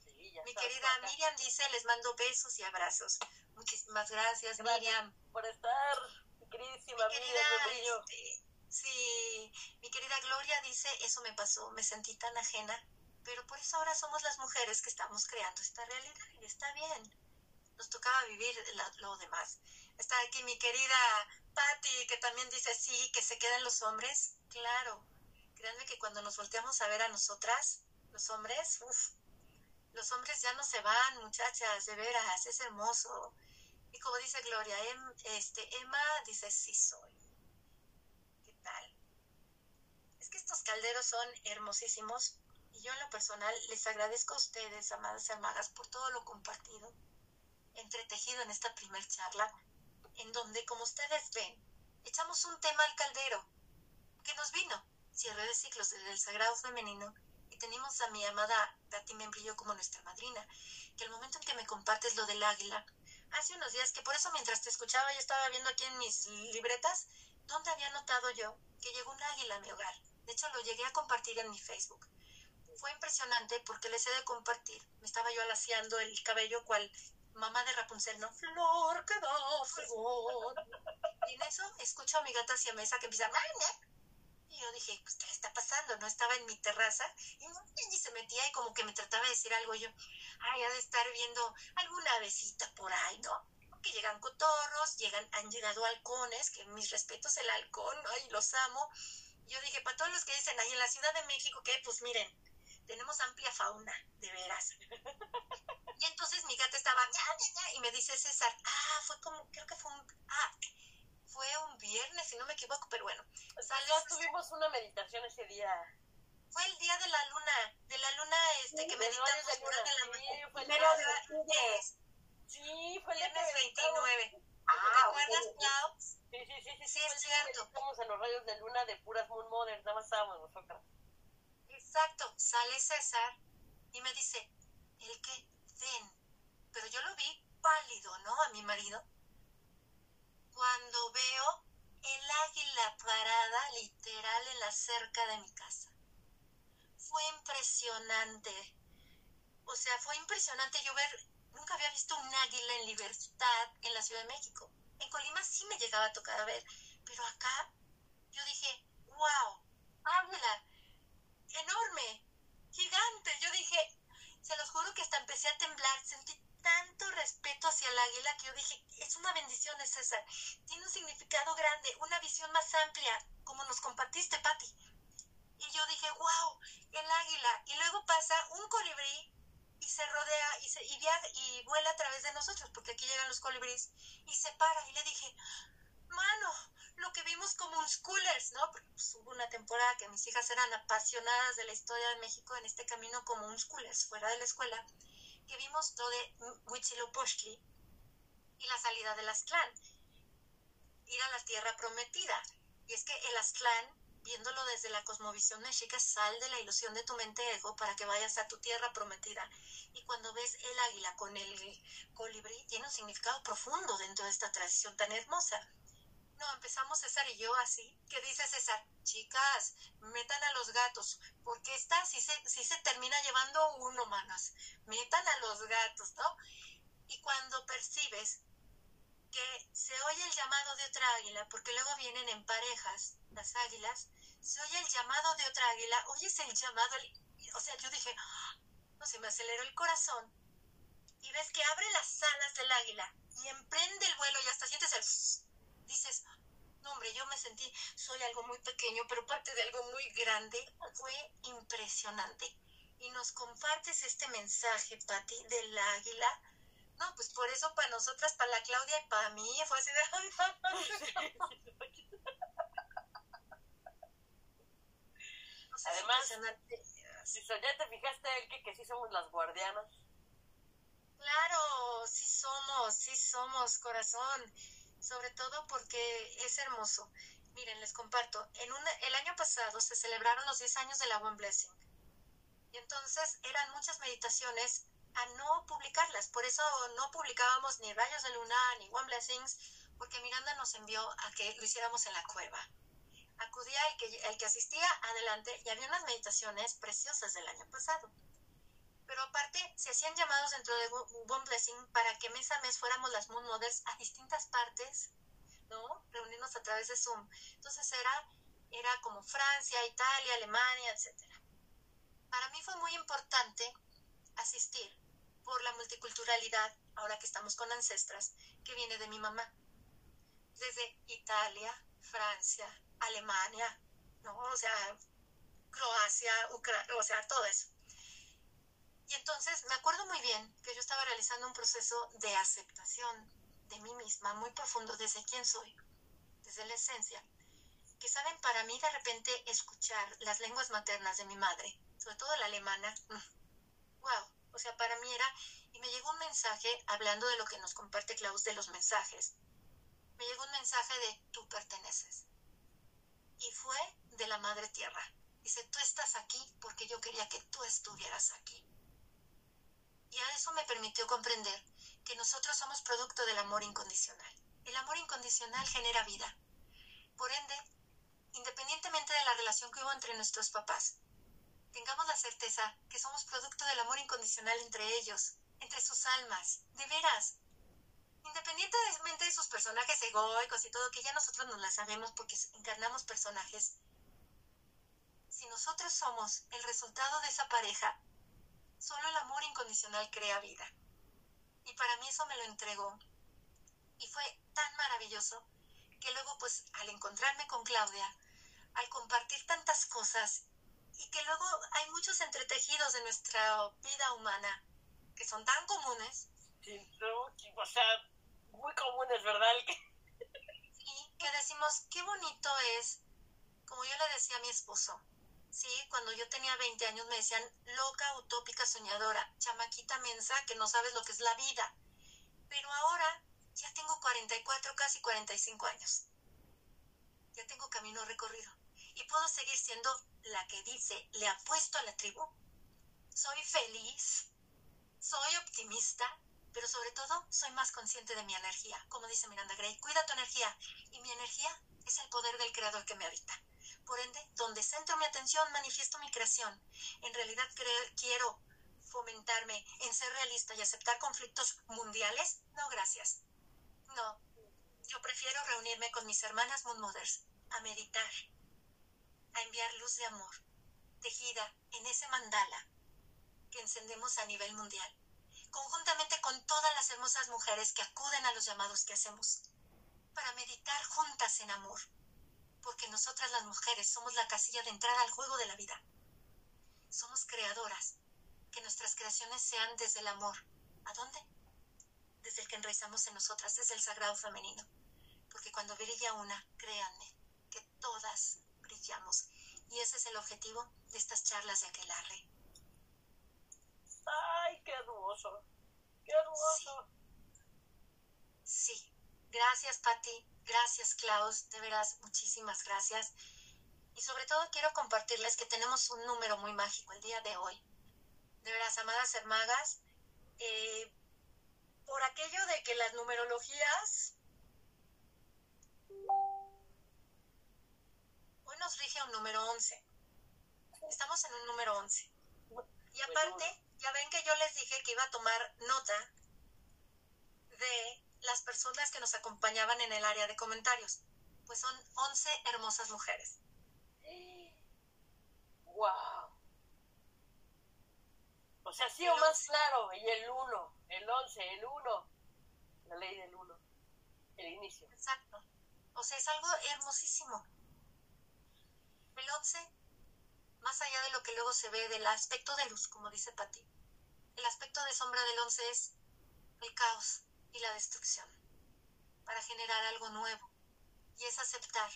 Sí, ya Mi querida acá. Miriam dice, les mando besos y abrazos. Muchísimas gracias, Gracias. Miriam. por estar, mi queridísima Mi amiga querida, brillo. este, sí, mi querida Gloria dice, eso me pasó, me sentí tan ajena, pero por eso ahora somos las mujeres que estamos creando esta realidad y está bien. Nos tocaba vivir la- lo demás. Está aquí mi querida Patti, que también dice, sí, que se quedan los hombres. Claro, créanme que cuando nos volteamos a ver a nosotras, los hombres, uff, los hombres ya no se van, muchachas, de veras, es hermoso. Y como dice Gloria, em- este, Emma dice, sí soy. ¿Qué tal? Es que estos calderos son hermosísimos y yo en lo personal les agradezco a ustedes, amadas hermanas, por todo lo compartido, entretejido en esta primer charla, en donde, como ustedes ven, echamos un tema al caldero que nos vino, cierre de ciclos desde el sagrado femenino, y tenemos a mi amada Tati Membrillo como nuestra madrina, que el momento en que me compartes lo del águila, hace unos días que por eso mientras te escuchaba yo estaba viendo aquí en mis libretas dónde había notado yo que llegó un águila a mi hogar. De hecho lo llegué a compartir en mi Facebook. Fue impresionante porque les he de compartir. Me estaba yo alaciando el cabello cual mamá de Rapunzel, ¿no? Flor que da flor. Y en eso escucho a mi gata siamesa que empieza y yo dije, pues, ¿qué está pasando? No estaba en mi terraza y, y se metía y como que me trataba de decir algo. Yo, ay, ha de estar viendo alguna avecita por ahí, ¿no? Que llegan cotorros, llegan, han llegado halcones, que mis respetos el halcón, ay, los amo. Yo dije, para todos los que dicen, ahí en la Ciudad de México, que pues miren, tenemos amplia fauna, de veras. Y entonces mi gata estaba, y me dice César, ah, fue como, creo que fue un, ah, fue un viernes, si no me equivoco, pero bueno, sale Ya tuvimos una meditación ese día. fue el día de la luna, de la luna este que De meditamos de Luna. durante la Primero de octubre. Sí, fue el Viernes meditamos. 29. Ah, ¿Te acuerdas. Clau? Sí, sí, sí, sí, Sí, es cierto. Meditamos en los rayos de luna de puras Moon Mother, nada más estábamos nosotras. Exacto, sale César y me dice, ¿el qué? Pero yo lo vi pálido, ¿no? A mi marido. Cuando veo el águila parada literal en la cerca de mi casa. Fue impresionante. O sea, fue impresionante yo ver, nunca había visto un águila en libertad en la Ciudad de México. En Colima sí me llegaba a tocar a ver, pero acá yo dije, wow, águila, enorme, gigante. Yo dije, se los juro que hasta empecé a temblar, sentí tanto respeto hacia el águila que yo dije, es una bendición, César. Tiene un significado grande, una visión más amplia, como nos compartiste, Patti. Y yo dije, wow, el águila. Y luego pasa un colibrí y se rodea y, se, y, y vuela a través de nosotros, porque aquí llegan los colibríes, y se para. Y le dije, mano, lo que vimos como un schoolers, ¿no? Pues, hubo una temporada que mis hijas eran apasionadas de la historia de México en este camino como un schoolers, fuera de la escuela que vimos lo de Huitzilopochtli y la salida del Aztlán, ir a la tierra prometida. Y es que el Aztlán, viéndolo desde la cosmovisión mexica, sal de la ilusión de tu mente ego para que vayas a tu tierra prometida. Y cuando ves el águila con el colibrí, tiene un significado profundo dentro de esta tradición tan hermosa. No, empezamos César y yo así. ¿Qué dice César? Chicas, metan a los gatos, porque esta sí se, sí se termina llevando uno, manos. Metan a los gatos, ¿no? Y cuando percibes que se oye el llamado de otra águila, porque luego vienen en parejas las águilas, se oye el llamado de otra águila, oyes el llamado, o sea, yo dije, no sé, me aceleró el corazón, y ves que abre las alas del águila y emprende el vuelo y hasta sientes el dices, no hombre, yo me sentí, soy algo muy pequeño, pero parte de algo muy grande, fue impresionante. Y nos compartes este mensaje, Pati, del águila. No, pues por eso para nosotras, para la Claudia y para mí, fue así de... Además, si ya te fijaste, que, que sí somos las guardianas. Claro, sí somos, sí somos, corazón sobre todo porque es hermoso. Miren, les comparto, en el año pasado se celebraron los 10 años de la One Blessing. Y entonces eran muchas meditaciones a no publicarlas. Por eso no publicábamos ni Rayos de Luna ni One Blessings, porque Miranda nos envió a que lo hiciéramos en la cueva. Acudía el que, el que asistía adelante y había unas meditaciones preciosas del año pasado. Pero aparte, se hacían llamados dentro de One Blessing para que mes a mes fuéramos las Moon Mothers a distintas partes, ¿no? Reunirnos a través de Zoom. Entonces era, era como Francia, Italia, Alemania, etc. Para mí fue muy importante asistir por la multiculturalidad, ahora que estamos con ancestras, que viene de mi mamá. Desde Italia, Francia, Alemania, ¿no? O sea, Croacia, Ucrania, o sea, todo eso. Y entonces me acuerdo muy bien que yo estaba realizando un proceso de aceptación de mí misma muy profundo desde quién soy, desde la esencia. Que saben, para mí de repente escuchar las lenguas maternas de mi madre, sobre todo la alemana, wow, o sea, para mí era, y me llegó un mensaje hablando de lo que nos comparte Klaus de los mensajes. Me llegó un mensaje de tú perteneces. Y fue de la Madre Tierra. Dice, tú estás aquí porque yo quería que tú estuvieras aquí. Y eso me permitió comprender que nosotros somos producto del amor incondicional. El amor incondicional genera vida. Por ende, independientemente de la relación que hubo entre nuestros papás, tengamos la certeza que somos producto del amor incondicional entre ellos, entre sus almas, de veras. Independientemente de sus personajes egoicos y todo, que ya nosotros no la sabemos porque encarnamos personajes, si nosotros somos el resultado de esa pareja, Solo el amor incondicional crea vida. Y para mí eso me lo entregó. Y fue tan maravilloso que luego, pues, al encontrarme con Claudia, al compartir tantas cosas, y que luego hay muchos entretejidos de nuestra vida humana que son tan comunes. Sí, o sea, muy comunes, ¿verdad? Sí, que decimos, qué bonito es, como yo le decía a mi esposo, Sí, cuando yo tenía 20 años me decían loca, utópica, soñadora, chamaquita mensa que no sabes lo que es la vida. Pero ahora ya tengo 44, casi 45 años. Ya tengo camino recorrido. Y puedo seguir siendo la que dice, le apuesto a la tribu. Soy feliz, soy optimista, pero sobre todo soy más consciente de mi energía. Como dice Miranda Gray, cuida tu energía. Y mi energía es el poder del creador que me habita. Por ende, donde centro mi atención, manifiesto mi creación. En realidad quiero fomentarme en ser realista y aceptar conflictos mundiales. No, gracias. No. Yo prefiero reunirme con mis hermanas Moon Mothers, a meditar, a enviar luz de amor, tejida en ese mandala que encendemos a nivel mundial, conjuntamente con todas las hermosas mujeres que acuden a los llamados que hacemos, para meditar juntas en amor porque nosotras las mujeres somos la casilla de entrada al juego de la vida. Somos creadoras, que nuestras creaciones sean desde el amor. ¿A dónde? Desde el que enraizamos en nosotras, desde el sagrado femenino. Porque cuando brilla una, créanme, que todas brillamos. Y ese es el objetivo de estas charlas de Aquelarre. ¡Ay, qué hermoso! ¡Qué hermoso! Sí. sí. Gracias, Patti. Gracias, Klaus, de veras, muchísimas gracias. Y sobre todo quiero compartirles que tenemos un número muy mágico el día de hoy. De veras, amadas hermagas, eh, por aquello de que las numerologías hoy nos rige un número 11. Estamos en un número 11. Y aparte, ya ven que yo les dije que iba a tomar nota de las personas que nos acompañaban en el área de comentarios. Pues son 11 hermosas mujeres. ¡Wow! O sea, sí o más claro, y el 1, el 11, el 1, la ley del 1, el inicio. Exacto. O sea, es algo hermosísimo. El 11, más allá de lo que luego se ve del aspecto de luz, como dice Patti, el aspecto de sombra del 11 es el caos, y la destrucción, para generar algo nuevo. Y es aceptar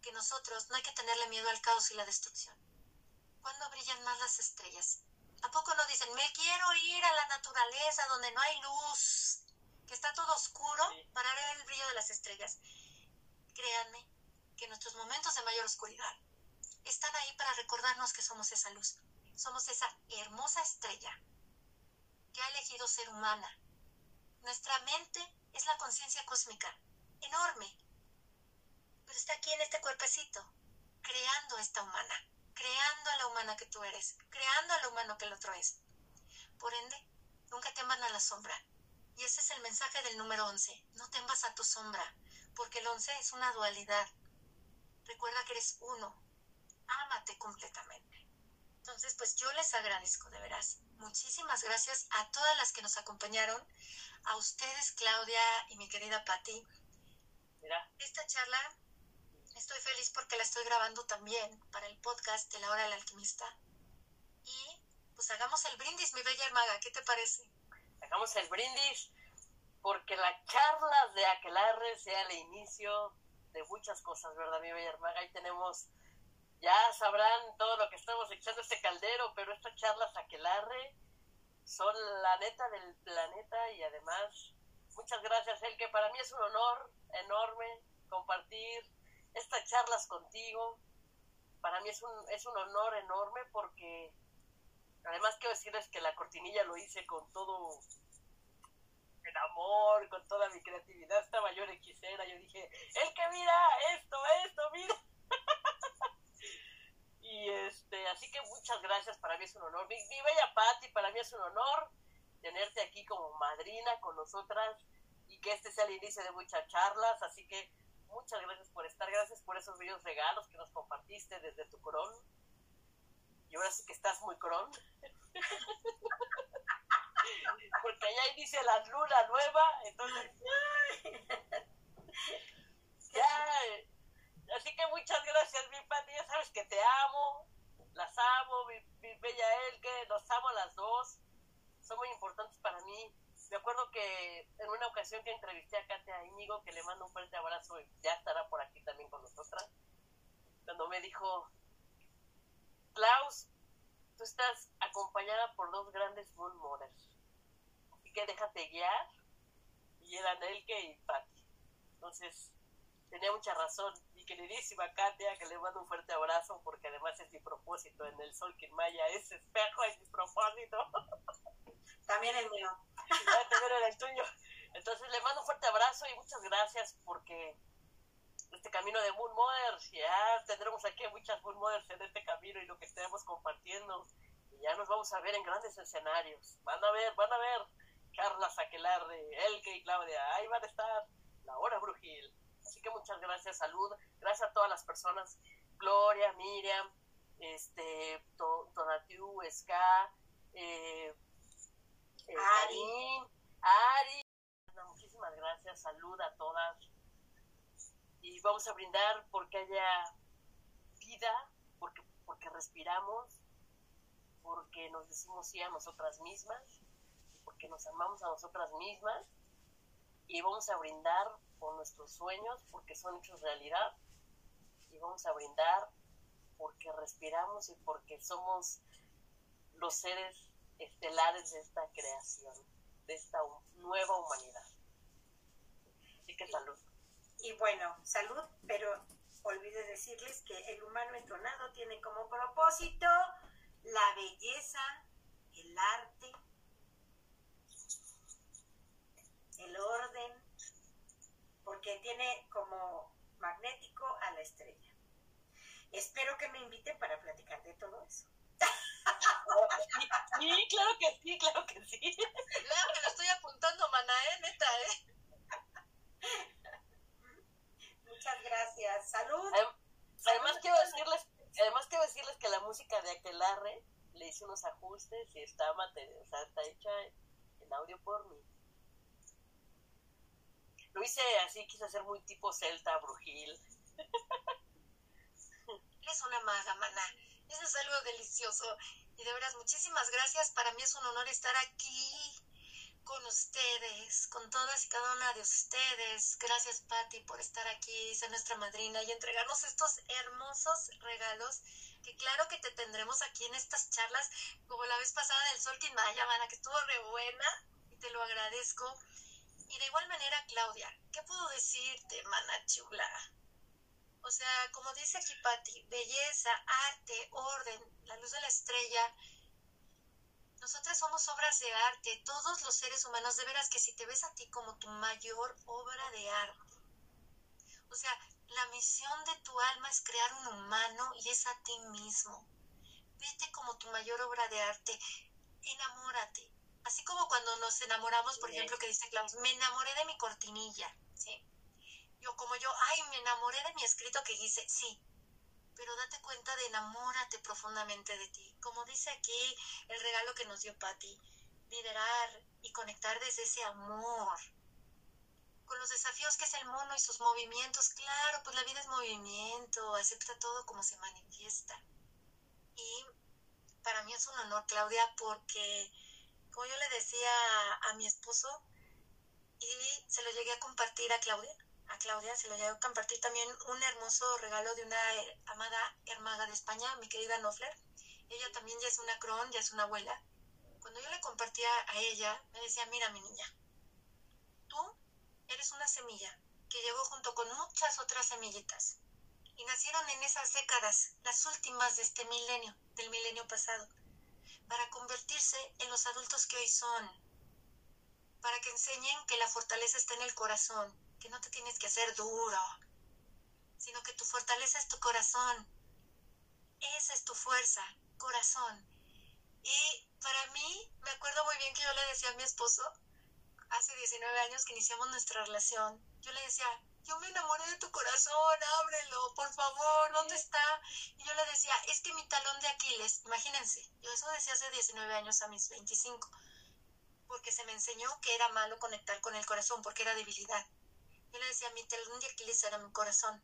que nosotros no hay que tenerle miedo al caos y la destrucción. ¿Cuándo brillan más las estrellas? ¿A poco no dicen, me quiero ir a la naturaleza donde no hay luz, que está todo oscuro, para ver el brillo de las estrellas? Créanme que nuestros momentos de mayor oscuridad están ahí para recordarnos que somos esa luz, somos esa hermosa estrella que ha elegido ser humana nuestra mente es la conciencia cósmica, enorme, pero está aquí en este cuerpecito, creando esta humana, creando a la humana que tú eres, creando a lo humano que el otro es. Por ende, nunca teman a la sombra. Y ese es el mensaje del número 11. No temas a tu sombra, porque el 11 es una dualidad. Recuerda que eres uno. Ámate completamente. Entonces, pues yo les agradezco de veras. Muchísimas gracias a todas las que nos acompañaron a ustedes, Claudia y mi querida Patti. Mira. Esta charla estoy feliz porque la estoy grabando también para el podcast de la hora del alquimista. Y pues hagamos el brindis, mi bella hermaga, ¿qué te parece? Hagamos el brindis porque la charla de Aquelarre sea el inicio de muchas cosas, ¿verdad, mi bella hermaga? Ahí tenemos, ya sabrán todo lo que estamos echando este caldero, pero esta charla es Aquelarre son la neta del planeta y además muchas gracias, El que para mí es un honor enorme compartir estas charlas contigo. Para mí es un, es un honor enorme porque además quiero decirles que la cortinilla lo hice con todo el amor, con toda mi creatividad. Estaba yo hechicera, yo dije, el que mira esto, esto, mira. Y este, así que muchas gracias, para mí es un honor. Mi, bella Patti, para mí es un honor tenerte aquí como madrina con nosotras y que este sea el inicio de muchas charlas. Así que muchas gracias por estar, gracias por esos bellos regalos que nos compartiste desde tu cron. Y ahora sí que estás muy cron. Porque ya inicia la luna nueva, entonces. ya Así que muchas gracias, mi Pati. Ya sabes que te amo, las amo, mi, bella Elke, los amo a las dos. Son muy importantes para mí. Me acuerdo que en una ocasión que entrevisté a Katia Íñigo, que le mando un fuerte abrazo y ya estará por aquí también con nosotras, cuando me dijo, Klaus, tú estás acompañada por dos grandes moon mothers. Así que déjate guiar. Y eran Elke y Patti. Entonces, tenía mucha razón. Mi queridísima Katia, que le mando un fuerte abrazo, porque además es mi propósito en el sol que Maya, ese espejo es mi propósito. También el mío. También era el tuyo. Entonces le mando un fuerte abrazo y muchas gracias porque este camino de Moon Mothers. Ya tendremos aquí muchas Moon Mothers en este camino y lo que estemos compartiendo. Y ya nos vamos a ver en grandes escenarios. Van a ver, van a ver. Carla Saquelarre, Elke y Claudia, ahí van a estar. La hora Brujil. Así que muchas gracias, salud. Gracias a todas las personas. Gloria, Miriam, este, Tonatiu, Ska, eh, eh, Ari. Ari. Muchísimas gracias, salud a todas. Y vamos a brindar porque haya vida, porque, porque respiramos, porque nos decimos sí a nosotras mismas, porque nos amamos a nosotras mismas. Y vamos a brindar por nuestros sueños, porque son hechos realidad. Y vamos a brindar porque respiramos y porque somos los seres estelares de esta creación, de esta nueva humanidad. Así que salud. Y bueno, salud, pero olvide decirles que el humano entonado tiene como propósito la belleza, el arte, el orden, porque tiene como magnético a la estrella. Espero que me inviten para platicar de todo eso. Sí, claro que sí, claro que sí. Claro que lo estoy apuntando, mana, ¿eh? Neta, ¿eh? Muchas gracias. Salud. Además, quiero decirles, además quiero decirles que la música de Aquelarre le hice unos ajustes y está, o sea, está hecha en audio por mí. Lo hice así, quise hacer muy tipo celta, brujil. Es una maga, mana. Eso es algo delicioso. Y de veras, muchísimas gracias. Para mí es un honor estar aquí con ustedes, con todas y cada una de ustedes. Gracias, Patti, por estar aquí, ser nuestra madrina y entregarnos estos hermosos regalos que claro que te tendremos aquí en estas charlas, como la vez pasada del Sol Maya, mana, que estuvo re buena y te lo agradezco. Y de igual manera, Claudia, ¿qué puedo decirte, mana chula? O sea, como dice aquí Patti, belleza, arte, orden, la luz de la estrella. Nosotras somos obras de arte, todos los seres humanos, de veras que si te ves a ti como tu mayor obra de arte. O sea, la misión de tu alma es crear un humano y es a ti mismo. Vete como tu mayor obra de arte, enamórate. Así como cuando nos enamoramos, por ejemplo, que dice Klaus, me enamoré de mi cortinilla, ¿sí? yo como yo, ay, me enamoré de mi escrito que hice, sí, pero date cuenta de enamórate profundamente de ti. Como dice aquí el regalo que nos dio Patti, liderar y conectar desde ese amor. Con los desafíos que es el mono y sus movimientos, claro, pues la vida es movimiento, acepta todo como se manifiesta. Y para mí es un honor, Claudia, porque, como yo le decía a mi esposo, y se lo llegué a compartir a Claudia, a Claudia se lo llevo a compartir también un hermoso regalo de una eh, amada hermaga de España, mi querida Nofler. Ella también ya es una cron, ya es una abuela. Cuando yo le compartía a ella, me decía, mira mi niña, tú eres una semilla que llegó junto con muchas otras semillitas y nacieron en esas décadas, las últimas de este milenio, del milenio pasado, para convertirse en los adultos que hoy son, para que enseñen que la fortaleza está en el corazón, que no te tienes que hacer duro, sino que tu fortaleza es tu corazón. Esa es tu fuerza, corazón. Y para mí, me acuerdo muy bien que yo le decía a mi esposo, hace 19 años que iniciamos nuestra relación, yo le decía, yo me enamoré de tu corazón, ábrelo, por favor, ¿dónde está? Y yo le decía, es que mi talón de Aquiles, imagínense, yo eso decía hace 19 años a mis 25, porque se me enseñó que era malo conectar con el corazón, porque era debilidad. Yo le decía, mi talón de Aquiles era mi corazón.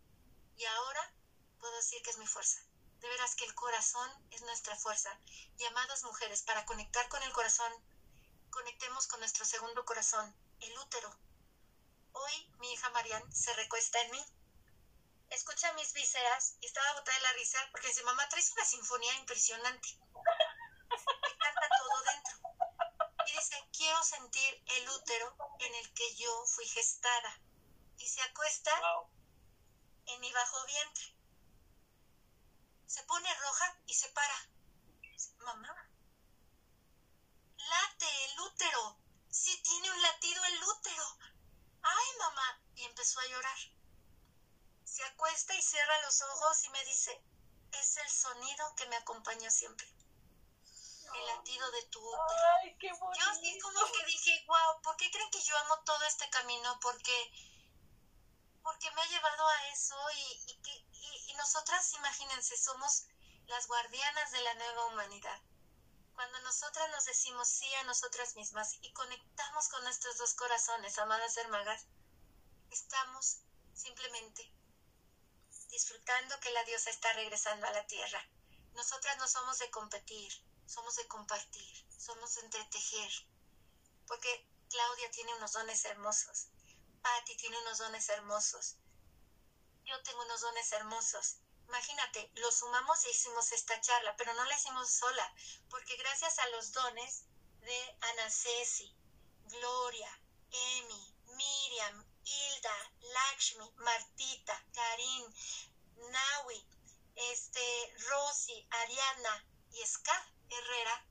Y ahora puedo decir que es mi fuerza. De veras que el corazón es nuestra fuerza. Y amadas mujeres, para conectar con el corazón, conectemos con nuestro segundo corazón, el útero. Hoy mi hija Marian se recuesta en mí. Escucha mis vísceras y estaba botada de la risa porque dice, mamá, traes una sinfonía impresionante. Me canta todo dentro. Y dice, quiero sentir el útero en el que yo fui gestada y se acuesta en mi bajo vientre. Se pone roja y se para. Mamá, late el útero. Sí tiene un latido el útero. Ay, mamá. Y empezó a llorar. se acuesta y cierra los ojos y me dice, es el sonido que me acompaña siempre. El latido de tu útero. Ay, qué bonito. Yo sí como que dije, wow, ¿por qué creen que yo amo todo este camino? Porque, porque me ha llevado a eso y, y que, y, y nosotras, imagínense, somos las guardianas de la nueva humanidad. Cuando nosotras nos decimos sí a nosotras mismas y conectamos con nuestros dos corazones, amadas hermanas, estamos simplemente disfrutando que la diosa está regresando a la tierra. Nosotras no somos de competir, somos de compartir, somos de entretejer. Porque Claudia tiene unos dones hermosos, Patti tiene unos dones hermosos, yo tengo unos dones hermosos. Imagínate, lo sumamos e hicimos esta charla, pero no la hicimos sola, porque gracias a los dones de Ana Ceci, Gloria, Emi, Miriam, Hilda, Lakshmi, Martita, Karin, Nawi, este, Rosy, Ariana y Ska Herrera,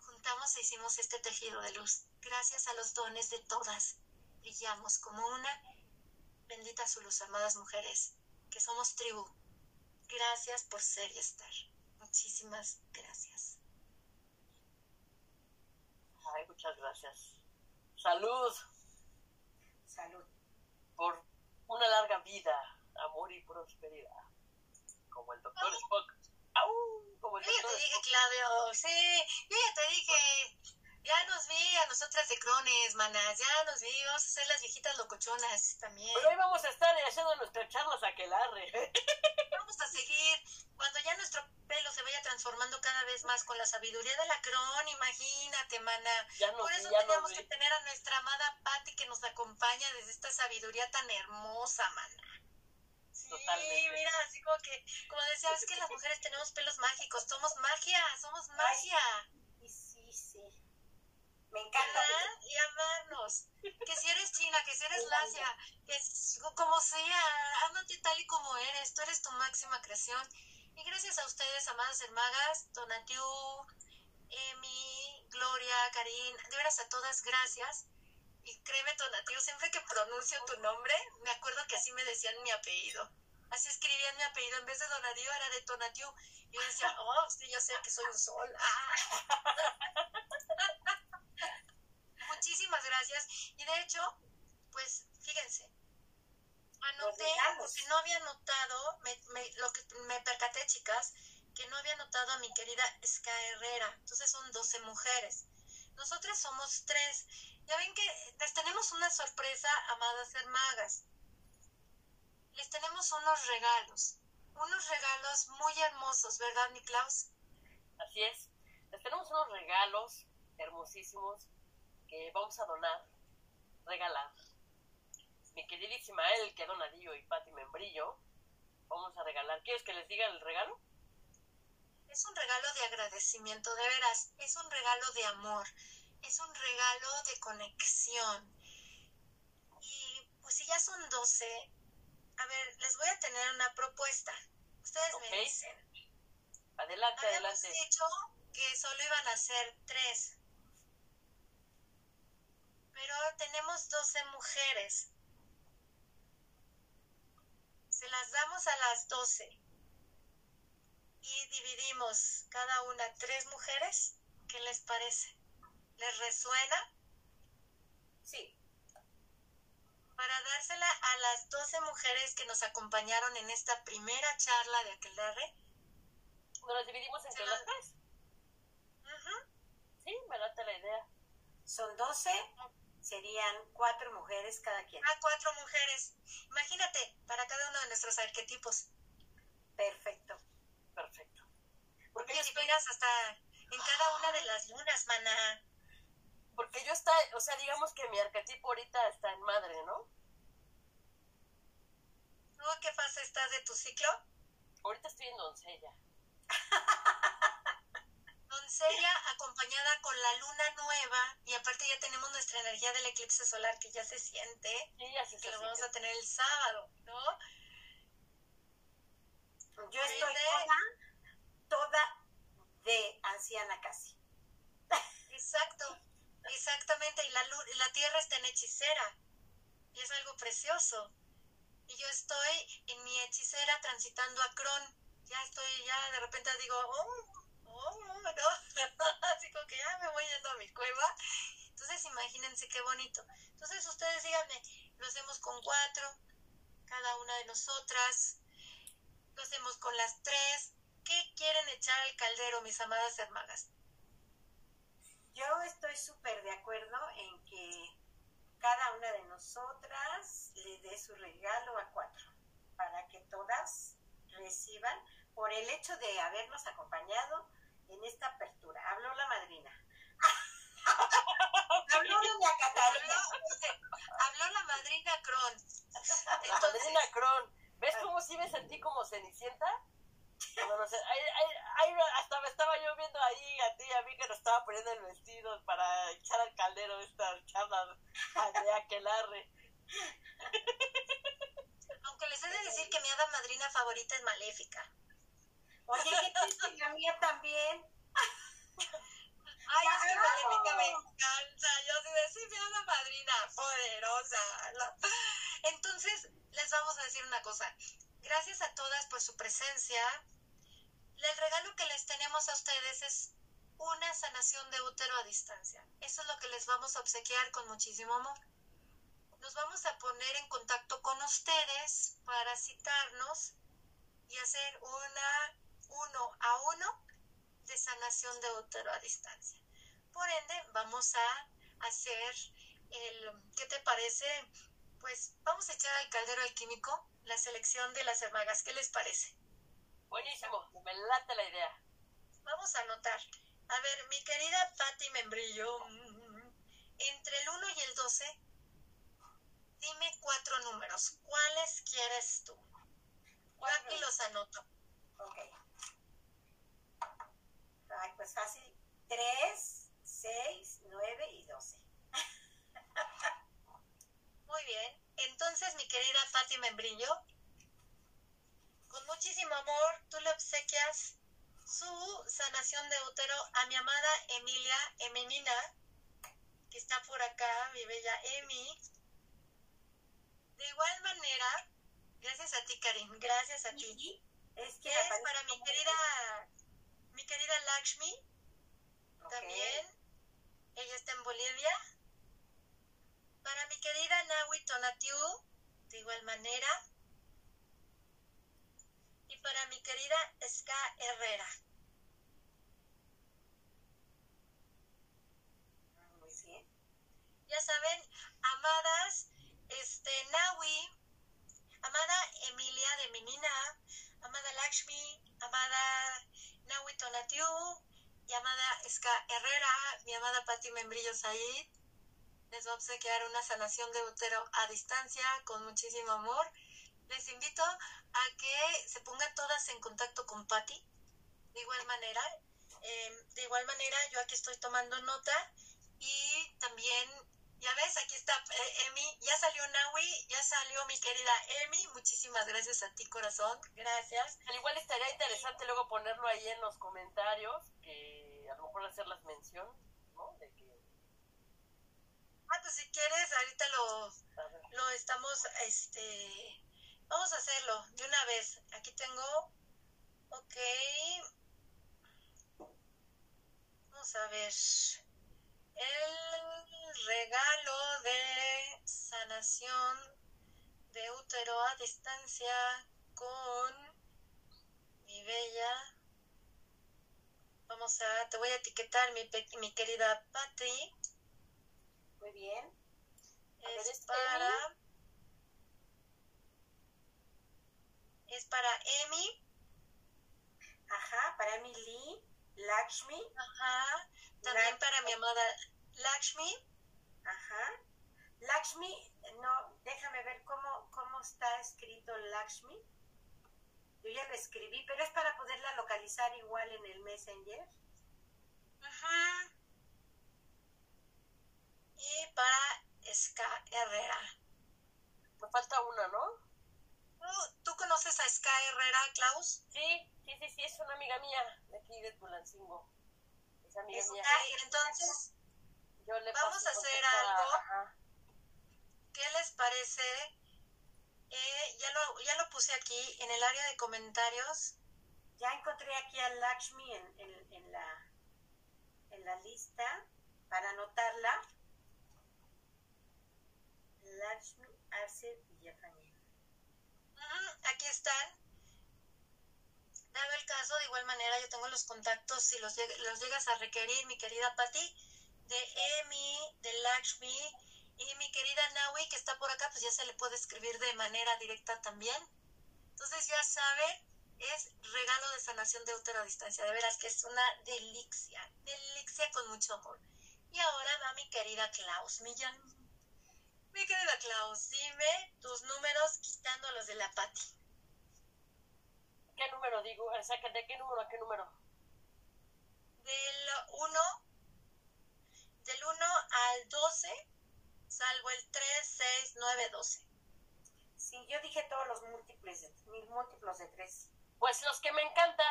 juntamos e hicimos este tejido de luz. Gracias a los dones de todas, brillamos como una. Bendita su luz, amadas mujeres, que somos tribu. Gracias por ser y estar. Muchísimas gracias. Ay, muchas gracias. Salud Salud. por una larga vida, amor y prosperidad. Como el doctor Spock. ¡Au! Como el Yo ya doctor te dije, Spock. Claudio, sí, yo ya te dije. Ya nos vi a nosotras de crones, manas, ya nos vi, vamos a ser las viejitas locochonas también. Pero hoy vamos a estar haciendo nuestras charlas aquelarre. Vamos a seguir. Cuando ya nuestro pelo se vaya transformando cada vez más con la sabiduría de la cron, imagínate, mana. Ya nos Por vi, eso nos teníamos vi. que tener a nuestra amada Patti que nos acompaña desde esta sabiduría tan hermosa, mana. Sí, Totalmente. mira, así como que, como decía, es que las mujeres tenemos pelos mágicos, somos magia, somos magia. Me encanta. ¿verdad? Y amarnos. Que si eres china, que si eres lacia, que s- como sea, ámate tal y como eres, tú eres tu máxima creación. Y gracias a ustedes, amadas hermagas, Donatiu, Emi, Gloria, Karin, de veras a todas, gracias. Y créeme, Donatiu, siempre que pronuncio tu nombre, me acuerdo que así me decían mi apellido. Así escribían mi apellido, en vez de Donatiu era de Tonatiu. Y yo decía, oh, sí, yo sé que soy un sol. Ah. Muchísimas gracias. Y de hecho, pues fíjense, anoté, porque no había notado, me, me- lo que me percaté, chicas, que no había notado a mi querida Ska Herrera. Entonces son 12 mujeres. Nosotras somos tres. Ya ven que les tenemos una sorpresa, amadas hermagas. Les tenemos unos regalos. Unos regalos muy hermosos, ¿verdad, Niklaus? Así es. Les tenemos unos regalos hermosísimos que vamos a donar, regalar. Mi queridísima Elke Donadillo y Patti Membrillo, vamos a regalar. ¿Quieres que les diga el regalo? Es un regalo de agradecimiento, de veras. Es un regalo de amor. Es un regalo de conexión. Y pues si ya son 12, a ver, les voy a tener una propuesta. Ustedes me dicen. Adelante, Habíamos adelante. dicho que solo iban a ser tres. Pero tenemos 12 mujeres. Se las damos a las 12. Y dividimos cada una tres mujeres. ¿Qué les parece? ¿Les resuena? Sí. Para dársela a las 12 mujeres que nos acompañaron en esta primera charla de Aquelarre. Nos las dividimos entre las tres. Sí, me late la idea. Son 12, serían cuatro mujeres cada quien. a cuatro mujeres. Imagínate, para cada uno de nuestros arquetipos. Perfecto. Perfecto. Porque estoy, inspiras hasta en cada una de las lunas, maná. porque yo está, o sea, digamos que mi arquetipo ahorita está en madre, ¿no? ¿Tú a qué fase estás de tu ciclo? Ahorita estoy en doncella. Doncella acompañada con la luna nueva y aparte ya tenemos nuestra energía del eclipse solar que ya se siente, Sí, ya se que lo vamos a tener el sábado, ¿no? Yo estoy toda, toda de anciana casi. Exacto, exactamente. Y la, la tierra está en hechicera y es algo precioso. y yo estoy en mi hechicera transitando a Cron. Ya estoy, ya de repente digo, oh, no, así como que ya me voy yendo a mi cueva. Entonces imagínense qué bonito. Entonces ustedes díganme, lo hacemos con cuatro, cada una de nosotras, lo hacemos con las tres. ¿Qué quieren echar al caldero, mis amadas hermanas? Yo estoy súper de acuerdo en que cada una de nosotras le dé su regalo a cuatro, para que todas reciban por el hecho de habernos acompañado en esta apertura. Habló la madrina. Habló doña Catarina. Habló la madrina Cron. La madrina Cron. ¿Ves cómo sí me sentí como cenicienta? No, no sé, ahí, ahí, ahí hasta me estaba yo viendo ahí a ti y a mí que nos estaba poniendo el vestido para echar al caldero esta charla de aquelarre. Aunque les he de decir que mi hada madrina favorita es Maléfica. Oye, ¿qué dice la mía también? Ay, es que Maléfica me encanta. Yo sí de sí, mi hada madrina poderosa. Entonces, les vamos a decir una cosa. Gracias a todas por su presencia. El regalo que les tenemos a ustedes es una sanación de útero a distancia. Eso es lo que les vamos a obsequiar con muchísimo amor. Nos vamos a poner en contacto con ustedes para citarnos y hacer una uno a uno de sanación de útero a distancia. Por ende, vamos a hacer el, ¿qué te parece? Pues vamos a echar al caldero alquímico la selección de las hermagas. ¿Qué les parece? Buenísimo, me late la idea. Vamos a anotar. A ver, mi querida Patti Membrillo, entre el 1 y el 12, dime cuatro números. ¿Cuáles quieres tú? Yo aquí los anoto. Ok. Ay, pues fácil. 3, 6, 9 y 12. Muy bien. Entonces, mi querida Patti Membrillo, con muchísimo amor, tú le obsequias su sanación de útero a mi amada Emilia Emenina, que está por acá, mi bella Emi. De igual manera, gracias a ti, Karim, gracias a ti. Es que Es para mi querida, mi querida Lakshmi, también. Ella está en Bolivia. Para mi querida Nahui Tonatiu, de igual manera. Y para mi querida Ska Herrera. Muy bien. Ya saben, amadas, este, Nahui, amada Emilia de Menina, amada Lakshmi, amada Nahui Tonatiu, y amada Ska Herrera, mi amada Patti Membrillo Said, les va a obsequiar una sanación de útero a distancia con muchísimo amor. Les invito a que se pongan todas en contacto con Patti. De igual manera, eh, de igual manera, yo aquí estoy tomando nota y también, ya ves, aquí está eh, Emi, ya salió Nahui, ya salió mi querida Emi. Muchísimas gracias a ti, corazón. Gracias. Al igual estaría interesante luego ponerlo ahí en los comentarios, que a lo mejor hacer las mención, ¿no? De que, Ah, pues si quieres, ahorita lo, lo estamos, este, vamos a hacerlo de una vez. Aquí tengo, ok, vamos a ver, el regalo de sanación de útero a distancia con mi bella. Vamos a, te voy a etiquetar mi, mi querida Patty. Muy bien. A Es ¿es para. Es para Emi. Ajá, para mi Lee, Lakshmi. Ajá. También Lak- para mi amada Lakshmi. Ajá. Lakshmi, no, déjame ver cómo, cómo está escrito Lakshmi. Yo ya lo escribí, pero es para poderla localizar igual en el Messenger. Ajá. Y para Ska Herrera. me falta una, ¿no? ¿Tú, tú conoces a Ska Herrera, Klaus? Sí, sí, sí, sí, es una amiga mía de aquí de Tulancingo. Es amiga Es mía. Ok, entonces, Yo le vamos a hacer algo. ¿qué les parece eh, ya, lo, ya lo puse aquí en el área de comentarios. Ya encontré aquí a Lakshmi en, en, en la, en la lista para anotarla. Lakshmi Arce Villafañez. Ujú, aquí están. Dado el caso, de igual manera, yo tengo los contactos, si los, lleg- los llegas a requerir, mi querida Patti, de Emi, de Lakshmi y mi querida Naui, que está por acá, pues ya se le puede escribir de manera directa también. Entonces, ya saben, es regalo de sanación de útero a distancia. De veras que es una delicia, delicia con mucho amor. Y ahora va mi querida Klaus Millán. Mi querida Klaus, dime tus números quitando los de la Patti. ¿Qué número digo? O sea, ¿de qué número a qué número? Del 1 del 1 al 12, salvo el 3, 6, 9, 12. Sí, yo dije todos los múltiples, de- mil múltiplos de tres. Pues los que me encanta.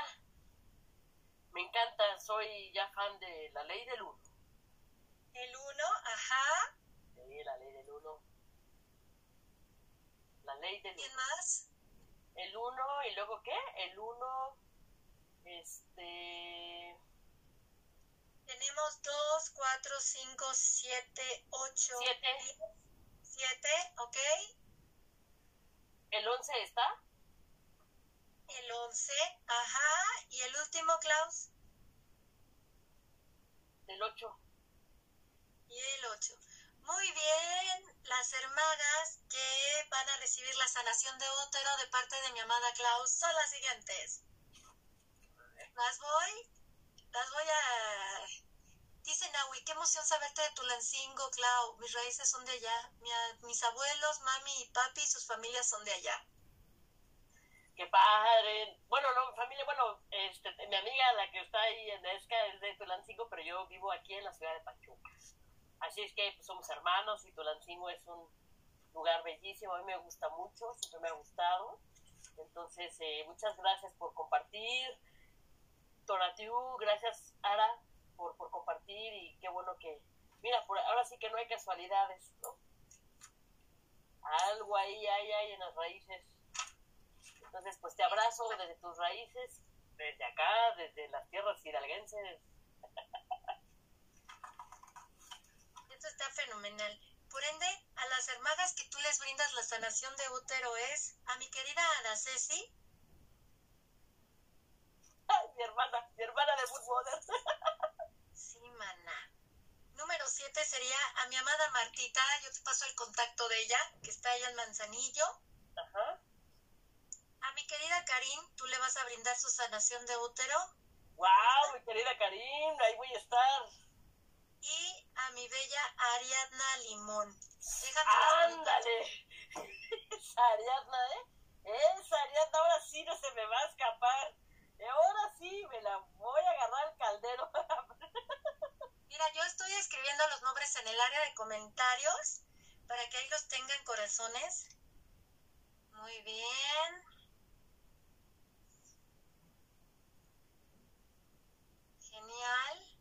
Me encanta, soy ya fan de la ley del uno. El 1, ajá. Sí, la ley del uno. La ley del ¿Quién uno. más? El uno, y luego qué? El uno, este... Tenemos 2, 4, 5, 7, 8, Siete. 7, ¿ok? El once está. El 11, ajá. Y el último, Klaus. El ocho. Y el 8. Muy bien, las hermagas que van a recibir la sanación de útero de parte de mi amada Klaus son las siguientes. Las voy, las voy a... Dice Naui, qué emoción saberte de Tulancingo, Clau. Mis raíces son de allá. Mis abuelos, mami y papi y sus familias son de allá. Qué padre. Bueno, no, familia, bueno, este, mi amiga, la que está ahí en Esca, es de Tulancingo, pero yo vivo aquí en la ciudad de Pachuca. Así es que pues, somos hermanos y Tulancingo es un lugar bellísimo. A mí me gusta mucho, siempre me ha gustado. Entonces, eh, muchas gracias por compartir. Toratiu, gracias, Ara, por, por compartir y qué bueno que. Mira, por, ahora sí que no hay casualidades, ¿no? Algo ahí hay, hay en las raíces. Entonces, pues te abrazo desde tus raíces, desde acá, desde las tierras hidalguenses. Esto está fenomenal. Por ende, a las hermagas que tú les brindas la sanación de útero es a mi querida Ana Ceci, Ay, mi hermana, mi hermana de Good Mother. Sí, maná. Número 7 sería a mi amada Martita. Yo te paso el contacto de ella, que está allá en Manzanillo. Ajá. A mi querida Karin, tú le vas a brindar su sanación de útero. Wow, mi querida Karim, ahí voy a estar. Y a mi bella Ariadna Limón. Déjame. Ándale. Esa Ariadna, ¿eh? Esa Ariadna ahora sí no se me va a escapar. Y ahora sí me la voy a agarrar al caldero. Mira, yo estoy escribiendo los nombres en el área de comentarios para que ahí los tengan corazones. Muy bien. Genial.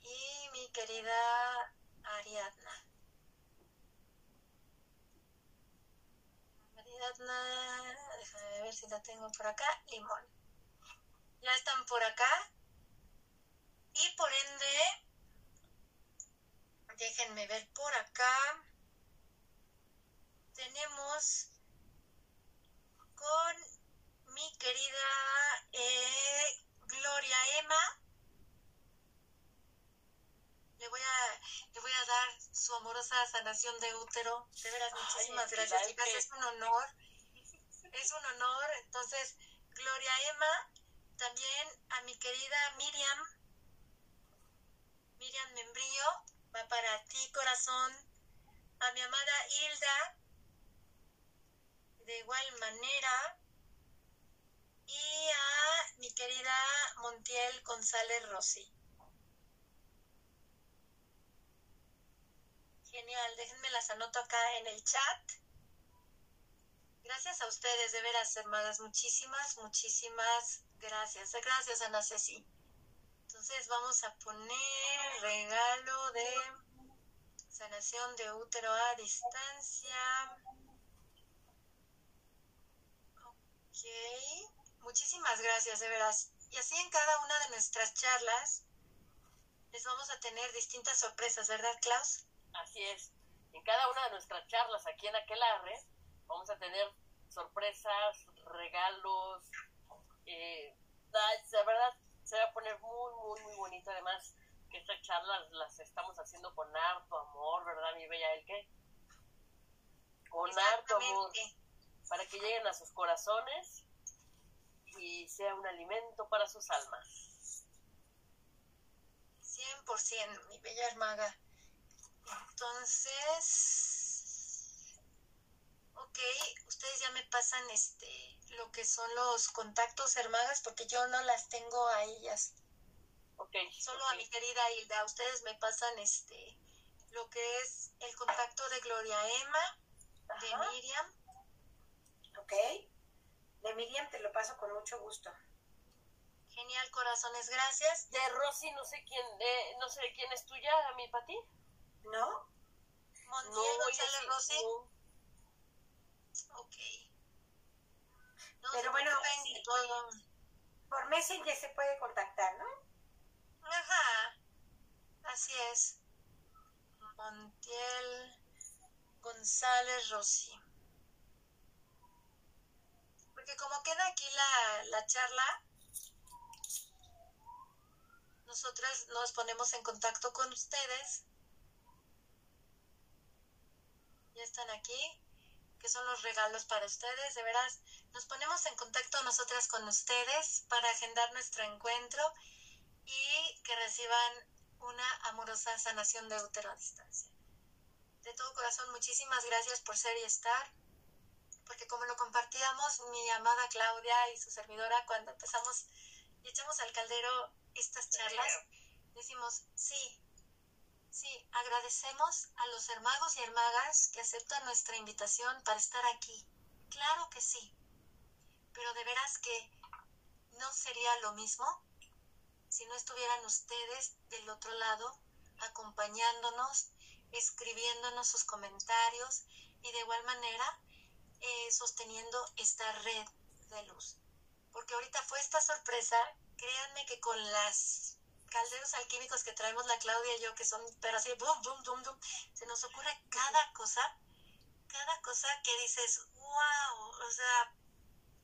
Y querida Ariadna. Ariadna, déjame ver si la tengo por acá. Limón. Ya están por acá. Y por ende, déjenme ver por acá. Tenemos con mi querida eh, Gloria Emma. Le voy, a, le voy a dar su amorosa sanación de útero. De veras, muchísimas gracias, chicas. Es un honor. Es un honor. Entonces, Gloria Emma, también a mi querida Miriam. Miriam Membrillo, va para ti, corazón. A mi amada Hilda, de igual manera. Y a mi querida Montiel González Rossi. Genial, déjenme las anoto acá en el chat. Gracias a ustedes, de veras, hermanas. Muchísimas, muchísimas gracias. Gracias, Ana Ceci. Entonces vamos a poner regalo de sanación de útero a distancia Ok, muchísimas gracias, de veras. Y así en cada una de nuestras charlas les vamos a tener distintas sorpresas, ¿verdad, Klaus? Así es. En cada una de nuestras charlas aquí en Aquelarre vamos a tener sorpresas, regalos. Eh, la verdad, se va a poner muy, muy, muy bonito. Además, que estas charlas las estamos haciendo con harto amor, ¿verdad, mi bella Elke? Con harto amor. Para que lleguen a sus corazones y sea un alimento para sus almas. 100%, mi bella hermaga. Entonces, ok, ustedes ya me pasan este lo que son los contactos hermagas porque yo no las tengo a ellas. Ok. Solo a mi querida Hilda, ustedes me pasan este lo que es el contacto de Gloria Emma, de Miriam. Ok. De Miriam te lo paso con mucho gusto. Genial, corazones, gracias. De Rosy, no sé quién, eh, no sé quién es tuya, mi Pati. ¿No? Montiel González Rosy. Ok. Pero bueno, por Messenger se puede contactar, ¿no? Ajá, así es. Montiel González Rossi. Porque como queda aquí la, la charla, nosotras nos ponemos en contacto con ustedes. Ya están aquí, que son los regalos para ustedes, de veras. Nos ponemos en contacto nosotras con ustedes para agendar nuestro encuentro y que reciban una amorosa sanación de útero a distancia. De todo corazón, muchísimas gracias por ser y estar, porque como lo compartíamos mi amada Claudia y su servidora cuando empezamos y echamos al caldero estas charlas, decimos, sí, sí, agradecemos a los hermagos y hermagas que aceptan nuestra invitación para estar aquí. Claro que sí, pero de veras que no sería lo mismo si no estuvieran ustedes del otro lado acompañándonos, escribiéndonos sus comentarios y de igual manera eh, sosteniendo esta red de luz. Porque ahorita fue esta sorpresa, créanme que con las calderos alquímicos que traemos la Claudia y yo, que son, pero así, boom, boom, boom, boom, se nos ocurre cada cosa, cada cosa que dices, wow, o sea,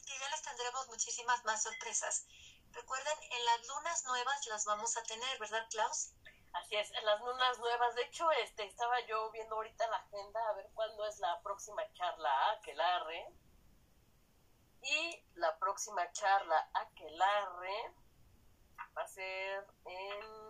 que ya les tendremos muchísimas más sorpresas. Recuerden, en las lunas nuevas las vamos a tener, ¿verdad, Klaus? Así es, en las lunas nuevas. De hecho, este, estaba yo viendo ahorita la agenda a ver cuándo es la próxima charla Aquelarre. Y la próxima charla Aquelarre va a ser en...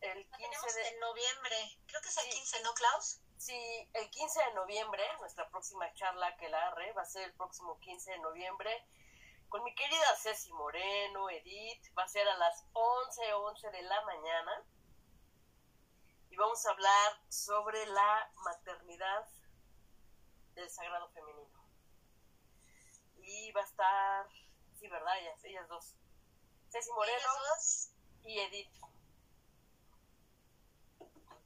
El 15 de noviembre. Creo que es el 15, ¿no, Klaus? Sí, el 15 de noviembre, nuestra próxima charla que la arre va a ser el próximo 15 de noviembre con mi querida Ceci Moreno, Edith, va a ser a las 11, 11 de la mañana y vamos a hablar sobre la maternidad del sagrado femenino. Va a estar, sí, ¿verdad? Ellas, ellas dos. Ceci Moreno y Edith.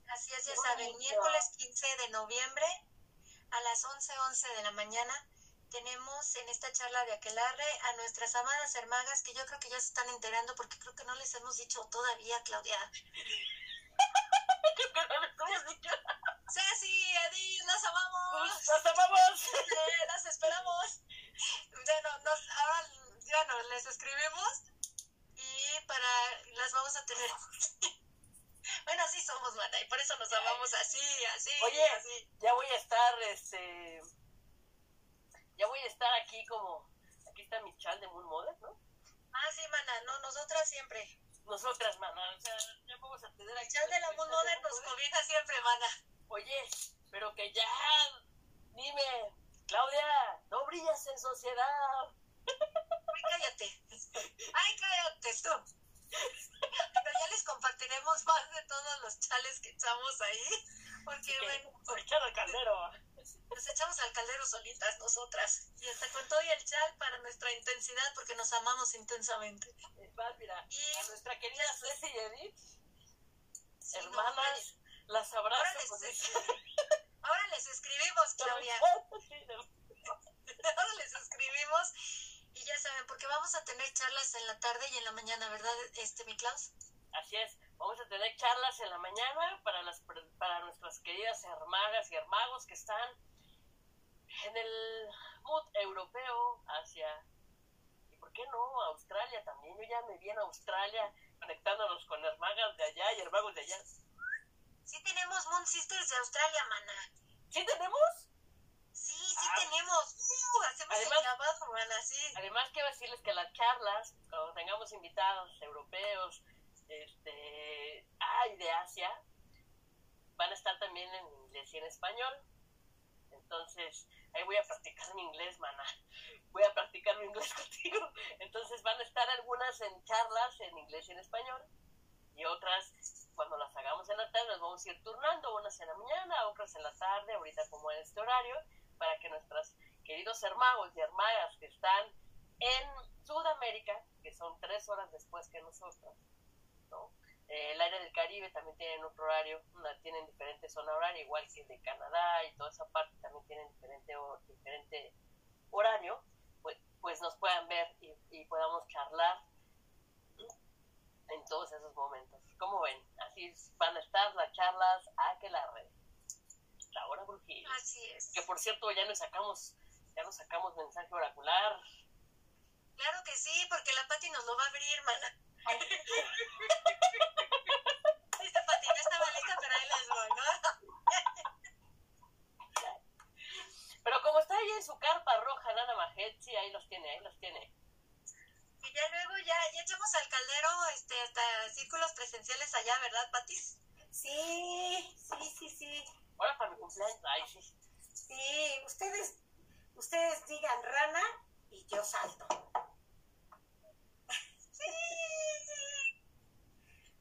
Así es, ya saben, miércoles 15 de noviembre a las 11:11 11 de la mañana tenemos en esta charla de Aquelarre a nuestras amadas hermagas que yo creo que ya se están enterando porque creo que no les hemos dicho todavía, Claudia. creo que no les hemos dicho. Ceci, Edith, las amamos. Pues, las amamos. las esperamos. Bueno, nos, ahora nos les escribimos y para las vamos a tener bueno, así somos, mana, y por eso nos amamos así, así, Oye, así. ya voy a estar, este, ya voy a estar aquí como, aquí está mi chal de Moon Mother, ¿no? Ah, sí, mana, no, nosotras siempre. Nosotras, mana, o sea, ya vamos a tener aquí. El chal de la Moon Mother nos cobija siempre, mana. Oye, pero que ya, dime, Claudia, no brillas en sociedad. Ay, cállate. Ay, cállate tú. Pero ya les compartiremos más de todos los chales que echamos ahí. Porque, bueno. Por echar al caldero. Nos echamos al caldero solitas nosotras. Y hasta con todo y el chal para nuestra intensidad, porque nos amamos intensamente. Más, mira, y a nuestra querida Ceci y Edith, hermanas, las abrazo. Ahora les, Ahora les escribimos, Claudia. Ahora les escribimos y ya saben, porque vamos a tener charlas en la tarde y en la mañana, ¿verdad, este, mi Klaus? Así es, vamos a tener charlas en la mañana para, las, para nuestras queridas hermagas y hermagos que están en el mood europeo hacia, ¿y por qué no? Australia también. Yo ya me vi en Australia conectándonos con hermagas de allá y hermagos de allá. Sí tenemos Moon Sisters de Australia, mana. ¿Sí tenemos? Sí, sí ah. tenemos. Uh, hacemos además, el trabajo, mana, sí. Además, quiero decirles que las charlas, cuando tengamos invitados europeos, este, ay, de Asia, van a estar también en inglés y en español. Entonces, ahí voy a practicar mi inglés, mana. Voy a practicar mi inglés contigo. Entonces, van a estar algunas en charlas en inglés y en español. Y otras, cuando las hagamos en la tarde, las vamos a ir turnando, unas en la mañana, otras en la tarde, ahorita como en este horario, para que nuestros queridos hermanos y hermanas que están en Sudamérica, que son tres horas después que nosotros, eh, el área del Caribe también tienen otro horario, tienen diferente zona horaria, igual que de Canadá y toda esa parte también tienen diferente, diferente horario, pues, pues nos puedan ver y, y, podamos charlar en todos esos momentos. Como ven, así van a estar las charlas a que la red. La hora brujil. Así es. Que por cierto ya nos sacamos, ya nos sacamos mensaje oracular. Claro que sí, porque la Pati nos lo va a abrir, hermana. Esta patina estaba lista, pero ahí les voy, ¿no? Pero como está ahí en su carpa roja, Nana Majet, sí, ahí los tiene, ahí los tiene. Y ya luego ya, ya echamos al caldero este, hasta círculos presenciales allá, ¿verdad, Patis? Sí, sí, sí, sí. Ahora para mi cumpleaños, ay, sí. Sí, ustedes, ustedes digan rana y yo salto.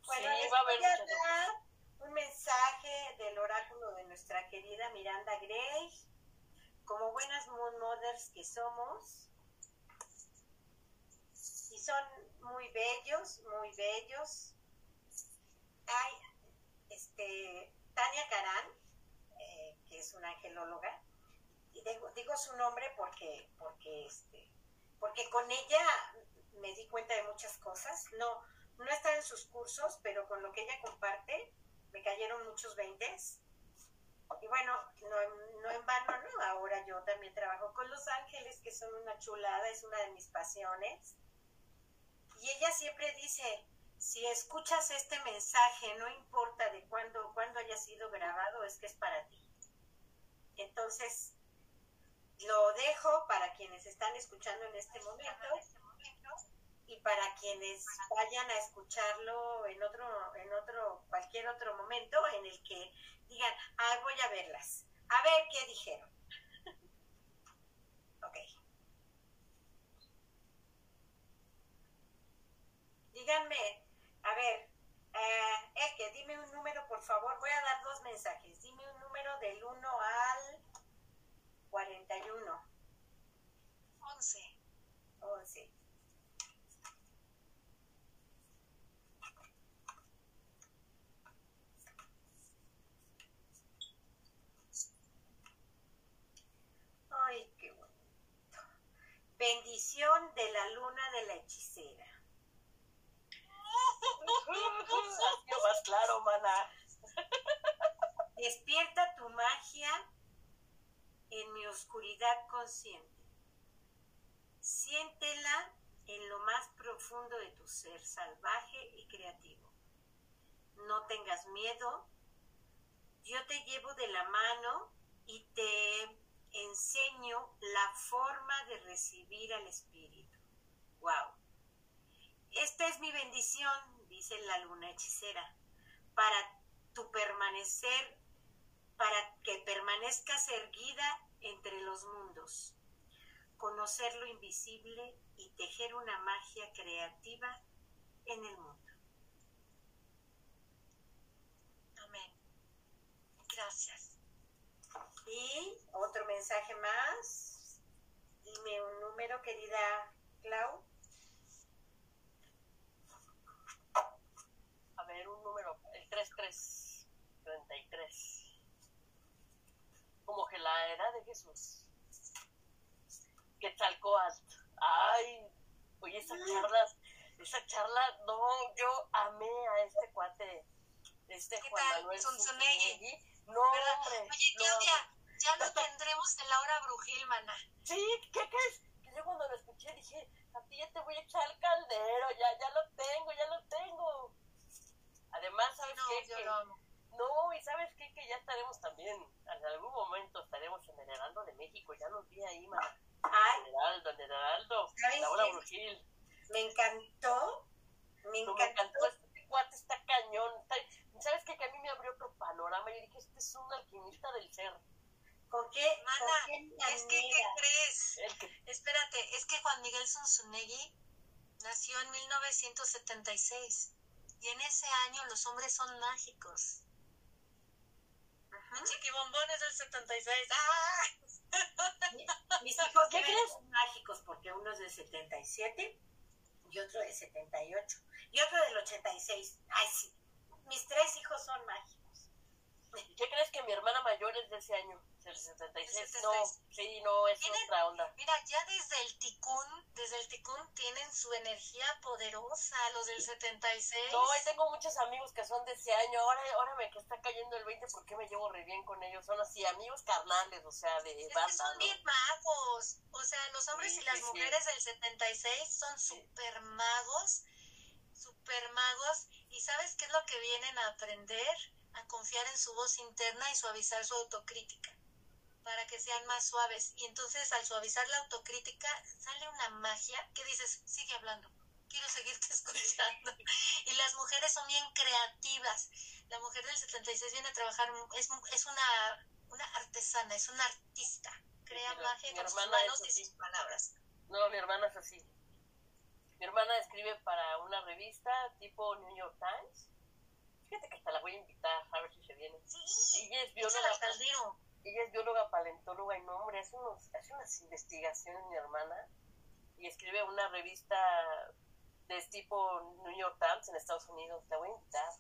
Bueno, les voy a dar un mensaje del oráculo de nuestra querida Miranda Gray. Como buenas Moon Mothers que somos, y son muy bellos, muy bellos. Hay este, Tania Carán, eh, que es una angelóloga, y digo, su nombre porque, porque, este, porque con ella me di cuenta de muchas cosas. No, no está en sus cursos, pero con lo que ella comparte, me cayeron muchos veintes. Y bueno, no, no en vano, ¿no? Ahora yo también trabajo con Los Ángeles, que son una chulada, es una de mis pasiones. Y ella siempre dice, si escuchas este mensaje, no importa de cuándo, cuándo haya sido grabado, es que es para ti. Entonces, lo dejo para quienes están escuchando en este momento y para quienes vayan a escucharlo en otro, en otro, cualquier otro momento en el que digan, ah, voy a verlas, a ver qué dijeron. ok. Díganme, a ver, eh, que dime un número, por favor, voy a dar dos mensajes, dime un número del 1 al 41. 11. 11. Bendición de la luna de la hechicera. Más claro, mana. Despierta tu magia en mi oscuridad consciente. Siéntela en lo más profundo de tu ser salvaje y creativo. No tengas miedo. Yo te llevo de la mano y te enseño la forma de recibir al Espíritu. ¡Wow! Esta es mi bendición, dice la luna hechicera, para tu permanecer, para que permanezcas erguida entre los mundos, conocer lo invisible y tejer una magia creativa en el mundo. Amén. Gracias. Y otro mensaje más. Dime un número, querida Clau. A ver, un número, el 3333. era de Jesús. Quetzalcoatl. Ay, oye, esa charla, esa charla, no, yo amé a este cuate, este ¿Qué Juan tal? Manuel Zunzunegui. Zunzunegui. No, hombre. Oye, no, Claudia, ya lo tendremos en la hora brujil, mana. Sí, ¿qué crees? Que yo cuando lo escuché dije, a ti ya te voy a echar al caldero, ya, ya lo tengo, ya lo tengo. Además, ¿sabes No, qué? yo Que- no, y ¿sabes qué? Que ya estaremos también, en algún momento estaremos en el Heraldo de México, ya los vi ahí, man. Ay, El Heraldo, en el Heraldo, ¿Sabes Laura qué? Brujil. me encantó, me No, me encantó. encantó, este cuate está cañón. está- ¿Sabes qué? Que a mí me abrió otro panorama. Yo dije, este es un alquimista del ser. ¿Con qué? Mana, con qué es que, ¿qué crees? Que Espérate, es que Juan Miguel Zunzunegui nació en 1976 y en ese año los hombres son mágicos. Ajá. Chiquibombón es del 76. ¡Ah! Mis hijos ¿Qué crees? ser mágicos porque uno es del 77 y otro del 78 y otro del 86. Ay, sí. Mis tres hijos son mágicos. ¿Qué crees que mi hermana mayor es de ese año? Del 76. Del No, 76. sí, no, es ¿Tienen? otra onda. Mira, ya desde el ticún, desde el ticún tienen su energía poderosa, los del 76. No, y tengo muchos amigos que son de ese año. Ahora, ahora me que está cayendo el 20 porque me llevo re bien con ellos. Son así, amigos carnales, o sea, de Es que banda. son ¿no? bien magos. O sea, los hombres Sí, y las sí, mujeres del 76 son super magos, super magos. ¿Y sabes qué es lo que vienen a aprender? A confiar en su voz interna y suavizar su autocrítica para que sean más suaves. Y entonces al suavizar la autocrítica sale una magia que dices, sigue hablando, quiero seguirte escuchando. Y las mujeres son bien creativas. La mujer del 76 viene a trabajar, es, es una, una artesana, es una artista. Crea magia mi con sus manos y sus palabras. No, mi hermana es así. Mi hermana escribe para una revista tipo New York Times. Fíjate que hasta la voy a invitar a ver si se viene. Sí, Ella es bióloga. Ella es bióloga paleontóloga y no, hombre, hace, unos, hace unas investigaciones mi hermana y escribe una revista de tipo New York Times en Estados Unidos. La voy a invitar.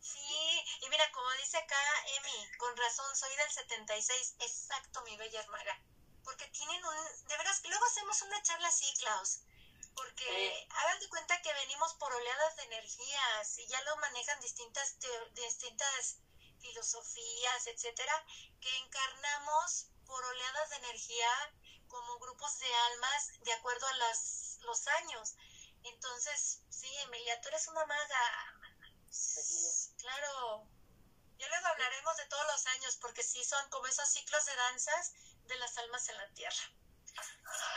Sí, y mira, como dice acá Emi, con razón, soy del 76, exacto, mi bella hermana. Porque tienen un. De veras, luego hacemos una charla así, Klaus. Porque Sí. hagan de cuenta que venimos por oleadas de energías y ya lo manejan distintas, distintas filosofías, etcétera, que encarnamos por oleadas de energía como grupos de almas de acuerdo a las, los años. Entonces, sí, Emilia, tú eres una maga. Claro. Ya luego hablaremos de todos los años, porque sí son como esos ciclos de danzas de las almas en la tierra.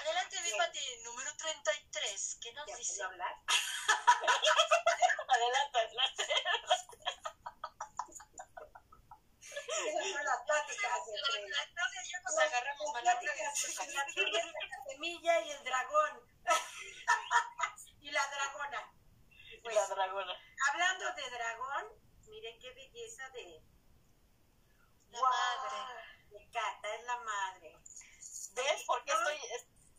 Adelante, mi. Pati, número 33. ¿Qué nos ¿Ya dice? hablar? Adelante, adelante. Las pláticas agarramos la semilla y el dragón. y la dragona. Pues, la dragona. hablando de dragón, miren qué belleza de... Madre. De Cata, es la madre. ¿Ves por qué estoy,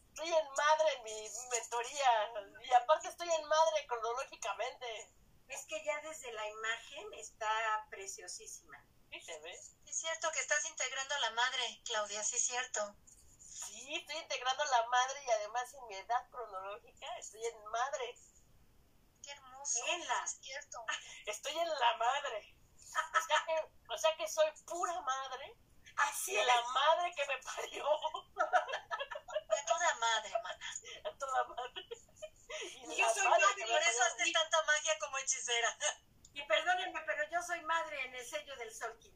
estoy en madre en mi mentoría? Y aparte estoy en madre cronológicamente. Es que ya desde la imagen está preciosísima. ¿Sí es cierto que estás integrando a la madre, Claudia, sí es cierto. Sí, estoy integrando la madre y además en mi edad cronológica estoy en madre. Qué hermoso. En la- Es cierto. Estoy en la madre. O sea que, o sea que soy pura madre Así y es. la madre que me parió A toda madre, mana. a toda madre. Y yo la soy madre Y por eso haces tanta magia como hechicera. Y perdónenme, pero yo soy madre en el sello del Solkin.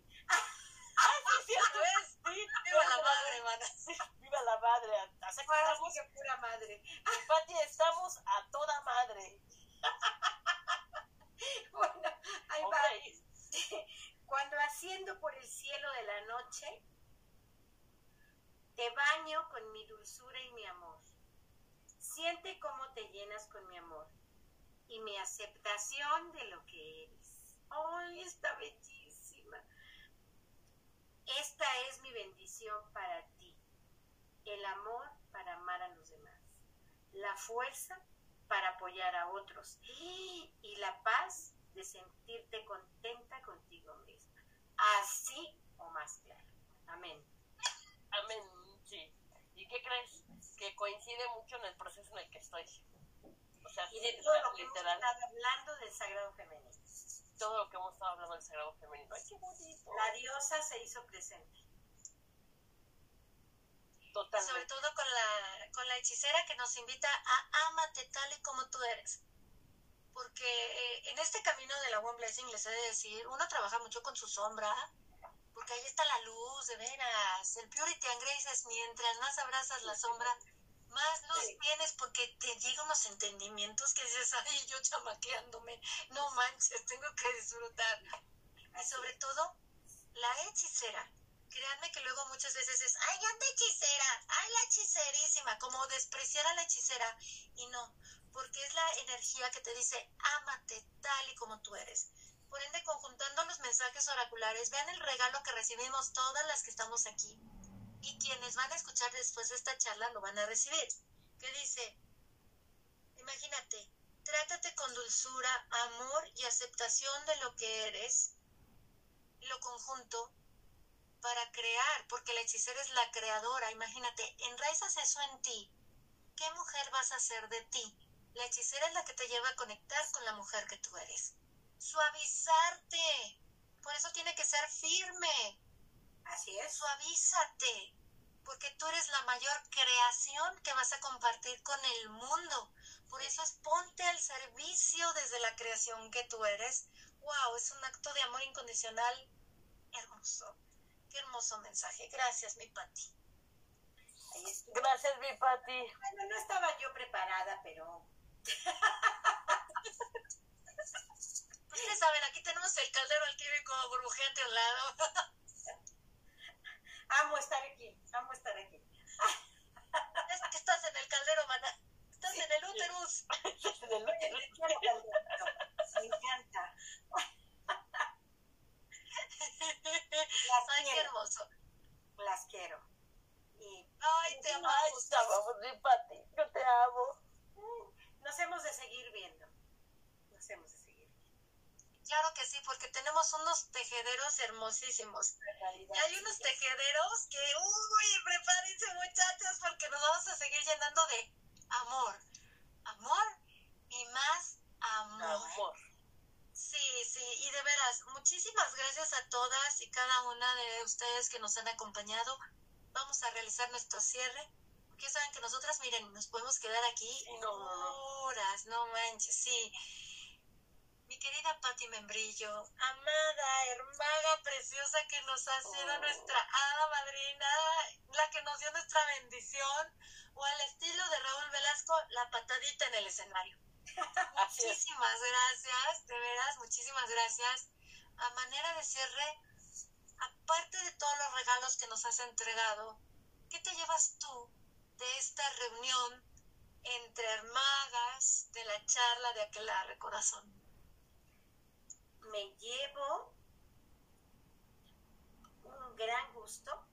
¿Cierto? ¿Ves? Sí, Viva la madre, mana. Viva la madre. Sea que estamos, que pura madre. mi Pati, estamos a toda madre. Bueno, ahí Ok. va. Cuando asciendo por el cielo de la noche, te baño con mi dulzura y mi amor. Siente cómo te llenas con mi amor y mi aceptación de lo que eres. ¡Ay, está bellísima! Esta es mi bendición para ti. El amor para amar a los demás. La fuerza para apoyar a otros. Y la paz de sentirte contenta contigo misma. Así o más claro. Amén. Amén, sí. ¿Y qué crees? Que coincide mucho en el proceso en el que estoy. Sea, Y de todo lo que hemos literal, estado hablando del sagrado femenino. todo lo que hemos estado hablando del sagrado femenino. ¡Ay, qué bonito! La diosa se hizo presente. Y sobre Totalmente. todo con la, con la hechicera que nos invita a amate tal y como tú eres. Porque eh, en este camino de la One Blessing, les he de decir, uno trabaja mucho con su sombra, porque ahí está la luz, de veras. El Purity and Grace es mientras más abrazas la sombra, más Sí. tienes, porque te llegan unos entendimientos que dices, ay, yo chamaqueándome, no manches, tengo que disfrutar. Y sobre todo, la hechicera. Créanme que luego muchas veces es, ay, anda hechicera, ay, la hechicerísima, como despreciar a la hechicera. Y no, porque es la energía que te dice, ámate tal y como tú eres. Por ende, conjuntando los mensajes oraculares, vean el regalo que recibimos todas las que estamos aquí. Y quienes van a escuchar después de esta charla lo van a recibir. Que dice, imagínate, trátate con dulzura, amor y aceptación de lo que eres, lo conjunto para crear, porque la hechicera es la creadora. Imagínate, enraizas eso en ti. ¿Qué mujer vas a ser de ti? La hechicera es la que te lleva a conectar con la mujer que tú eres. Suavizarte. Por eso tiene que ser firme. Así es. Suavízate. Porque tú eres la mayor creación que vas a compartir con el mundo. Por eso es ponte al servicio desde la creación que tú eres. Wow, es un acto de amor incondicional hermoso. Qué hermoso mensaje. Gracias, mi Pati. Gracias, mi Pati. Bueno, no estaba yo preparada, pero Ustedes saben, aquí tenemos el caldero alquímico burbujeante al lado. amo estar aquí, amo estar aquí. Es que estás en el caldero, mana. Estás en el úterus. Oye, te quiero, Calderito. Me encanta. Las Ay, qué hermoso. las quiero. Y Ay, te Ay, amamos. te Pati. Yo te amo. mm, nos hemos de seguir viendo. Nos hemos de seguir viendo. Claro que sí, porque tenemos unos tejederos hermosísimos. Realidad, Y hay unos tejederos que, uy, prepárense muchachos, porque nos vamos a seguir llenando de amor. Amor y más amor. Amor. Sí, sí, y de veras, muchísimas gracias a todas y cada una de ustedes que nos han acompañado. Vamos a realizar nuestro cierre. Porque saben que nosotras, miren, nos podemos quedar aquí no. horas, no manches, sí. Mi querida Patti Membrillo, amada, hermaga preciosa que nos ha sido Oh. nuestra hada madrina, la que nos dio nuestra bendición, o al estilo de Raúl Velasco, la patadita en el escenario. Muchísimas gracias, de veras, muchísimas gracias. A manera de cierre, aparte de todos los regalos que nos has entregado, ¿qué te llevas tú de esta reunión entre hermagas de la charla de Aquelarre Corazón? Me llevo un gran gusto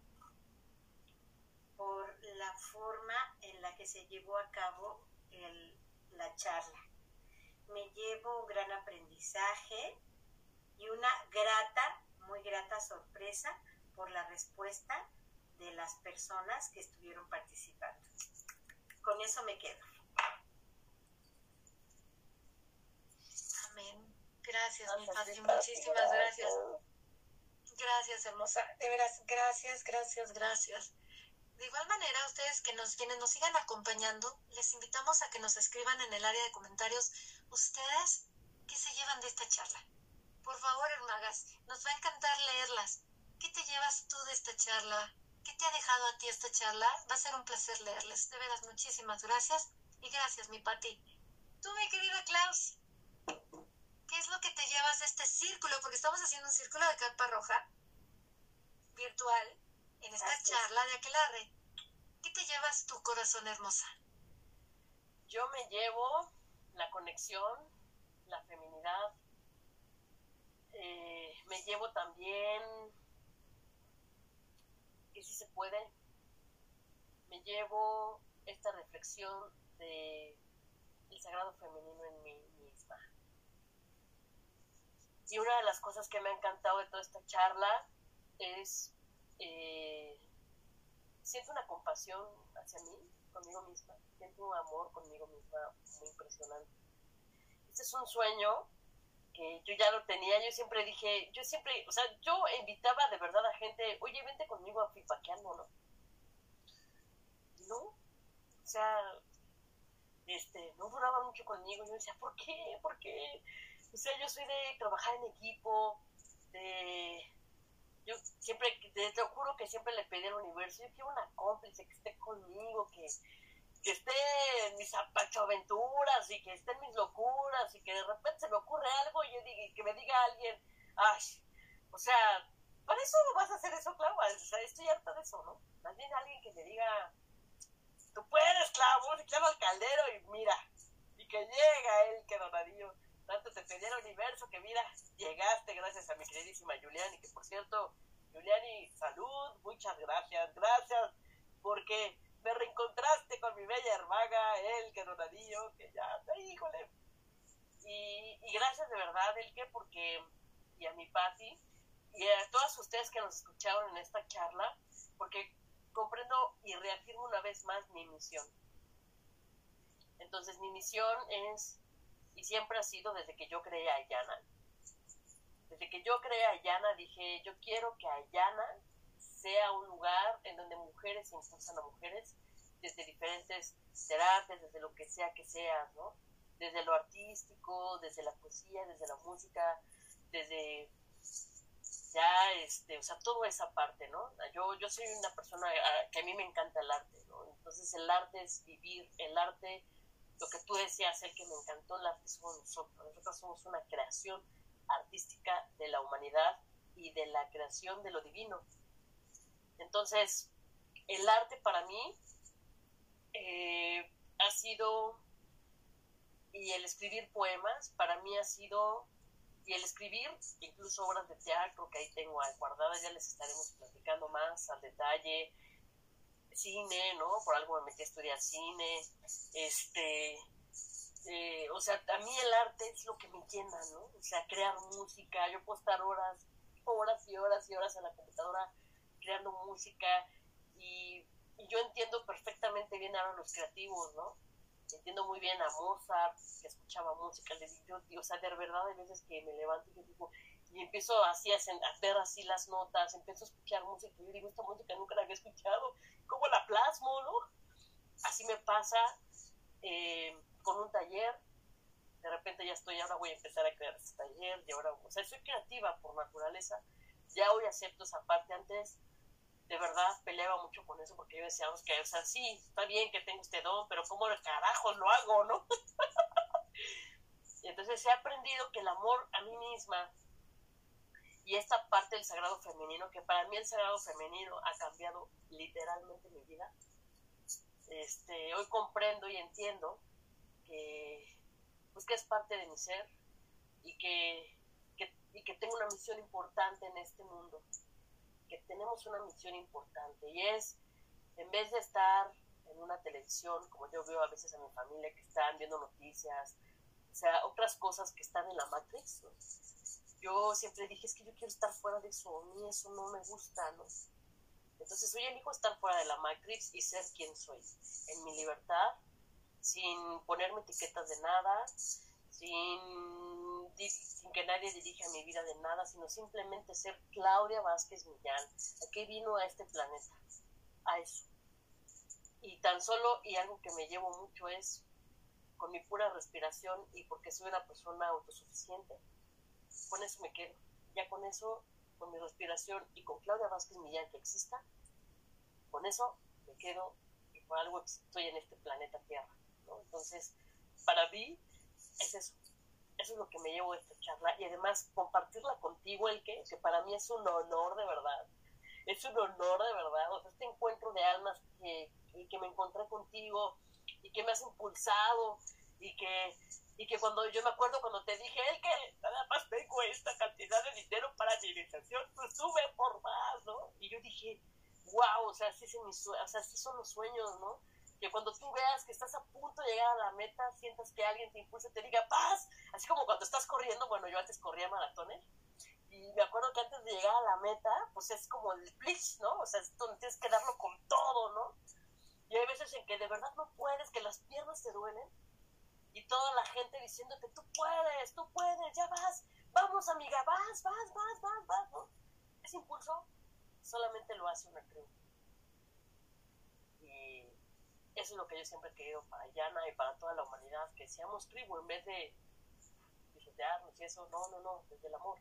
por la forma en la que se llevó a cabo la charla. Me llevo un gran aprendizaje y una grata, muy grata sorpresa por la respuesta de las personas que estuvieron participando. Con eso me quedo. Amén. Gracias, mi Pati, muchísimas gracias. Gracias, hermosa. De veras, gracias, gracias, gracias. De igual manera, ustedes que nos, quienes nos sigan acompañando, les invitamos a que nos escriban en el área de comentarios ustedes qué se llevan de esta charla. Por favor, hermagas, nos va a encantar leerlas. ¿Qué te llevas tú de esta charla? ¿Qué te ha dejado a ti esta charla? Va a ser un placer leerles. De veras, muchísimas gracias. Y gracias, mi Pati. Tú, mi querida Klaus, ¿qué es lo que te llevas de este círculo? Porque estamos haciendo un círculo de carpa roja virtual en esta charla de Aquelarre. ¿Qué te llevas tu corazón hermosa? Yo me llevo la conexión, la feminidad. eh, me llevo también que sí se puede. Me llevo esta reflexión de el sagrado femenino en mí. Y una de las cosas que me ha encantado de toda esta charla es eh, siento una compasión hacia mí conmigo misma, siento un amor conmigo misma muy impresionante. Este es un sueño que yo ya lo tenía, yo siempre dije, yo siempre, o sea, yo invitaba de verdad a gente, oye, vente conmigo a fipaqueando, ¿no? No, o sea, este, no duraba mucho conmigo, yo decía, ¿por qué? ¿Por qué? O sea, yo soy de trabajar en equipo, de... Yo siempre, te, juro que siempre le pedí al universo, yo quiero una cómplice que esté conmigo, que, que esté en mis aventuras y que esté en mis locuras y que de repente se me ocurre algo y, yo diga, que me diga alguien, ay, o sea, para eso vas a hacer eso, Clau, o sea, estoy harta de eso, ¿no? También alguien que me diga, tú puedes, Clau, y claro al caldero y mira, y que llega él, que donadillo tanto te pedí el universo que mira, llegaste gracias a mi queridísima Juliani, que por cierto, Juliani, salud, muchas gracias, gracias, porque me reencontraste con mi bella hermana, el que donadillo, que ya, híjole. Y, y gracias de verdad, el que, porque, y a mi Patti, y a todas ustedes que nos escucharon en esta charla, porque comprendo y reafirmo una vez más mi misión. Entonces, mi misión es y siempre ha sido desde que yo creé a Ayana. Desde que yo creé a Ayana dije, yo quiero que Ayana sea un lugar en donde mujeres impulsan a mujeres desde diferentes terapias, desde lo que sea que sea, ¿no? Desde lo artístico, desde la poesía, desde la música, desde ya, este, o sea, toda esa parte, ¿no? Yo, yo soy una persona ah, que a mí me encanta el arte, ¿no? Entonces el arte es vivir, el arte lo que tú decías, el que me encantó, el arte somos nosotros. Nosotros somos una creación artística de la humanidad y de la creación de lo divino. Entonces, el arte para mí eh, ha sido, y el escribir poemas, para mí ha sido, y el escribir incluso obras de teatro que ahí tengo guardadas, ya les estaremos platicando más al detalle, cine, ¿no? Por algo me metí a estudiar cine, este, eh, o sea, a mí el arte es lo que me llena, ¿no? O sea, crear música, yo puedo estar horas, horas y horas y horas en la computadora creando música y, yo entiendo perfectamente bien ahora los creativos, ¿no? Entiendo muy bien a Mozart, que escuchaba música, le digo, o sea, de verdad hay veces que me levanto y digo, y empiezo así a, ver así las notas, empiezo a escuchar música, y digo, esta música nunca la había escuchado, ¿cómo la plasmo, no? Así me pasa eh, con un taller, de repente ya estoy, ahora voy a empezar a crear este taller, y ahora, o sea, soy creativa por naturaleza, ya hoy acepto esa parte, antes de verdad peleaba mucho con eso, porque yo decía, que, o sea, sí, está bien que tengo este don, pero ¿cómo el carajo lo hago, no? y entonces he aprendido que el amor a mí misma y esta parte del sagrado femenino, que para mí el sagrado femenino ha cambiado literalmente mi vida. Este, hoy comprendo y entiendo que, pues que es parte de mi ser y que, y que tengo una misión importante en este mundo, que tenemos una misión importante y es, en vez de estar en una televisión, como yo veo a veces a mi familia que están viendo noticias, o sea, otras cosas que están en la Matrix, yo siempre dije, es que yo quiero estar fuera de eso, a mí eso no me gusta, ¿no? Entonces hoy elijo estar fuera de la Matrix y ser quien soy, en mi libertad, sin ponerme etiquetas de nada, sin, sin que nadie dirija mi vida de nada, sino simplemente ser Claudia Vázquez Millán. ¿A vino a este planeta? A eso. Y tan solo, y algo que me llevo mucho es con mi pura respiración y porque soy una persona autosuficiente, con eso me quedo. Ya con eso, con mi respiración y con Claudia Vázquez Millán que exista, con eso me quedo y por algo estoy en este planeta Tierra. Entonces, para mí, es eso. Eso es lo que me llevo de esta charla y además compartirla contigo, el que, para mí es un honor de verdad. Es un honor de verdad. Este encuentro de almas que, que me encontré contigo y que me has impulsado y que y que cuando yo me acuerdo cuando te dije, el que nada más tengo esta cantidad de dinero para mi iniciación, pues sube por más, ¿no? Y yo dije, wow, o sea, así, o sea, así son los sueños, ¿no? Que cuando tú veas que estás a punto de llegar a la meta, sientas que alguien te impulsa y te diga, paz, así como cuando estás corriendo, bueno, yo antes corría maratones, y me acuerdo que antes de llegar a la meta, pues es como el blitz, ¿no? O sea, es donde tienes que darlo con todo, ¿no? Y hay veces en que de verdad no puedes, que las piernas te duelen y toda la gente diciéndote, tú puedes, tú puedes, ya vas, vamos amiga, vas, vas, vas, vas, vas, ¿no? Ese impulso solamente lo hace una tribu. Y eso es lo que yo siempre he querido para Yana y para toda la humanidad, que seamos tribu en vez de pisotearnos y eso, no, no, no, desde el amor,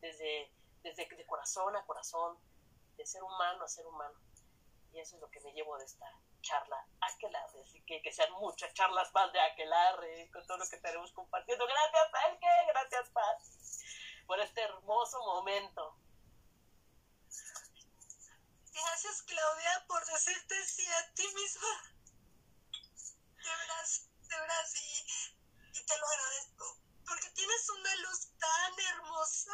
desde, desde de corazón a corazón, de ser humano a ser humano. Y eso es lo que me llevo de esta charla aquelarre. Así que que sean muchas charlas más de aquelarre con todo lo que estaremos compartiendo. Gracias, Elke, gracias, Paz, por este hermoso momento. Gracias, Claudia, por decirte sí a ti misma. De veras, de veras, y, y te lo agradezco. Porque tienes una luz tan hermosa,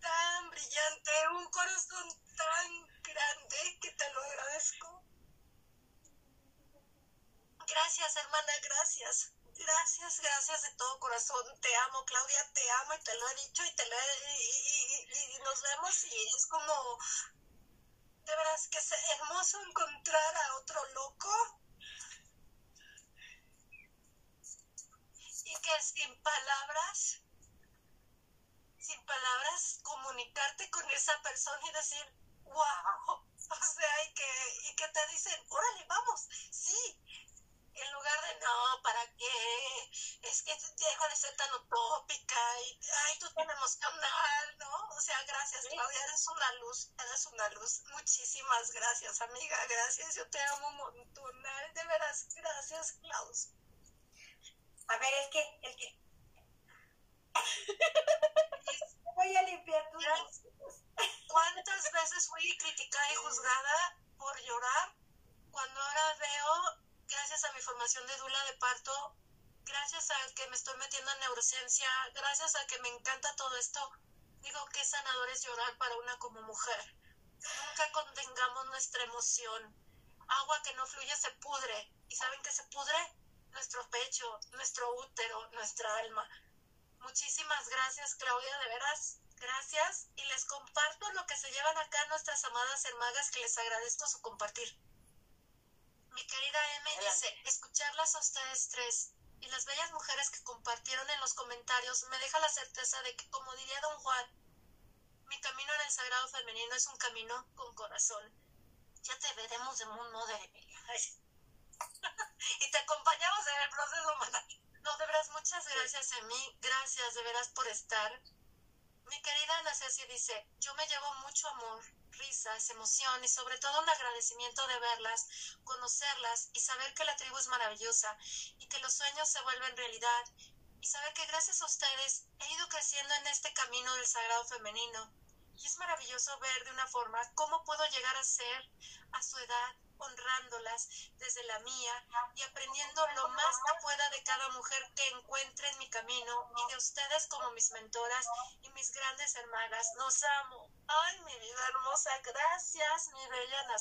tan brillante, un corazón tan grande que te lo agradezco. Gracias, hermana, gracias. Gracias, gracias de todo corazón. Te amo, Claudia, te amo y te lo he dicho y te lo he, y, y- nos vemos y es como de veras que es hermoso encontrar a otro loco y que sin palabras, sin palabras, comunicarte con esa persona y decir, wow, o sea, y que, y que te dicen, órale, vamos, sí, en lugar de no, ¿para qué? Es que deja de ser tan utópica y, ay, tú tan emocional, ¿no? O sea, gracias, Claudia, eres una luz, eres una luz. Muchísimas gracias, amiga, gracias, yo te amo un montón, de veras, gracias, Klaus. A ver, el que, el que. Voy a limpiar tus. ¿Cuántas veces fui criticada y juzgada por llorar cuando ahora veo, gracias a mi formación de dula de parto, gracias a que me estoy metiendo en neurociencia, gracias a que me encanta todo esto, digo que sanador es llorar para una como mujer. Nunca contengamos nuestra emoción. Agua que no fluye se pudre. ¿Y saben qué se pudre? Nuestro pecho, nuestro útero, nuestra alma. Muchísimas gracias, Claudia, de veras, gracias. Y les comparto lo que se llevan acá nuestras amadas hermagas, que les agradezco su compartir. Mi querida M Adelante. dice, escucharlas a ustedes tres y las bellas mujeres que compartieron en los comentarios me deja la certeza de que, como diría don Juan, mi camino en el sagrado femenino es un camino con corazón. Ya te veremos de Moon Mother, Emilia. y te acompañamos en el proceso. No, de veras, muchas gracias, Emi. Gracias, de veras, por estar. Mi querida Ana dice, yo me llevo mucho amor, risas, emoción y sobre todo un agradecimiento de verlas, conocerlas y saber que la tribu es maravillosa y que los sueños se vuelven realidad y saber que gracias a ustedes he ido creciendo en este camino del sagrado femenino. Y es maravilloso ver de una forma cómo puedo llegar a ser a su edad, honrándolas desde la mía y aprendiendo lo más que pueda de cada mujer que encuentre en mi camino y de ustedes como mis mentoras y mis grandes hermanas. Los amo. Ay, mi vida hermosa, gracias, mi bella Ana.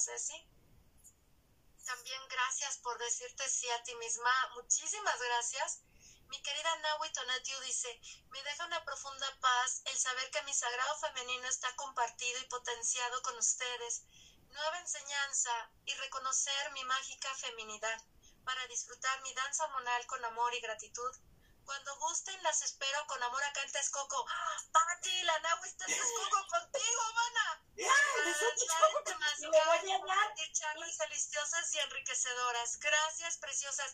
También gracias por decirte sí a ti misma. Muchísimas gracias. Mi querida Nahui Tonatiu dice, me deja una profunda paz el saber que mi sagrado femenino está compartido y potenciado con ustedes. Nueva enseñanza y reconocer mi mágica feminidad para disfrutar mi danza hormonal con amor y gratitud. Cuando gusten, las espero con amor acá en Texcoco. ¡Ah! Pati, la Nahui está en Texcoco contigo, mana. Charlas deliciosas y enriquecedoras. Gracias, preciosas.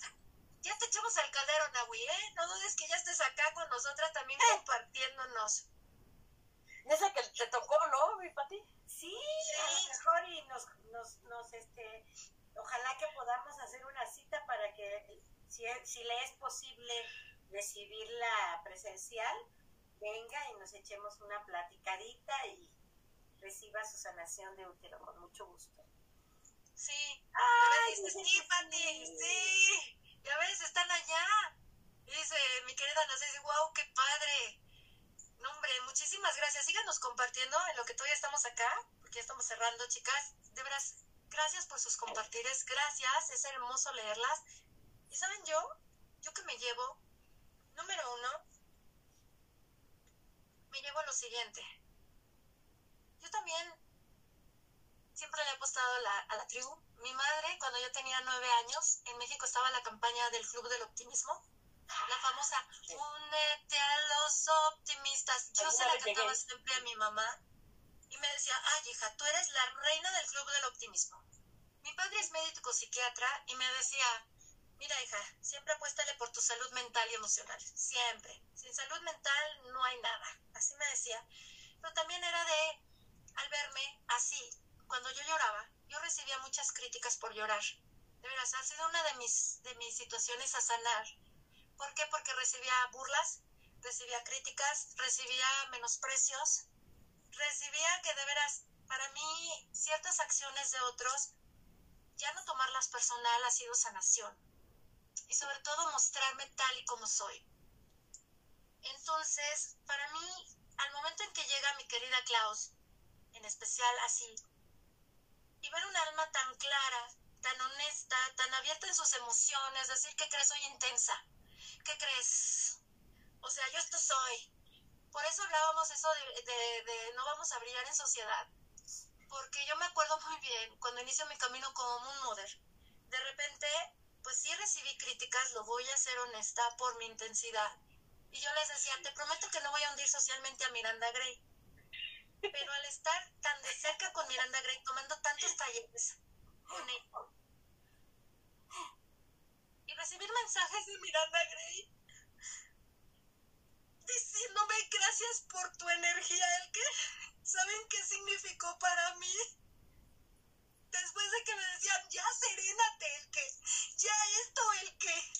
Ya te echamos al caldero, Nahui, ¿eh? No dudes que ya estés acá con nosotras también compartiéndonos. Esa que te tocó, ¿no, mi Pati? Sí, a lo mejor y nos, nos, nos, este, ojalá que podamos hacer una cita para que, si, si le es posible recibirla presencial, venga y nos echemos una platicadita y reciba su sanación de útero con mucho gusto. Sí. Ay, dice sí, que Pati, sí. sí. Ya ves, están allá. Y Dice mi querida Ana Ceci, wow, qué padre. Hombre, muchísimas gracias. Síganos compartiendo en lo que todavía estamos acá, porque ya estamos cerrando, chicas. De veras, gracias por sus compartires. Gracias, es hermoso leerlas. Y saben yo, yo que me llevo, número uno, me llevo lo siguiente. Yo también siempre le he apostado a la tribu, mi madre, cuando yo tenía nueve años, en México estaba la campaña del Club del Optimismo, la famosa Únete a los optimistas. Yo se la cantaba siempre a mi mamá y me decía, ay hija, tú eres la reina del Club del Optimismo. Mi padre es médico psiquiatra y me decía, mira hija, siempre apuéstale por tu salud mental y emocional, siempre. Sin salud mental no hay nada, así me decía. Pero también era de, al verme así, cuando yo lloraba, yo recibía muchas críticas por llorar. De veras, ha sido una de mis, de mis situaciones a sanar. ¿Por qué? Porque recibía burlas, recibía críticas, recibía menosprecios, recibía que de veras, para mí, ciertas acciones de otros, ya no tomarlas personal ha sido sanación. Y sobre todo mostrarme tal y como soy. Entonces, para mí, al momento en que llega mi querida Klaus, en especial así, y ver un alma tan clara, tan honesta, tan abierta en sus emociones, decir que crees soy intensa, que crees, o sea, yo esto soy. Por eso hablábamos eso de, no vamos a brillar en sociedad, porque yo me acuerdo muy bien cuando inicio mi camino como Moon Mother, de repente, pues sí recibí críticas, lo voy a ser honesta por mi intensidad. Y yo les decía, te prometo que no voy a hundir socialmente a Miranda Gray pero al estar tan de cerca con Miranda Gray, tomando tantos talleres con y recibir mensajes de Miranda Gray diciéndome gracias por tu energía, el que saben qué significó para mí. Después de que me decían, ya serénate, el que, ya esto, el que.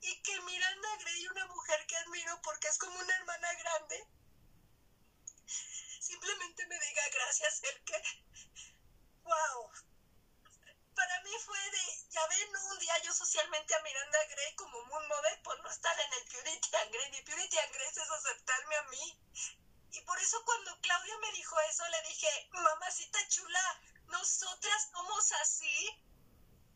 Y que Miranda Gray, una mujer que admiro porque es como una hermana grande, simplemente me diga gracias, el que, wow. Para mí fue de, ya ven, un día yo socialmente a Miranda Gray como un Mother por no estar en el Purity and Grace. Y Purity and Grace es aceptarme a mí. Y por eso cuando Claudia me dijo eso, le dije, mamacita chula, nosotras somos así.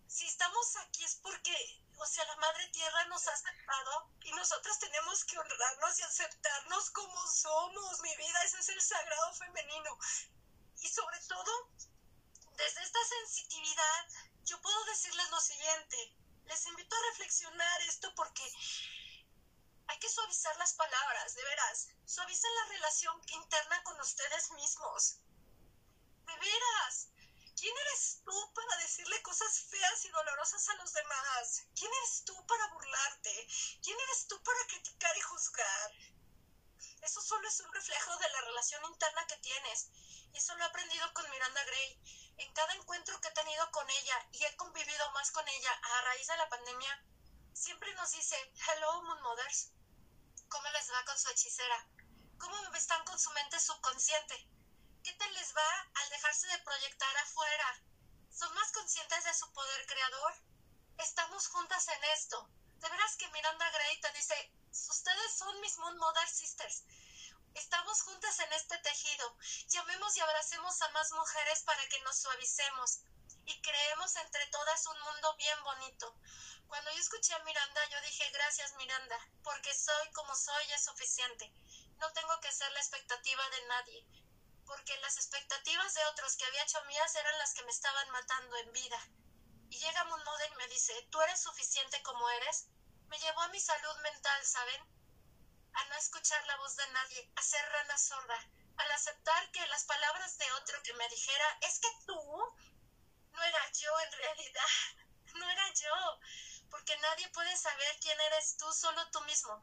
Si estamos aquí es porque o sea, la Madre Tierra nos ha aceptado y nosotras tenemos que honrarnos y aceptarnos como somos, mi vida, ese es el sagrado femenino. Y sobre todo, desde esta sensitividad, yo puedo decirles lo siguiente, les invito a reflexionar esto porque hay que suavizar las palabras, de veras, suavicen la relación interna con ustedes mismos. De veras, ¿Quién eres tú para decirle cosas feas y dolorosas a los demás? ¿Quién eres tú para burlarte? ¿Quién eres tú para criticar y juzgar? Eso solo es un reflejo de la relación interna que tienes. Y eso lo he aprendido con Miranda Gray. En cada encuentro que he tenido con ella y he convivido más con ella a raíz de la pandemia, siempre nos dice, hello Moon Mothers, ¿cómo les va con su hechicera? ¿Cómo están con su mente subconsciente? ¿Qué tal les va al dejarse de proyectar afuera? ¿Son más conscientes de su poder creador? Estamos juntas en esto. De veras que Miranda Gray te dice, ustedes son mis Moon Mother Sisters. Estamos juntas en este tejido. Llamemos y abracemos a más mujeres para que nos suavicemos y creemos entre todas un mundo bien bonito. Cuando yo escuché a Miranda, yo dije, gracias Miranda, porque soy como soy es suficiente. No tengo que ser la expectativa de nadie porque las expectativas de otros que había hecho mías eran las que me estaban matando en vida. Y llega un Model y me dice, ¿tú eres suficiente como eres? Me llevó a mi salud mental, ¿saben? A no escuchar la voz de nadie, a ser rana sorda, al aceptar que las palabras de otro que me dijera, es que tú no era yo en realidad, no era yo, porque nadie puede saber quién eres tú, solo tú mismo.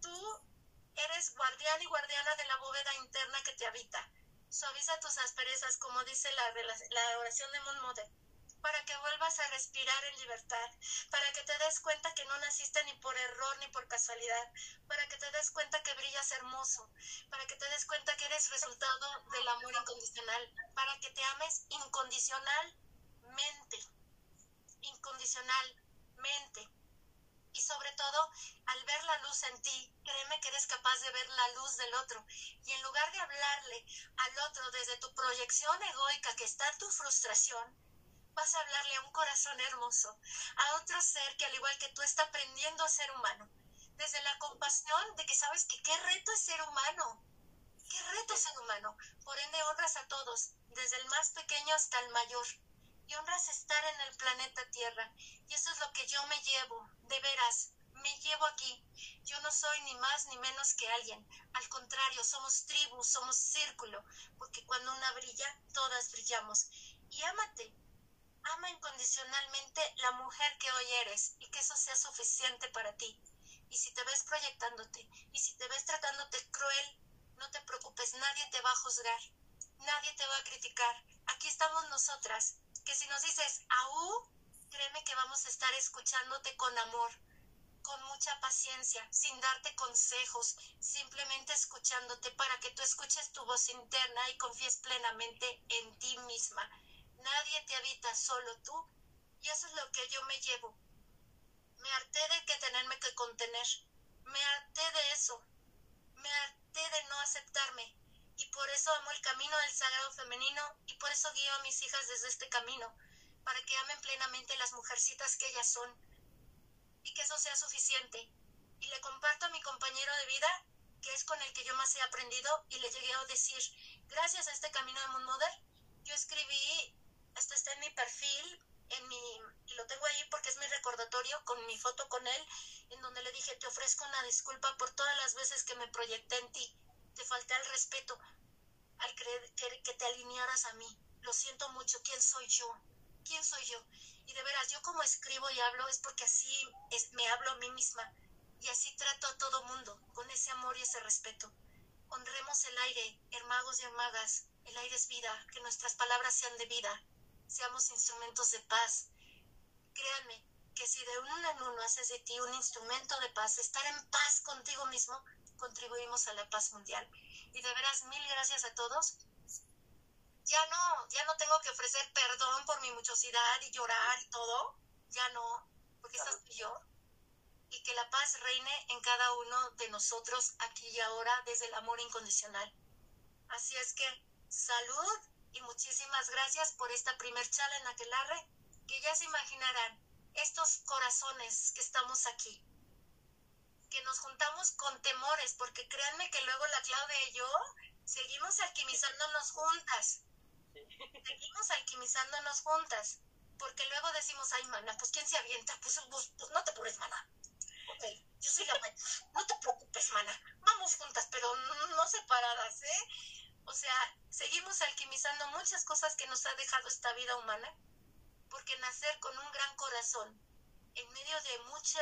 Tú eres guardián y guardiana de la bóveda interna que te habita. Suaviza tus asperezas, como dice la, la oración de Monmode, para que vuelvas a respirar en libertad, para que te des cuenta que no naciste ni por error ni por casualidad, para que te des cuenta que brillas hermoso, para que te des cuenta que eres resultado del amor incondicional, para que te ames incondicionalmente, incondicionalmente. Y sobre todo al ver la luz en ti, créeme que eres capaz de ver la luz del otro. Y en lugar de hablarle al otro desde tu proyección egoica que está tu frustración, vas a hablarle a un corazón hermoso, a otro ser que al igual que tú está aprendiendo a ser humano, desde la compasión de que sabes que qué reto es ser humano, qué reto es ser humano, por ende honras a todos, desde el más pequeño hasta el mayor y honras estar en el planeta Tierra. Y eso es lo que yo me llevo, de veras, me llevo aquí. Yo no soy ni más ni menos que alguien. Al contrario, somos tribu, somos círculo, porque cuando una brilla, todas brillamos. Y ámate, ama incondicionalmente la mujer que hoy eres y que eso sea suficiente para ti. Y si te ves proyectándote y si te ves tratándote cruel, no te preocupes, nadie te va a juzgar, nadie te va a criticar. Aquí estamos nosotras, que si nos dices, aú, créeme que vamos a estar escuchándote con amor, con mucha paciencia, sin darte consejos, simplemente escuchándote para que tú escuches tu voz interna y confíes plenamente en ti misma. Nadie te habita, solo tú. Y eso es lo que yo me llevo. Me harté de que tenerme que contener. Me harté de eso. Me harté de no aceptarme. Y por eso amo el camino del sagrado femenino y por eso guío a mis hijas desde este camino, para que amen plenamente las mujercitas que ellas son y que eso sea suficiente. Y le comparto a mi compañero de vida, que es con el que yo más he aprendido, y le llegué a decir, gracias a este camino de Moon yo escribí, hasta está en mi perfil, en mi, y lo tengo ahí porque es mi recordatorio con mi foto con él, en donde le dije, te ofrezco una disculpa por todas las veces que me proyecté en ti, te falté al respeto, al creer que, te alinearas a mí. Lo siento mucho, ¿quién soy yo? ¿Quién soy yo? Y de veras, yo como escribo y hablo es porque así me hablo a mí misma y así trato a todo mundo, con ese amor y ese respeto. Honremos el aire, hermagos y hermagas, el aire es vida, que nuestras palabras sean de vida, seamos instrumentos de paz. Créanme que si de uno en uno haces de ti un instrumento de paz, estar en paz contigo mismo, contribuimos a la paz mundial. Y de veras, mil gracias a todos ya no, ya no tengo que ofrecer perdón por mi muchosidad y llorar y todo, ya no, porque estás tú yo. Y que la paz reine en cada uno de nosotros aquí y ahora desde el amor incondicional. Así es que salud y muchísimas gracias por esta primer charla en Aquelarre, que ya se imaginarán estos corazones que estamos aquí, que nos juntamos con temores, porque créanme que luego la Claudia y yo seguimos alquimizándonos juntas seguimos alquimizándonos juntas, porque luego decimos, ay, mana, pues ¿quién se avienta? Pues, pues, pues no te apures, mana. yo soy la no te preocupes, mana. Vamos juntas, pero no separadas, ¿eh? O sea, seguimos alquimizando muchas cosas que nos ha dejado esta vida humana, porque nacer con un gran corazón, en medio de mucha,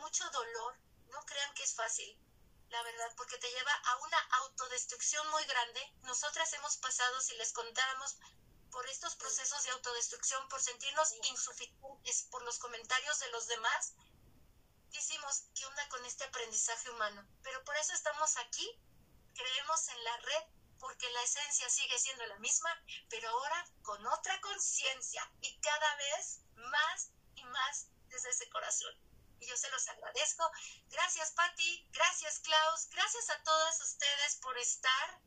mucho dolor, no crean que es fácil la verdad, porque te lleva a una autodestrucción muy grande. Nosotras hemos pasado, si les contáramos, por estos procesos de autodestrucción, por sentirnos insuficientes por los comentarios de los demás, decimos, ¿qué onda con este aprendizaje humano? Pero por eso estamos aquí, creemos en la red, porque la esencia sigue siendo la misma, pero ahora con otra conciencia y cada vez más y más desde ese corazón y yo se los agradezco. Gracias Patti, gracias Klaus, gracias a todos ustedes por estar,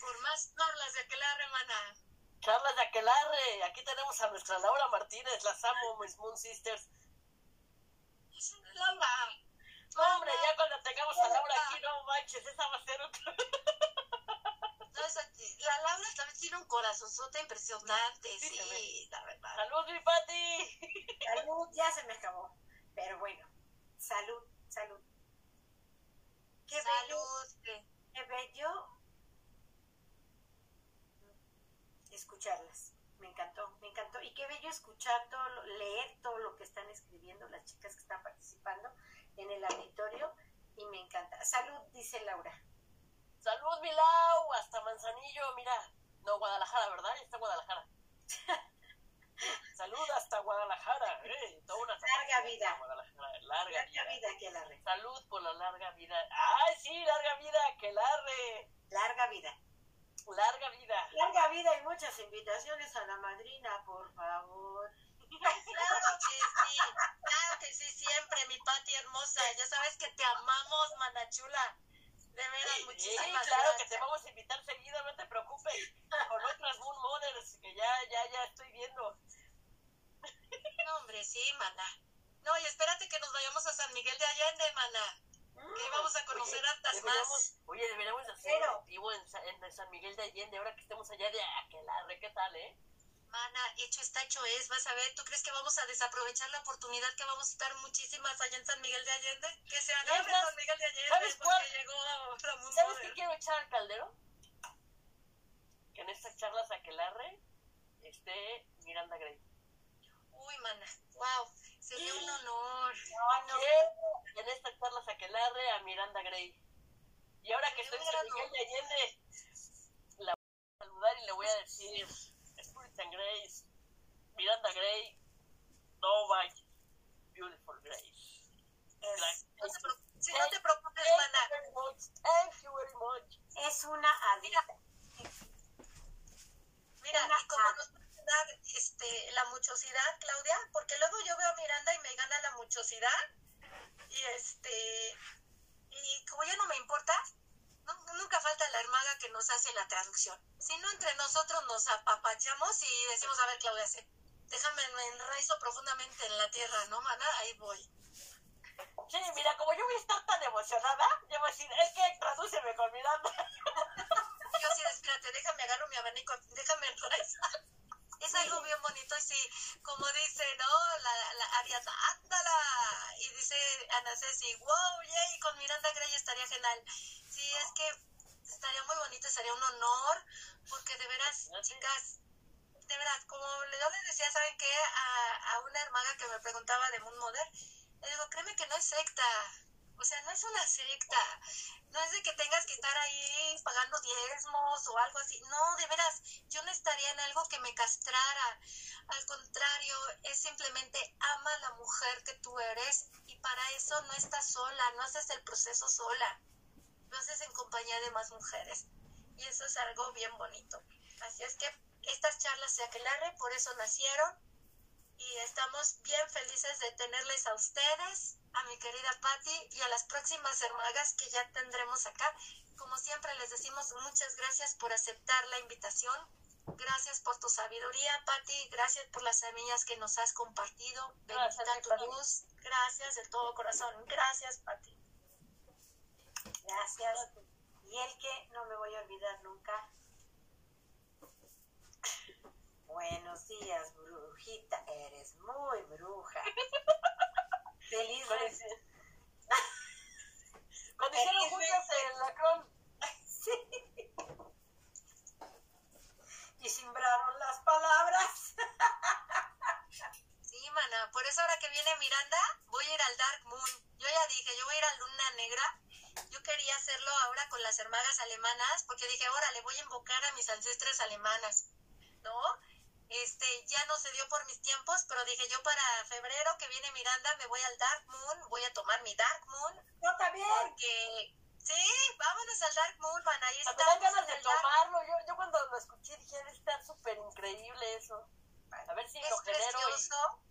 por más charlas de Aquelarre, maná. Charlas de Aquelarre, aquí tenemos a nuestra Laura Martínez, las amo, mis Moon Sisters. Laura. hombre, ya cuando tengamos a Laura aquí, no manches, esa va a ser otra. la Laura también tiene un corazonzote impresionante, sí, la verdad. Salud, mi Pati. Salud, ya se me acabó. Pero bueno, salud, salud. Qué salud. bello, qué bello escucharlas. Me encantó, me encantó. Y qué bello escuchar todo, leer todo lo que están escribiendo las chicas que están participando en el auditorio y me encanta. Salud, dice Laura. Salud, Milau, hasta Manzanillo, mira. No, Guadalajara, ¿verdad? Ya está Guadalajara. Salud hasta Guadalajara. Eh, toda una larga vida. Larga, larga vida. vida que larre. Salud por la larga vida. ¡Ay, sí! Larga vida, que larre. Larga vida. Larga vida. Larga vida y muchas invitaciones a la madrina, por favor. Claro que sí, claro que sí, siempre, mi Pati hermosa. Ya sabes que te amamos, manachula. De veras, muchísimas sí, claro gracias. que te vamos a invitar seguido, no te preocupes. Con otras Moon Mothers que ya, ya, ya estoy viendo. No, hombre, sí, mana. No, y espérate que nos vayamos a San Miguel de Allende, mana. Que vamos a conocer hartas más. Oye, deberíamos hacer vivo en, en, San Miguel de Allende, ahora que estemos allá de Aquelarre, ¿qué tal, eh? Mana, hecho está, hecho es. Vas a ver, ¿tú crees que vamos a desaprovechar la oportunidad que vamos a estar muchísimas allá en San Miguel de Allende? Que se más, San Miguel de Allende ¿sabes cuál? llegó la Moon ¿Sabes Mother. qué quiero echar al caldero? Que en estas charlas aquelarre esté Miranda Gray. Uy, mana, wow, sería un honor. No, no. En estas charlas aquelarre a Miranda Gray. Y ahora que estoy en San Miguel de Allende, la voy a saludar y le voy a decir, Spirit and Grace, Miranda Gray, Novak, Beautiful Grace. Es, No te preocupes, sí, no te preocupes, Thank mana. you very much. Thank you very much. es una adicta. Mira, Una- y como nos puede dar este, la muchosidad, Claudia, porque luego yo veo a Miranda y me gana la muchosidad, y este, y como ya no me importa, nu- nunca falta la hermaga que nos hace la traducción. Si no, entre nosotros nos apapachamos y decimos, a ver, Claudia, sí, déjame, me enraizo profundamente en la tierra, ¿no, mana? Ahí voy. Sí, mira, como yo voy a estar tan emocionada, yo voy a decir, es que tradúceme con Miranda. Yo así, espérate, déjame agarro mi abanico, déjame enraizar. Es algo bien bonito y sí, como dice, ¿no? La, la Ariana, ándala. Y dice Ana Ceci, wow, yay, con Miranda Gray estaría genial. Sí, es que estaría muy bonito, sería un honor, porque de veras, Ah, sí. chicas, de veras, como yo les decía, ¿saben qué? A, a una hermaga que me preguntaba de Moon Mother, le digo, créeme que no es secta. O sea, no es una secta. No es de que tengas que estar ahí pagando diezmos o algo así. No, de veras, yo no estaría en algo que me castrara. Al contrario, es simplemente ama a la mujer que tú eres y para eso no estás sola, no haces el proceso sola. Lo haces en compañía de más mujeres. Y eso es algo bien bonito. Así es que estas charlas de Aquelarre por eso nacieron y estamos bien felices de tenerles a ustedes, a mi querida Patti y a las próximas hermagas que ya tendremos acá. Como siempre les decimos muchas gracias por aceptar la invitación. Gracias por tu sabiduría, Patti. Gracias por las semillas que nos has compartido. Gracias, Bendita tu Pati. luz. Gracias de todo corazón. Gracias, Patti. Gracias. Y el que no me voy a olvidar nunca. Buenos días, brujita. Eres muy bruja. Feliz Cuando hicieron juntas el lacrón, Sí. Y simbraron las palabras. Sí, mana. Por eso ahora que viene Miranda, voy a ir al Dark Moon. Yo ya dije, yo voy a ir a Luna Negra. Yo quería hacerlo ahora con las hermagas alemanas, porque dije, ahora le voy a invocar a mis ancestras alemanas, ¿no? Este, ya no se dio por mis tiempos, pero dije yo para febrero que viene Miranda me voy al Dark Moon, voy a tomar mi Dark Moon, Yo también. porque sí, vámonos al Dark Moon, man, ahí me está. ganas de tomarlo. Yo, yo cuando lo escuché dije, debe estar súper increíble eso. A ver si es lo genero y... precioso.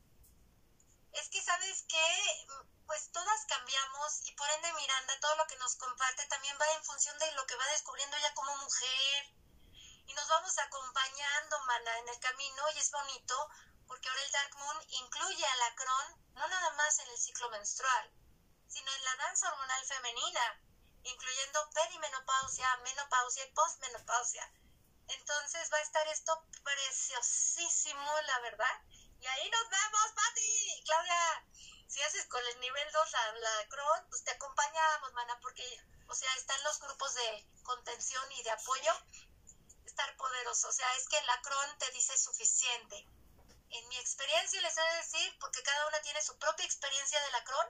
Es que, ¿sabes qué? Pues todas cambiamos y por ende Miranda, todo lo que nos comparte también va en función de lo que va descubriendo ella como mujer. Y nos vamos acompañando, mana, en el camino y es bonito porque ahora el Dark Moon incluye a la Cron no nada más en el ciclo menstrual, sino en la danza hormonal femenina, incluyendo perimenopausia, menopausia y postmenopausia. Entonces va a estar esto preciosísimo, la verdad. Y ahí nos vemos, Pati. Claudia, si haces con el nivel 2 la, la Cron, pues te acompañamos, mana, porque, o sea, están los grupos de contención y de apoyo. Estar poderoso, o sea, es que la Cron te dice suficiente. En mi experiencia les he de decir, porque cada una tiene su propia experiencia de la Cron,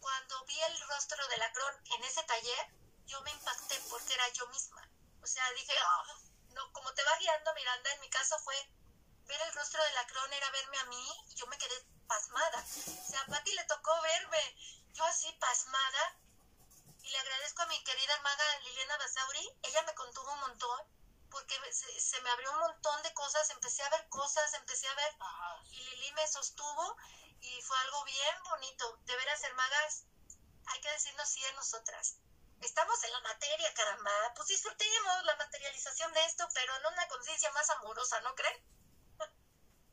cuando vi el rostro de la Cron en ese taller, yo me impacté porque era yo misma. O sea, dije, "Ah", no, como te va guiando Miranda, en mi caso fue ver el rostro de la Cron, era verme a mí y yo me quedé pasmada. O sea, a Pati le tocó verme, yo así pasmada. Y le agradezco a mi querida hermana Liliana Basauri, ella me contuvo un montón, porque se, se me abrió un montón de cosas, empecé a ver cosas, empecé a ver y Lili me sostuvo y fue algo bien bonito. De veras, hermagas, hay que decirnos sí a nosotras. Estamos en la materia, caramba. Pues disfrutemos la materialización de esto, pero en una conciencia más amorosa, ¿no creen?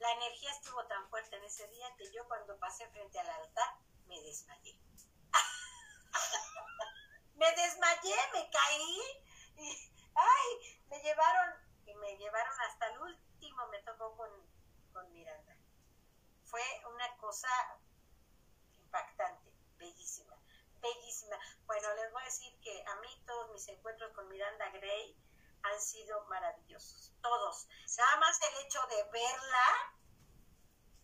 La energía estuvo tan fuerte en ese día que yo cuando pasé frente al altar me desmayé. me desmayé, me caí. Y, ay, me llevaron y me llevaron hasta el último, me tocó con, con Miranda. Fue una cosa impactante, bellísima, bellísima. Bueno, les voy a decir que a mí todos mis encuentros con Miranda Gray, han sido maravillosos, todos. Nada más el hecho de verla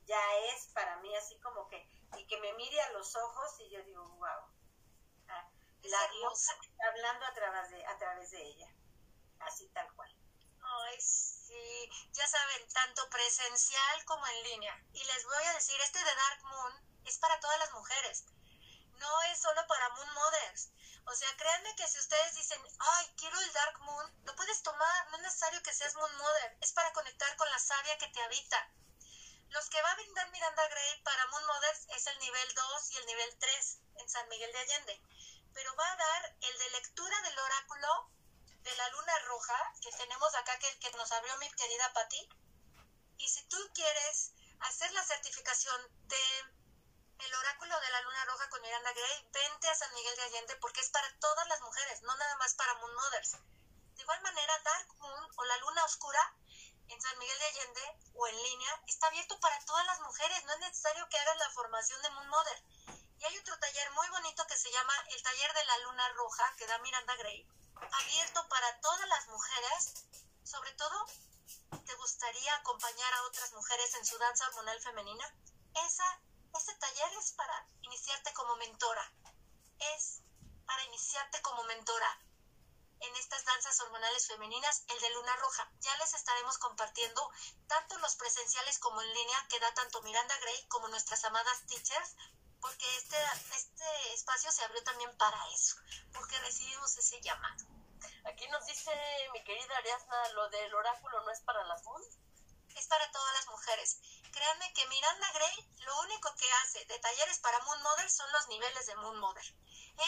ya es para mí así como que, y que me mire a los ojos y yo digo, wow. Ah, la diosa está hablando a través de, a través de ella, así tal cual. Ay, sí, ya saben, tanto presencial como en línea. Y les voy a decir, este de Dark Moon es para todas las mujeres. No es solo para Moon Mothers. O sea, créanme que si ustedes dicen, ay, quiero el Dark Moon, lo puedes tomar. No es necesario que seas Moon Mother. Es para conectar con la savia que te habita. Los que va a brindar Miranda Gray para Moon Mothers es el nivel 2 y el nivel 3 en San Miguel de Allende. Pero va a dar el de lectura del oráculo de la luna roja que tenemos acá, que, que nos abrió mi querida Patti. Y si tú quieres hacer la certificación de el oráculo de la luna roja con Miranda Gray, vente a San Miguel de Allende porque es para todas las mujeres, no nada más para Moon Mothers. De igual manera, Dark Moon o la luna oscura en San Miguel de Allende o en línea está abierto para todas las mujeres, no es necesario que hagas la formación de Moon Mother. Y hay otro taller muy bonito que se llama el taller de la luna roja que da Miranda Gray, abierto para todas las mujeres, sobre todo te gustaría acompañar a otras mujeres en su danza hormonal femenina, esa este taller es para iniciarte como mentora. Es para iniciarte como mentora en estas danzas hormonales femeninas, el de Luna Roja. Ya les estaremos compartiendo tanto los presenciales como en línea que da tanto Miranda Gray como nuestras amadas teachers, porque este, este espacio se abrió también para eso, porque recibimos ese llamado. Aquí nos dice mi querida Ariasna, lo del oráculo no es para las moon. Es para todas las mujeres. Créanme que Miranda Gray lo único que hace de talleres para Moon Mother son los niveles de Moon Mother.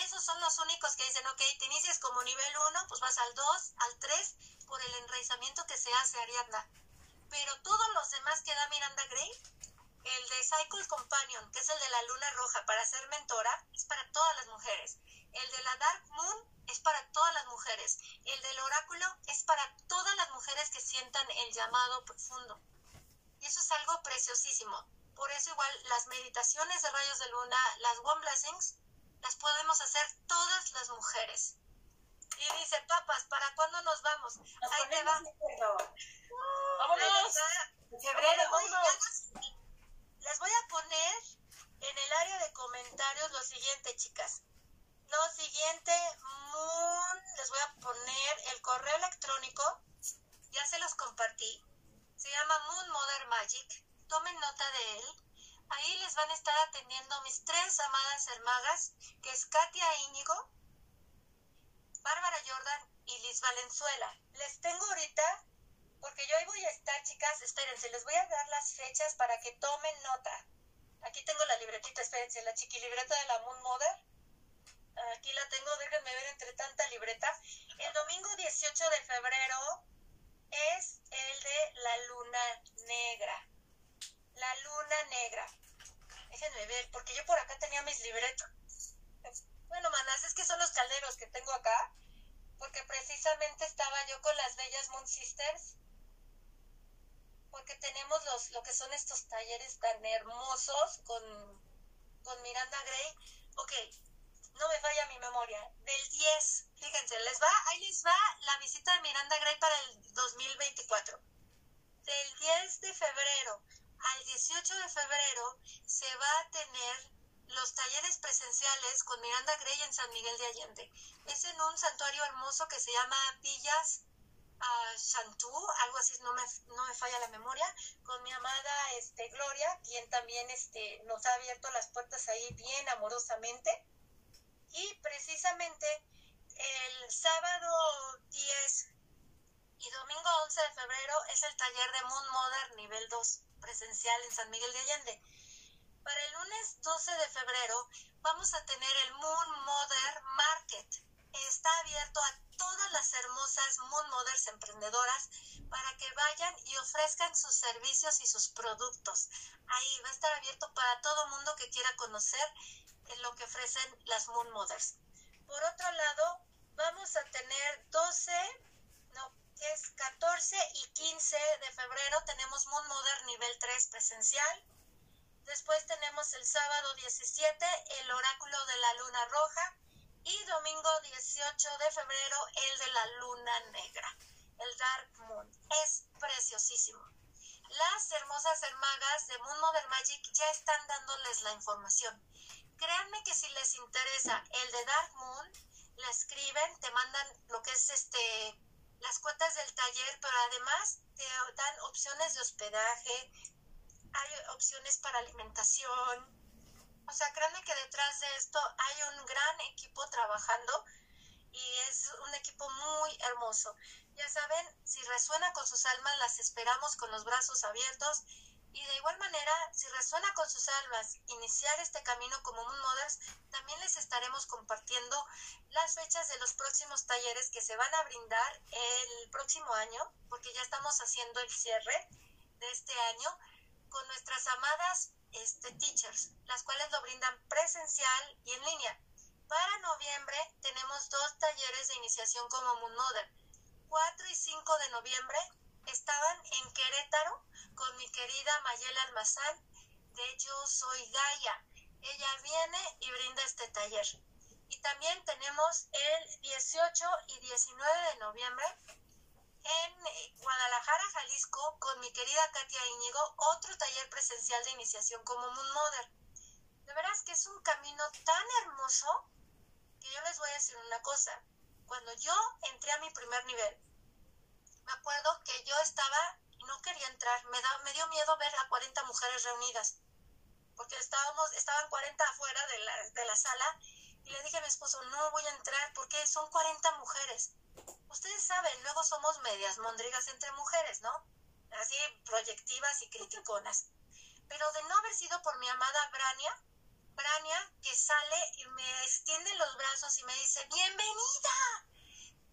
Esos son los únicos que dicen, ok, te inicias como nivel 1, pues vas al 2, al 3, por el enraizamiento que se hace Ariadna. Pero todos los demás que da Miranda Gray, el de Cycle Companion, que es el de la luna roja para ser mentora, es para todas las mujeres. El de la Dark Moon es para todas las mujeres. El del oráculo es para todas las mujeres que sientan el llamado profundo. Y eso es algo preciosísimo. Por eso igual las meditaciones de rayos de luna, las One Blessings, las podemos hacer todas las mujeres. Y dice, papas, ¿para cuándo nos vamos? Ahí te va. ¡Vámonos! Les voy a poner en el área de comentarios lo siguiente, chicas. Lo siguiente, Moon, les voy a poner el correo electrónico. Ya se los compartí se llama Moon Mother Magic. Tomen nota de él. Ahí les van a estar atendiendo mis tres amadas hermagas, que es Katia Íñigo, Bárbara Jordan y Liz Valenzuela. Les tengo ahorita, porque yo ahí voy a estar, chicas, espérense, les voy a dar las fechas para que tomen nota. Aquí tengo la libretita, espérense, la chiquilibreta de la Moon Mother. Aquí la tengo, déjenme ver entre tanta libreta. El domingo 18 de febrero es el de la luna negra. La luna negra. Déjenme ver, porque yo por acá tenía mis libretos. Bueno, manas, es que son los calderos que tengo acá, porque precisamente estaba yo con las bellas Moon Sisters, porque tenemos los, lo que son estos talleres tan hermosos con, con Miranda Gray. Ok, no me falla mi memoria, del 10, fíjense, les va, ahí les va la visita de Miranda Gray para el 2024. Del 10 de febrero al 18 de febrero se va a tener los talleres presenciales con Miranda Gray en San Miguel de Allende. Es en un santuario hermoso que se llama Villas uh, algo así, no me, no me falla la memoria, con mi amada este, Gloria, quien también este, nos ha abierto las puertas ahí bien amorosamente. Y precisamente el sábado 10 y domingo 11 de febrero es el taller de Moon Modern nivel 2 presencial en San Miguel de Allende. Para el lunes 12 de febrero vamos a tener el Moon Modern Market. Está abierto a todas las hermosas Moon Mothers emprendedoras para que vayan y ofrezcan sus servicios y sus productos. Ahí va a estar abierto para todo mundo que quiera conocer en lo que ofrecen las Moon Mothers. Por otro lado, vamos a tener 12, no, es 14 y 15 de febrero tenemos Moon Mother nivel 3 presencial. Después tenemos el sábado 17 el oráculo de la luna roja Y domingo 18 de febrero, el de la luna negra, el Dark Moon. Es preciosísimo. Las hermosas hermagas de Moon Modern Magic ya están dándoles la información. Créanme que si les interesa el de Dark Moon, le escriben, te mandan lo que es este las cuotas del taller, pero además te dan opciones de hospedaje, hay opciones para alimentación. O sea, créanme que detrás de esto hay un gran equipo trabajando y es un equipo muy hermoso. Ya saben, si resuena con sus almas, las esperamos con los brazos abiertos y de igual manera, si resuena con sus almas iniciar este camino como Moon Mothers, también les estaremos compartiendo las fechas de los próximos talleres que se van a brindar el próximo año, porque ya estamos haciendo el cierre de este año con nuestras amadas este, teachers, las cuales lo brindan presencial y en línea. Para noviembre tenemos dos talleres de iniciación como Moon Mother. 4 y 5 de noviembre estaban en Querétaro con mi querida Mayela Almazán de Yo Soy Gaia. Ella viene y brinda este taller. Y también tenemos el 18 y 19 de noviembre en Guadalajara, Jalisco, con mi querida Katia Íñigo, otro taller presencial de iniciación como Moon Mother. De veras que es un camino tan hermoso que yo les voy a decir una cosa. Cuando yo entré a mi primer nivel, me acuerdo que yo estaba no quería entrar. Me, da, me dio miedo ver a 40 mujeres reunidas. Porque estábamos, estaban 40 afuera de la, de la sala. Y le dije a mi esposo, no voy a entrar porque son 40 mujeres. Ustedes saben, luego somos medias mondrigas entre mujeres, ¿no? Así proyectivas y criticonas. Pero de no haber sido por mi amada Brania, Brania que sale y me extiende los brazos y me dice, bienvenida,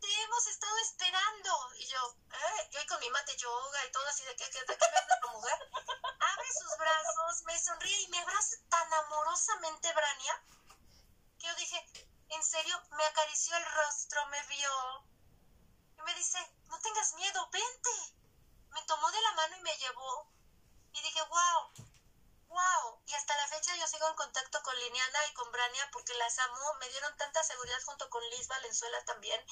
te hemos estado esperando. Y yo, ¿eh? Yo con mi mate yoga y todo así de que, de que me mujer. Abre sus brazos, me sonríe y me abraza tan amorosamente Brania que yo dije, en serio, me acarició el rostro, me vio. Y me dice, no tengas miedo, vente. Me tomó de la mano y me llevó. Y dije, wow, wow. Y hasta la fecha yo sigo en contacto con Liniana y con Brania porque las amo. Me dieron tanta seguridad junto con Liz Valenzuela también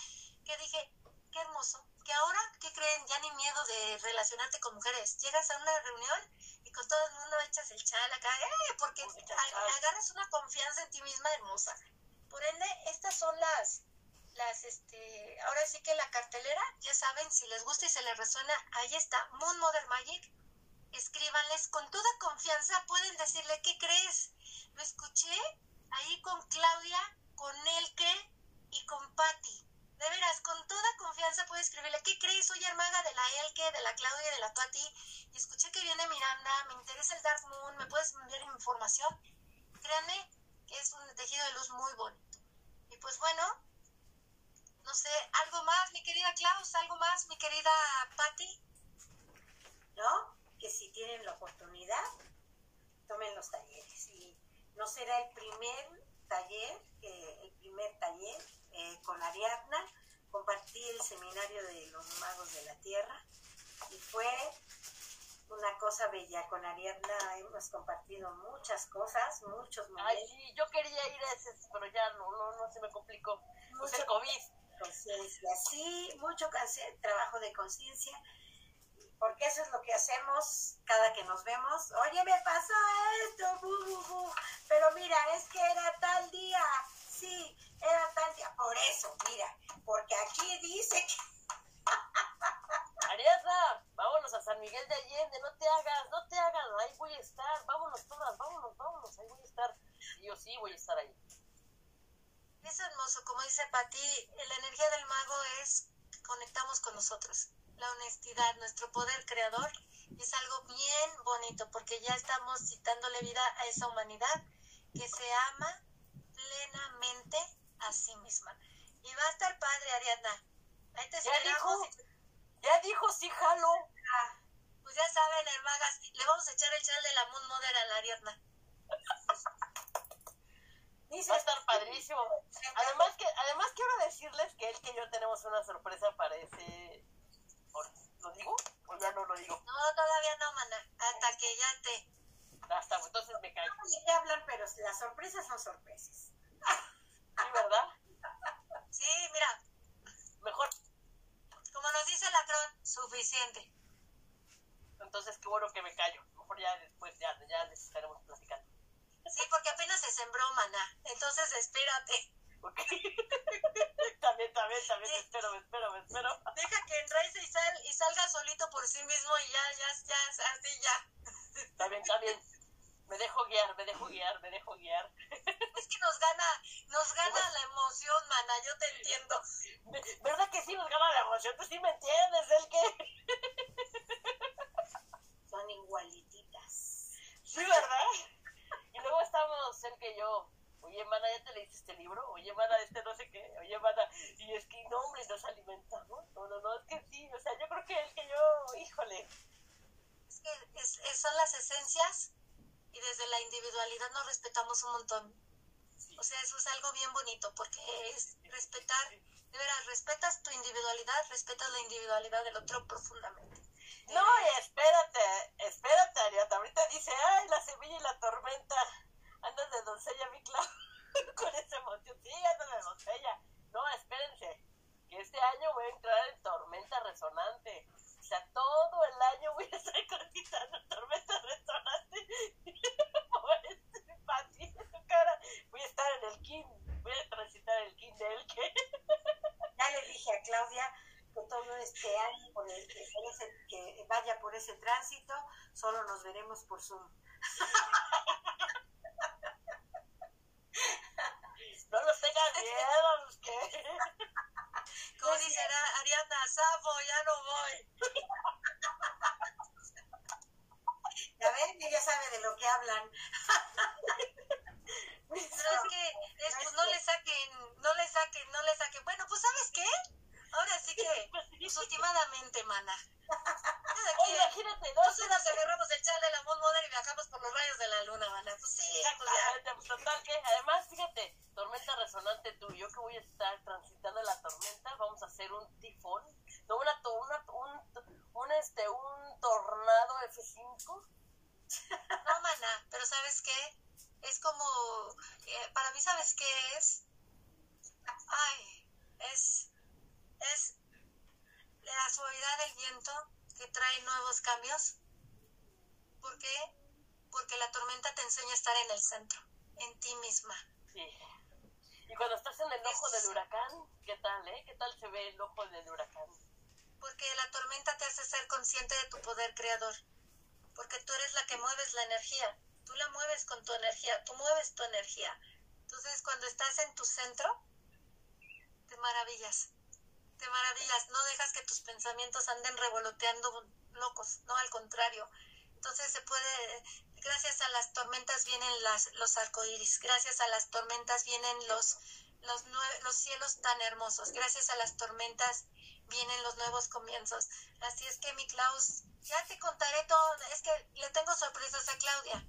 que dije, qué hermoso, que ahora, ¿qué creen? Ya ni miedo de relacionarte con mujeres. Llegas a una reunión y con todo el mundo echas el chal acá, ¡eh! porque agarras una confianza en ti misma hermosa. Por ende, estas son las, las, este, ahora sí que la cartelera, ya saben, si les gusta y se les resuena, ahí está, Moon Mother Magic. Escríbanles con toda confianza, pueden decirle, ¿qué crees? Lo escuché ahí con Claudia, con Elke y con Patty de veras, con toda confianza puede escribirle, ¿qué crees? Soy hermana de la Claudia y de la Tuati, y escuché que viene Miranda, me interesa el Dark Moon, ¿me puedes enviar información? Créanme que es un tejido de luz muy bonito. Y pues bueno, no sé, ¿algo más, mi querida Klaus? ¿Algo más, mi querida Patti? ¿No? Que si tienen la oportunidad, tomen los talleres. Y no será el primer taller, el primer taller eh, con Ariadna, compartí el seminario de los magos de la tierra y fue una cosa bella. Con Ariadna hemos compartido muchas cosas, muchos momentos. Ay, sí, yo quería ir a ese, pero ya no, no, no se me complicó. Mucho COVID. Conciencia, sí, mucho trabajo de conciencia, porque eso es lo que hacemos cada que nos vemos. Oye, me pasó esto, pero mira, es que era tal día, sí, era tal día. Por eso, mira, porque aquí dice que... Ariadna, vámonos a San Miguel de Allende, no te hagas, no te hagas, ahí voy a estar, vámonos todas, vámonos, vámonos, ahí voy a estar. Y yo sí voy a estar ahí. Es hermoso, como dice Pati, la energía del mago es conectamos con nosotros. La honestidad, nuestro poder creador, es algo bien bonito porque ya estamos citándole vida a esa humanidad que se ama plenamente a sí misma. Y va a estar padre, Ariadna. Ahí te ya dijo, ya dijo, sí, jalo. Ah, pues ya saben, hermanas, le vamos a echar el chal de la Moon Mother a la Ariadna. va a estar padrísimo. Además que, además quiero decirles que él que yo tenemos una sorpresa para ese. ¿Lo digo? ¿O ya no lo digo? No, todavía no, mana. Hasta que ya te. Hasta entonces me callo. Sí, hablan, pero las sorpresas son sorpresas. Sí, ¿verdad? Suficiente. Entonces, qué bueno que me callo. Mejor ya después ya, ya les estaremos platicando. Sí, porque apenas se sembró, maná. Entonces, espérate. Ok. también, también, también, me espero, me espero, me espero. Deja que enraíce y, sal, y salga solito por sí mismo y ya, ya, ya, así ya. También, también. Me dejo guiar, me dejo guiar, me dejo guiar. Es que nos gana, nos gana la emoción, mana, yo te entiendo. ¿Verdad que sí nos gana la emoción? Tú sí me entiendes, el que... Son igualititas. Sí, ¿verdad? Y luego estamos él que yo, oye, mana, ¿ya te leíste este libro? Oye, mana, este no sé qué, oye, mana, y es que no, hombre, nos alimentamos. No, no, no, es que sí, o sea, yo creo que el que yo, híjole. Es que es, es- son las esencias y desde la individualidad nos respetamos un montón. O sea, eso es algo bien bonito porque es respetar, de veras, respetas tu individualidad, respetas la individualidad del otro profundamente. No, y espérate, espérate, Ariata, ahorita dice, ay, la semilla y la tormenta. Andas de doncella, mi Clau, con esa emoción. Sí, andas de doncella. No, espérense, que este año voy a entrar en tormenta resonante. O sea, todo el año voy a estar transitando tormenta. Pobre Pati, su cara. Voy a estar en el kin, voy a transitar el kin de él que... Ya le dije a Claudia que todo este año con el que, ese- que vaya por ese tránsito, solo nos veremos por Zoom. No los tengas miedo, los que... Como dice Ariana, Safo, ya no voy. Ya ven, ella sabe de lo que hablan. Pero es que es, pues, no le saquen, no le saquen, no le saquen. Bueno, pues ¿sabes qué? Ahora sí que, pues últimamente, mana. Oye, imagínate, no Nosotros nos agarramos el chal de la Moon Mother y viajamos por los rayos de la luna, mana. Pues sí, pues ya. Exactamente, pues total que además, fíjate, tormenta resonante tú y yo que voy a estar transitando la tormenta, vamos a hacer un tifón, no, una, una- un, un, este, un tornado F5. No, mana, pero ¿sabes qué? Es como, eh, para mí, ¿sabes qué es? Ay, es, es la suavidad del viento que trae nuevos cambios. ¿Por qué? Porque la tormenta te enseña a estar en el centro, en ti misma. Sí. Y cuando estás en el ojo del huracán, ¿qué tal, eh? ¿Qué tal se ve el ojo del huracán? Porque la tormenta te hace ser consciente de tu poder creador. Porque tú eres la que mueves la energía. Tú la mueves con tu energía. Tú mueves tu energía. Entonces, cuando estás en tu centro, te maravillas. Maravillas. No dejas que tus pensamientos anden revoloteando locos. No, al contrario. Entonces se puede, gracias a las tormentas vienen las, los arcoíris, gracias a las tormentas vienen los, los, los cielos tan hermosos, gracias a las tormentas vienen los nuevos comienzos. Así es que mi Klaus, ya te contaré todo, es que le tengo sorpresas a Claudia.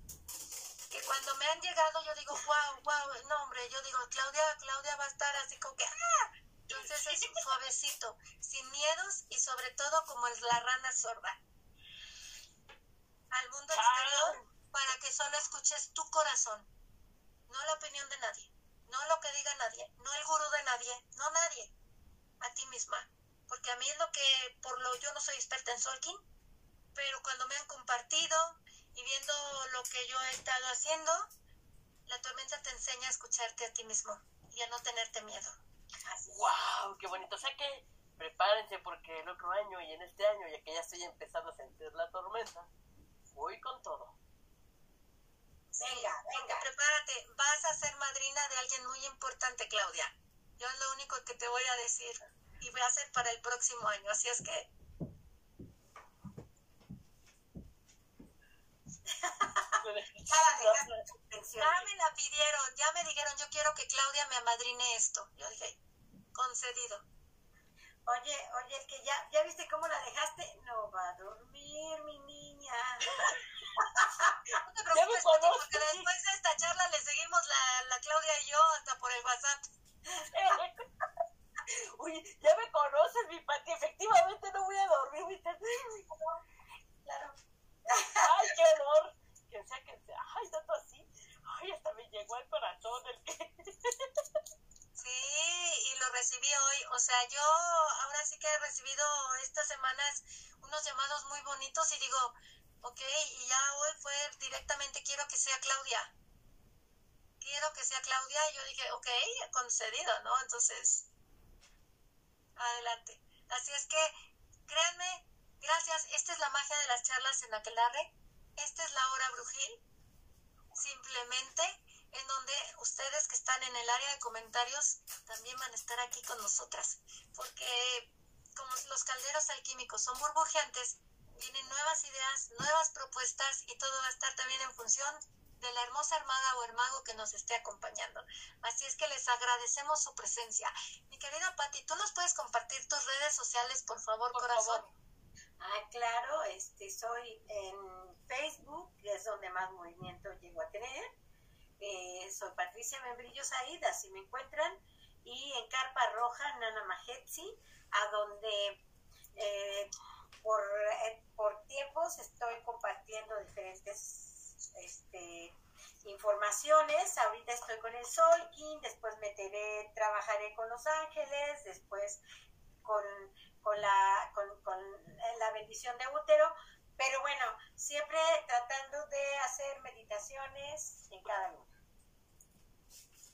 Que cuando me han llegado yo digo, wow, wow, no hombre, yo digo, Claudia, Claudia va a estar así como que, ¡ah! Entonces es suavecito, sin miedos y sobre todo como es la rana sorda. Al mundo exterior para que solo escuches tu corazón, no la opinión de nadie, no lo que diga nadie, no el gurú de nadie, no nadie, a ti misma. Porque a mí es lo que, por lo yo no soy experta en Solking, pero cuando me han compartido y viendo lo que yo he estado haciendo, la tormenta te enseña a escucharte a ti mismo y a no tenerte miedo. ¡Wow! ¡Qué bonito! O sea que prepárense porque el otro año y en este año, ya que ya estoy empezando a sentir la tormenta, voy con todo. Venga, venga. Prepárate, vas a ser madrina de alguien muy importante, Claudia. Yo es lo único que te voy a decir y va a ser para el próximo año, así es que Ya me la pidieron, ya me dijeron, yo quiero que Claudia me amadrine esto. Yo dije, concedido. Oye, oye, es que ya, ¿ya viste cómo la dejaste? No va a dormir, mi niña. No te Ya me preocupes, porque después de esta charla le seguimos la, la Claudia y yo hasta por el WhatsApp. Uy, ya me conoces, mi Pati. Efectivamente no voy a dormir. Claro. ¡Ay, qué honor! Que sea, que sea. ¡Ay, tanto así! ¡Ay, hasta me llegó al corazón el que... Sí, y lo recibí hoy. O sea, yo ahora sí que he recibido estas semanas unos llamados muy bonitos y digo, ok, y ya hoy fue directamente, quiero que sea Claudia. Quiero que sea Claudia. Y yo dije, ok, concedido, ¿no? Entonces, adelante. Así es que, créanme, gracias. Esta es la magia de las charlas en Aquelarre. Esta es la hora brujil. Simplemente en donde ustedes que están en el área de comentarios también van a estar aquí con nosotras. Porque como los calderos alquímicos son burbujeantes, vienen nuevas ideas, nuevas propuestas y todo va a estar también en función de la hermosa armada o hermago que nos esté acompañando. Así es que les agradecemos su presencia. Mi querida Patti, ¿tú nos puedes compartir tus redes sociales, por favor, Por corazón? favor. Ah, claro, este, soy en Facebook, que es donde más movimiento llego a tener. Eh, soy Patricia Membrillo Said, así me encuentran. Y en Carpa Roja, Nana Majetsi, a donde eh, por, eh, por tiempos estoy compartiendo diferentes este, informaciones. Ahorita estoy con el Solkin, después meteré, trabajaré con Los Ángeles, después con, con, la, con, con la bendición de útero. Pero bueno, siempre tratando de hacer meditaciones en cada lugar.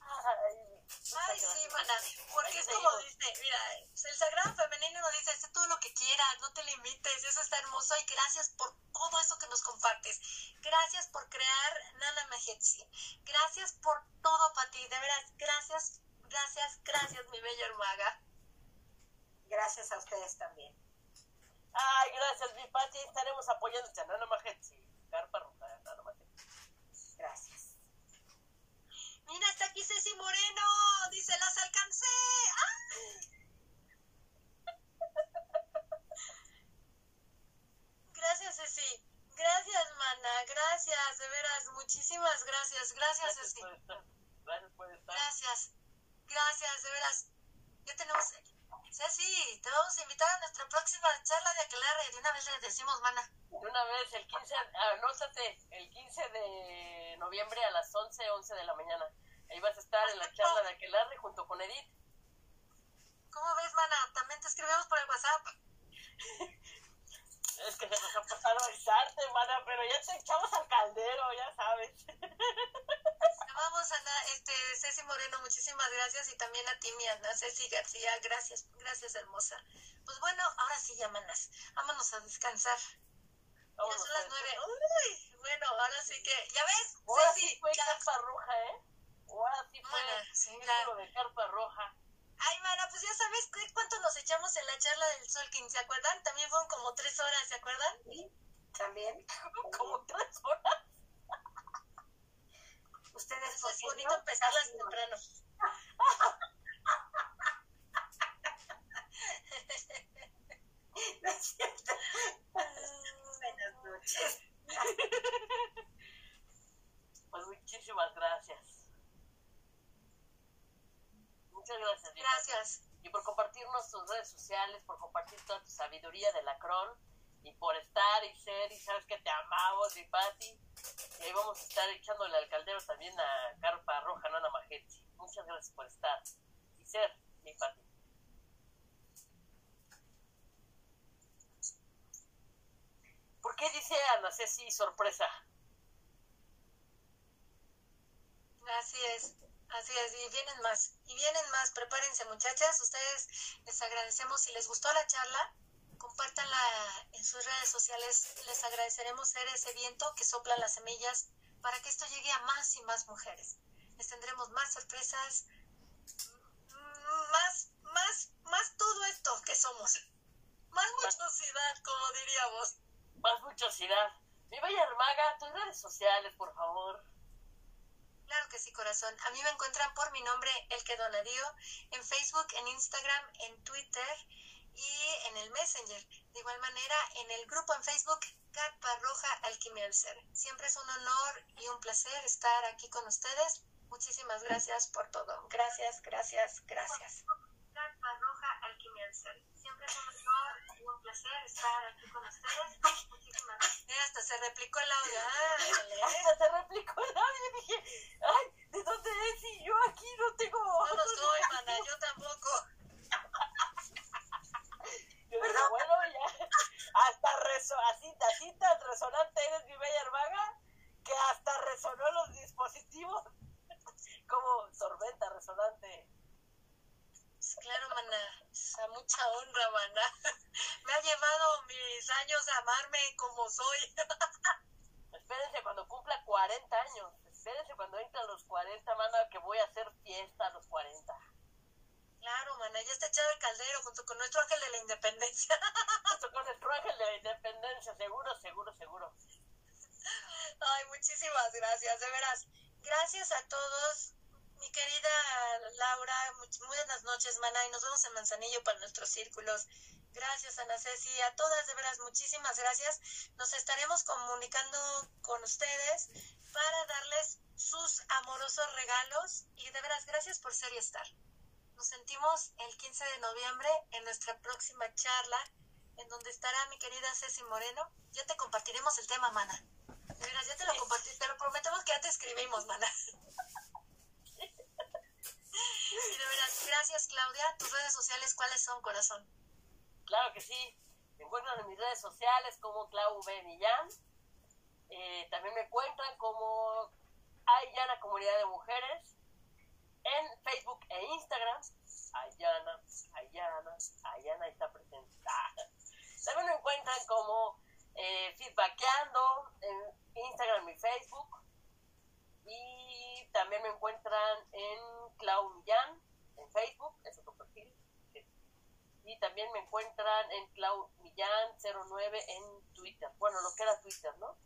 Ay, sí, gracias. mana, porque es como dice, mira, el sagrado femenino nos dice, haz todo lo que quieras, no te limites, eso está hermoso y gracias por todo eso que nos compartes. Gracias por crear Nana Majetsi. Gracias por todo, Pati, de veras, gracias, gracias, gracias, mi bella hermaga. Gracias a ustedes también. Ay, gracias, mi Pati. Estaremos apoyándote a Nana Majetsi. Carpa roja, Nana Majetsi. Gracias. Mira, está aquí Ceci Moreno, dice, las alcancé. ¡Ah! Gracias, Ceci. Gracias, mana. Gracias, de veras. Muchísimas gracias. Gracias, Gracias Ceci. por estar. Gracias por estar. Gracias. Gracias, de veras. Ya tenemos. Ceci, te vamos a invitar a nuestra próxima charla de Aquelarre. De una vez le decimos, mana. De una vez, el 15, anótate, el 15 de noviembre a las 11, 11 de la mañana. Ahí vas a estar en la charla de Aquelarre junto con Edith. ¿Cómo ves, mana? También te escribimos por el WhatsApp. Es que se nos ha pasado avisarte, mana, pero ya te echamos al caldero, ya sabes. Vamos, Ana, este, Ceci Moreno, muchísimas gracias y también a ti, mi Ana, Ceci García, gracias, gracias, hermosa. Pues bueno, ahora sí, ya, manas, vámonos a descansar. Ya son las nueve. Uy, bueno, ahora sí que, ¿ya ves? Ahora Ceci, sí fue ya- carpa roja, ¿eh? Ahora sí fue Mana, sí, claro. de carpa roja. Ay, mana, pues ya sabes ¿cu- cuánto nos echamos en la charla del Solkin, ¿se acuerdan? También fueron como tres horas, ¿se acuerdan? ¿Sí? También. Como tres horas. Ustedes Pues es qué bonito no? empezarlas no. temprano. No es cierto. Buenas noches. Pues muchísimas gracias. Muchas gracias. Gracias. Y por compartirnos tus redes sociales, por compartir toda tu sabiduría de Lacrón y por estar y ser y sabes que te amamos, mi Pati. Y ahí vamos a estar echándole al caldero también a Carpa Roja Nana Majetsi. Muchas gracias por estar y ser, mi Pati. ¿Por qué dice Ana Ceci sorpresa? Así es, así es, y vienen más, y vienen más, prepárense muchachas, ustedes les agradecemos, si les gustó la charla, compártanla en sus redes sociales, les agradeceremos ser ese viento que sopla las semillas para que esto llegue a más y más mujeres. Les tendremos más sorpresas, más, más, más todo esto que somos, más muchosidad, como diríamos. Más muchosidad. Mi bella hermaga, tus redes sociales, por favor. Claro que sí, corazón. A mí me encuentran por mi nombre, El que Donadío, en Facebook, en Instagram, en Twitter y en el Messenger. De igual manera, en el grupo en Facebook, Carpa Roja Alquimia del Ser. Siempre es un honor y un placer estar aquí con ustedes. Muchísimas gracias por todo. Gracias, gracias, gracias. Carpa Roja Alquimia del Ser. Siempre es un honor y un placer estar aquí con ustedes. Muchísimas gracias. Mira, hasta se replicó el audio. Hasta se replicó el audio y dije, ay, ¿de dónde es? Y yo aquí no tengo... No lo soy, mana, yo tampoco. Yo bueno, ya, hasta reso, así, así tan resonante eres mi bella hermana, que hasta resonó los dispositivos. Como sorbeta resonante. Pues claro, maná, a mucha honra, maná. Me ha llevado mis años a amarme como soy. Espérense cuando cumpla 40 años. Espérense cuando entran los 40, maná, que voy a hacer fiesta a los 40. Claro, mana, ya está echado el caldero junto con nuestro ángel de la independencia. Junto con nuestro ángel de la independencia, seguro, seguro, seguro. Ay, muchísimas gracias, de veras. Gracias a todos. Mi querida Laura, muy buenas noches, mana, y nos vemos en Manzanillo para nuestros círculos. Gracias, Ana Ceci. A todas, de veras, muchísimas gracias. Nos estaremos comunicando con ustedes para darles sus amorosos regalos. Y de veras, gracias por ser y estar. Nos sentimos el 15 de noviembre en nuestra próxima charla, en donde estará mi querida Ceci Moreno. Ya te compartiremos el tema, mana. Veras, ya te lo compartí, te lo prometemos que ya te escribimos, mana. Y de veras, gracias, Claudia. Tus redes sociales, ¿cuáles son, corazón? Claro que sí. Me encuentran en mis redes sociales como Clau B. Millán. Eh, también me encuentran como Ayana Comunidad de Mujeres en Facebook e Instagram. Ayana, Ayana, Ayana está presente. Ah. También me encuentran como eh, Feedbackeando en Instagram y Facebook. Y también me encuentran en Clau Millán en Facebook, es otro perfil. Y también me encuentran en Clau Millán 09 en Twitter. Bueno, lo que era Twitter, ¿no?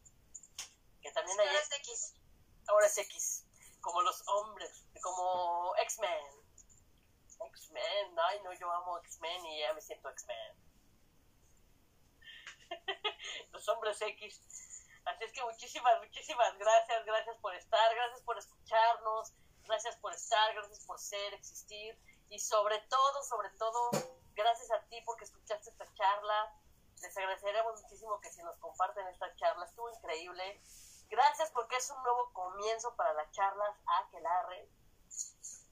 Que también hay. Ahora es X. Ahora es X. Como los hombres, como X-Men. X-Men, ay no, yo amo X-Men y ya me siento X-Men. los hombres X. Así es que muchísimas, muchísimas gracias, gracias por estar, gracias por escucharnos, gracias por estar, gracias por ser, existir y sobre todo, sobre todo, gracias a ti porque escuchaste esta charla. Les agradeceremos muchísimo que si nos comparten esta charla, estuvo increíble. Gracias porque es un nuevo comienzo para las charlas Aquelarre.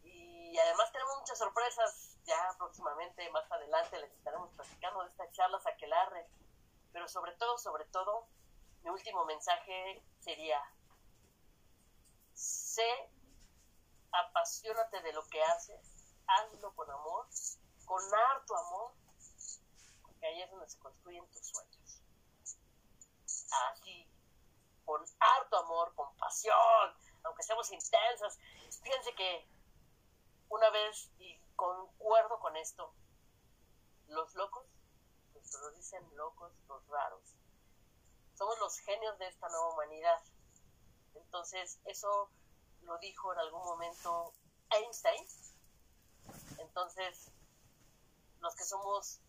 Y además tenemos muchas sorpresas ya próximamente, más adelante les estaremos platicando de estas charlas Aquelarre. Pero sobre todo, sobre todo, mi último mensaje sería, sé, apasionate de lo que haces, hazlo con amor, con harto amor, porque ahí es donde se construyen tus sueños. Así, con harto amor, con pasión, aunque seamos intensas. Fíjense que una vez, y concuerdo con esto, los locos, los lo dicen locos, los raros, somos los genios de esta nueva humanidad. Entonces, eso lo dijo en algún momento Einstein. Entonces, los que somos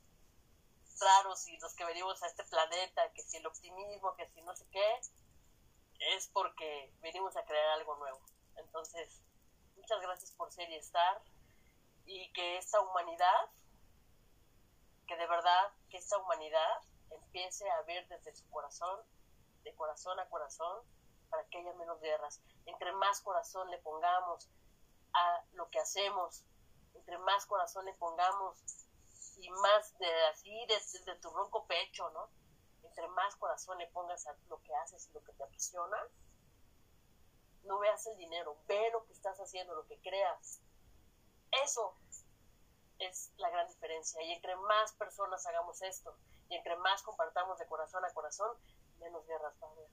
raros y los que venimos a este planeta, que si el optimismo, que si no sé qué, es porque venimos a crear algo nuevo. Entonces, muchas gracias por ser y estar y que esta humanidad, que de verdad, que esta humanidad empiece a ver desde su corazón, de corazón a corazón, para que haya menos guerras. Entre más corazón le pongamos a lo que hacemos, entre más corazón le pongamos y más de así desde tu ronco pecho, ¿no? Entre más corazón le pongas a lo que haces y lo que te apasiona, no veas el dinero, ve lo que estás haciendo, lo que creas. Eso es la gran diferencia. Y entre más personas hagamos esto, y entre más compartamos de corazón a corazón, menos guerras va a haber.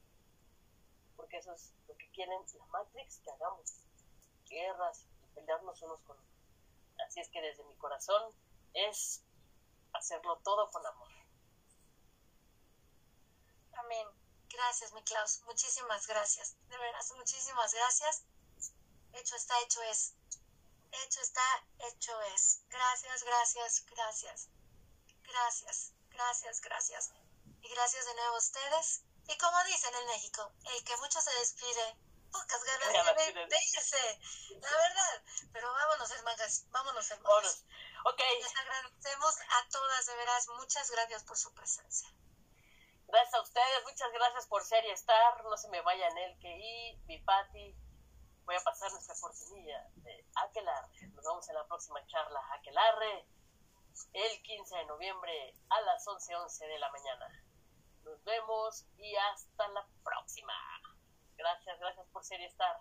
Porque eso es lo que quieren la Matrix que hagamos. Guerras y pelearnos unos con otros. Así es que desde mi corazón es hacerlo todo con amor. Amén. Gracias, mi Klaus. Muchísimas gracias. De veras, muchísimas gracias. Hecho está, hecho es. Hecho está, hecho es. Gracias, gracias, gracias. Gracias, gracias, gracias. Y gracias de nuevo a ustedes. Y como dicen en México, el que mucho se despide, pocas ganas tiene de irse. La verdad. Pero vámonos, hermanas. Vámonos, hermanos. Vámonos. Ok. Les agradecemos a todas, de veras. Muchas gracias por su presencia. Gracias a ustedes, muchas gracias por ser y estar. No se me vayan el que y mi. Voy a pasar nuestra cortinilla de Aquelarre. Nos vemos en la próxima charla Aquelarre el 15 de noviembre a las 11:11 11 de la mañana. Nos vemos y hasta la próxima. Gracias, gracias por ser y estar.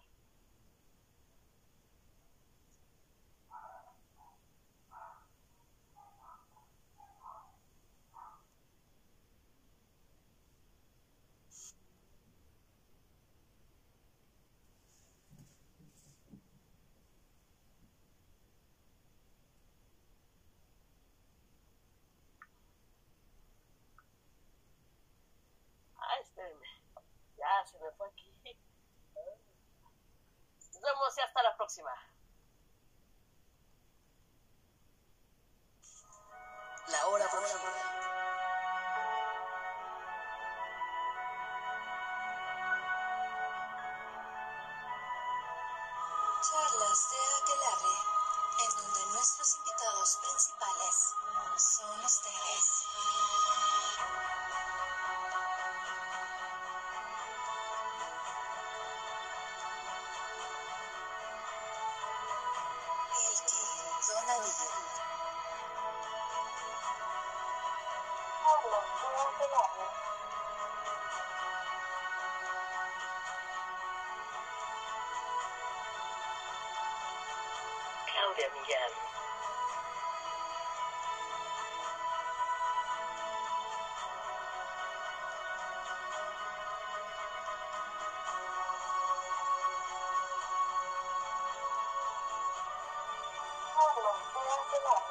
Tiempo aquí. Nos vemos y hasta la próxima. Claudia Millán. Carlos,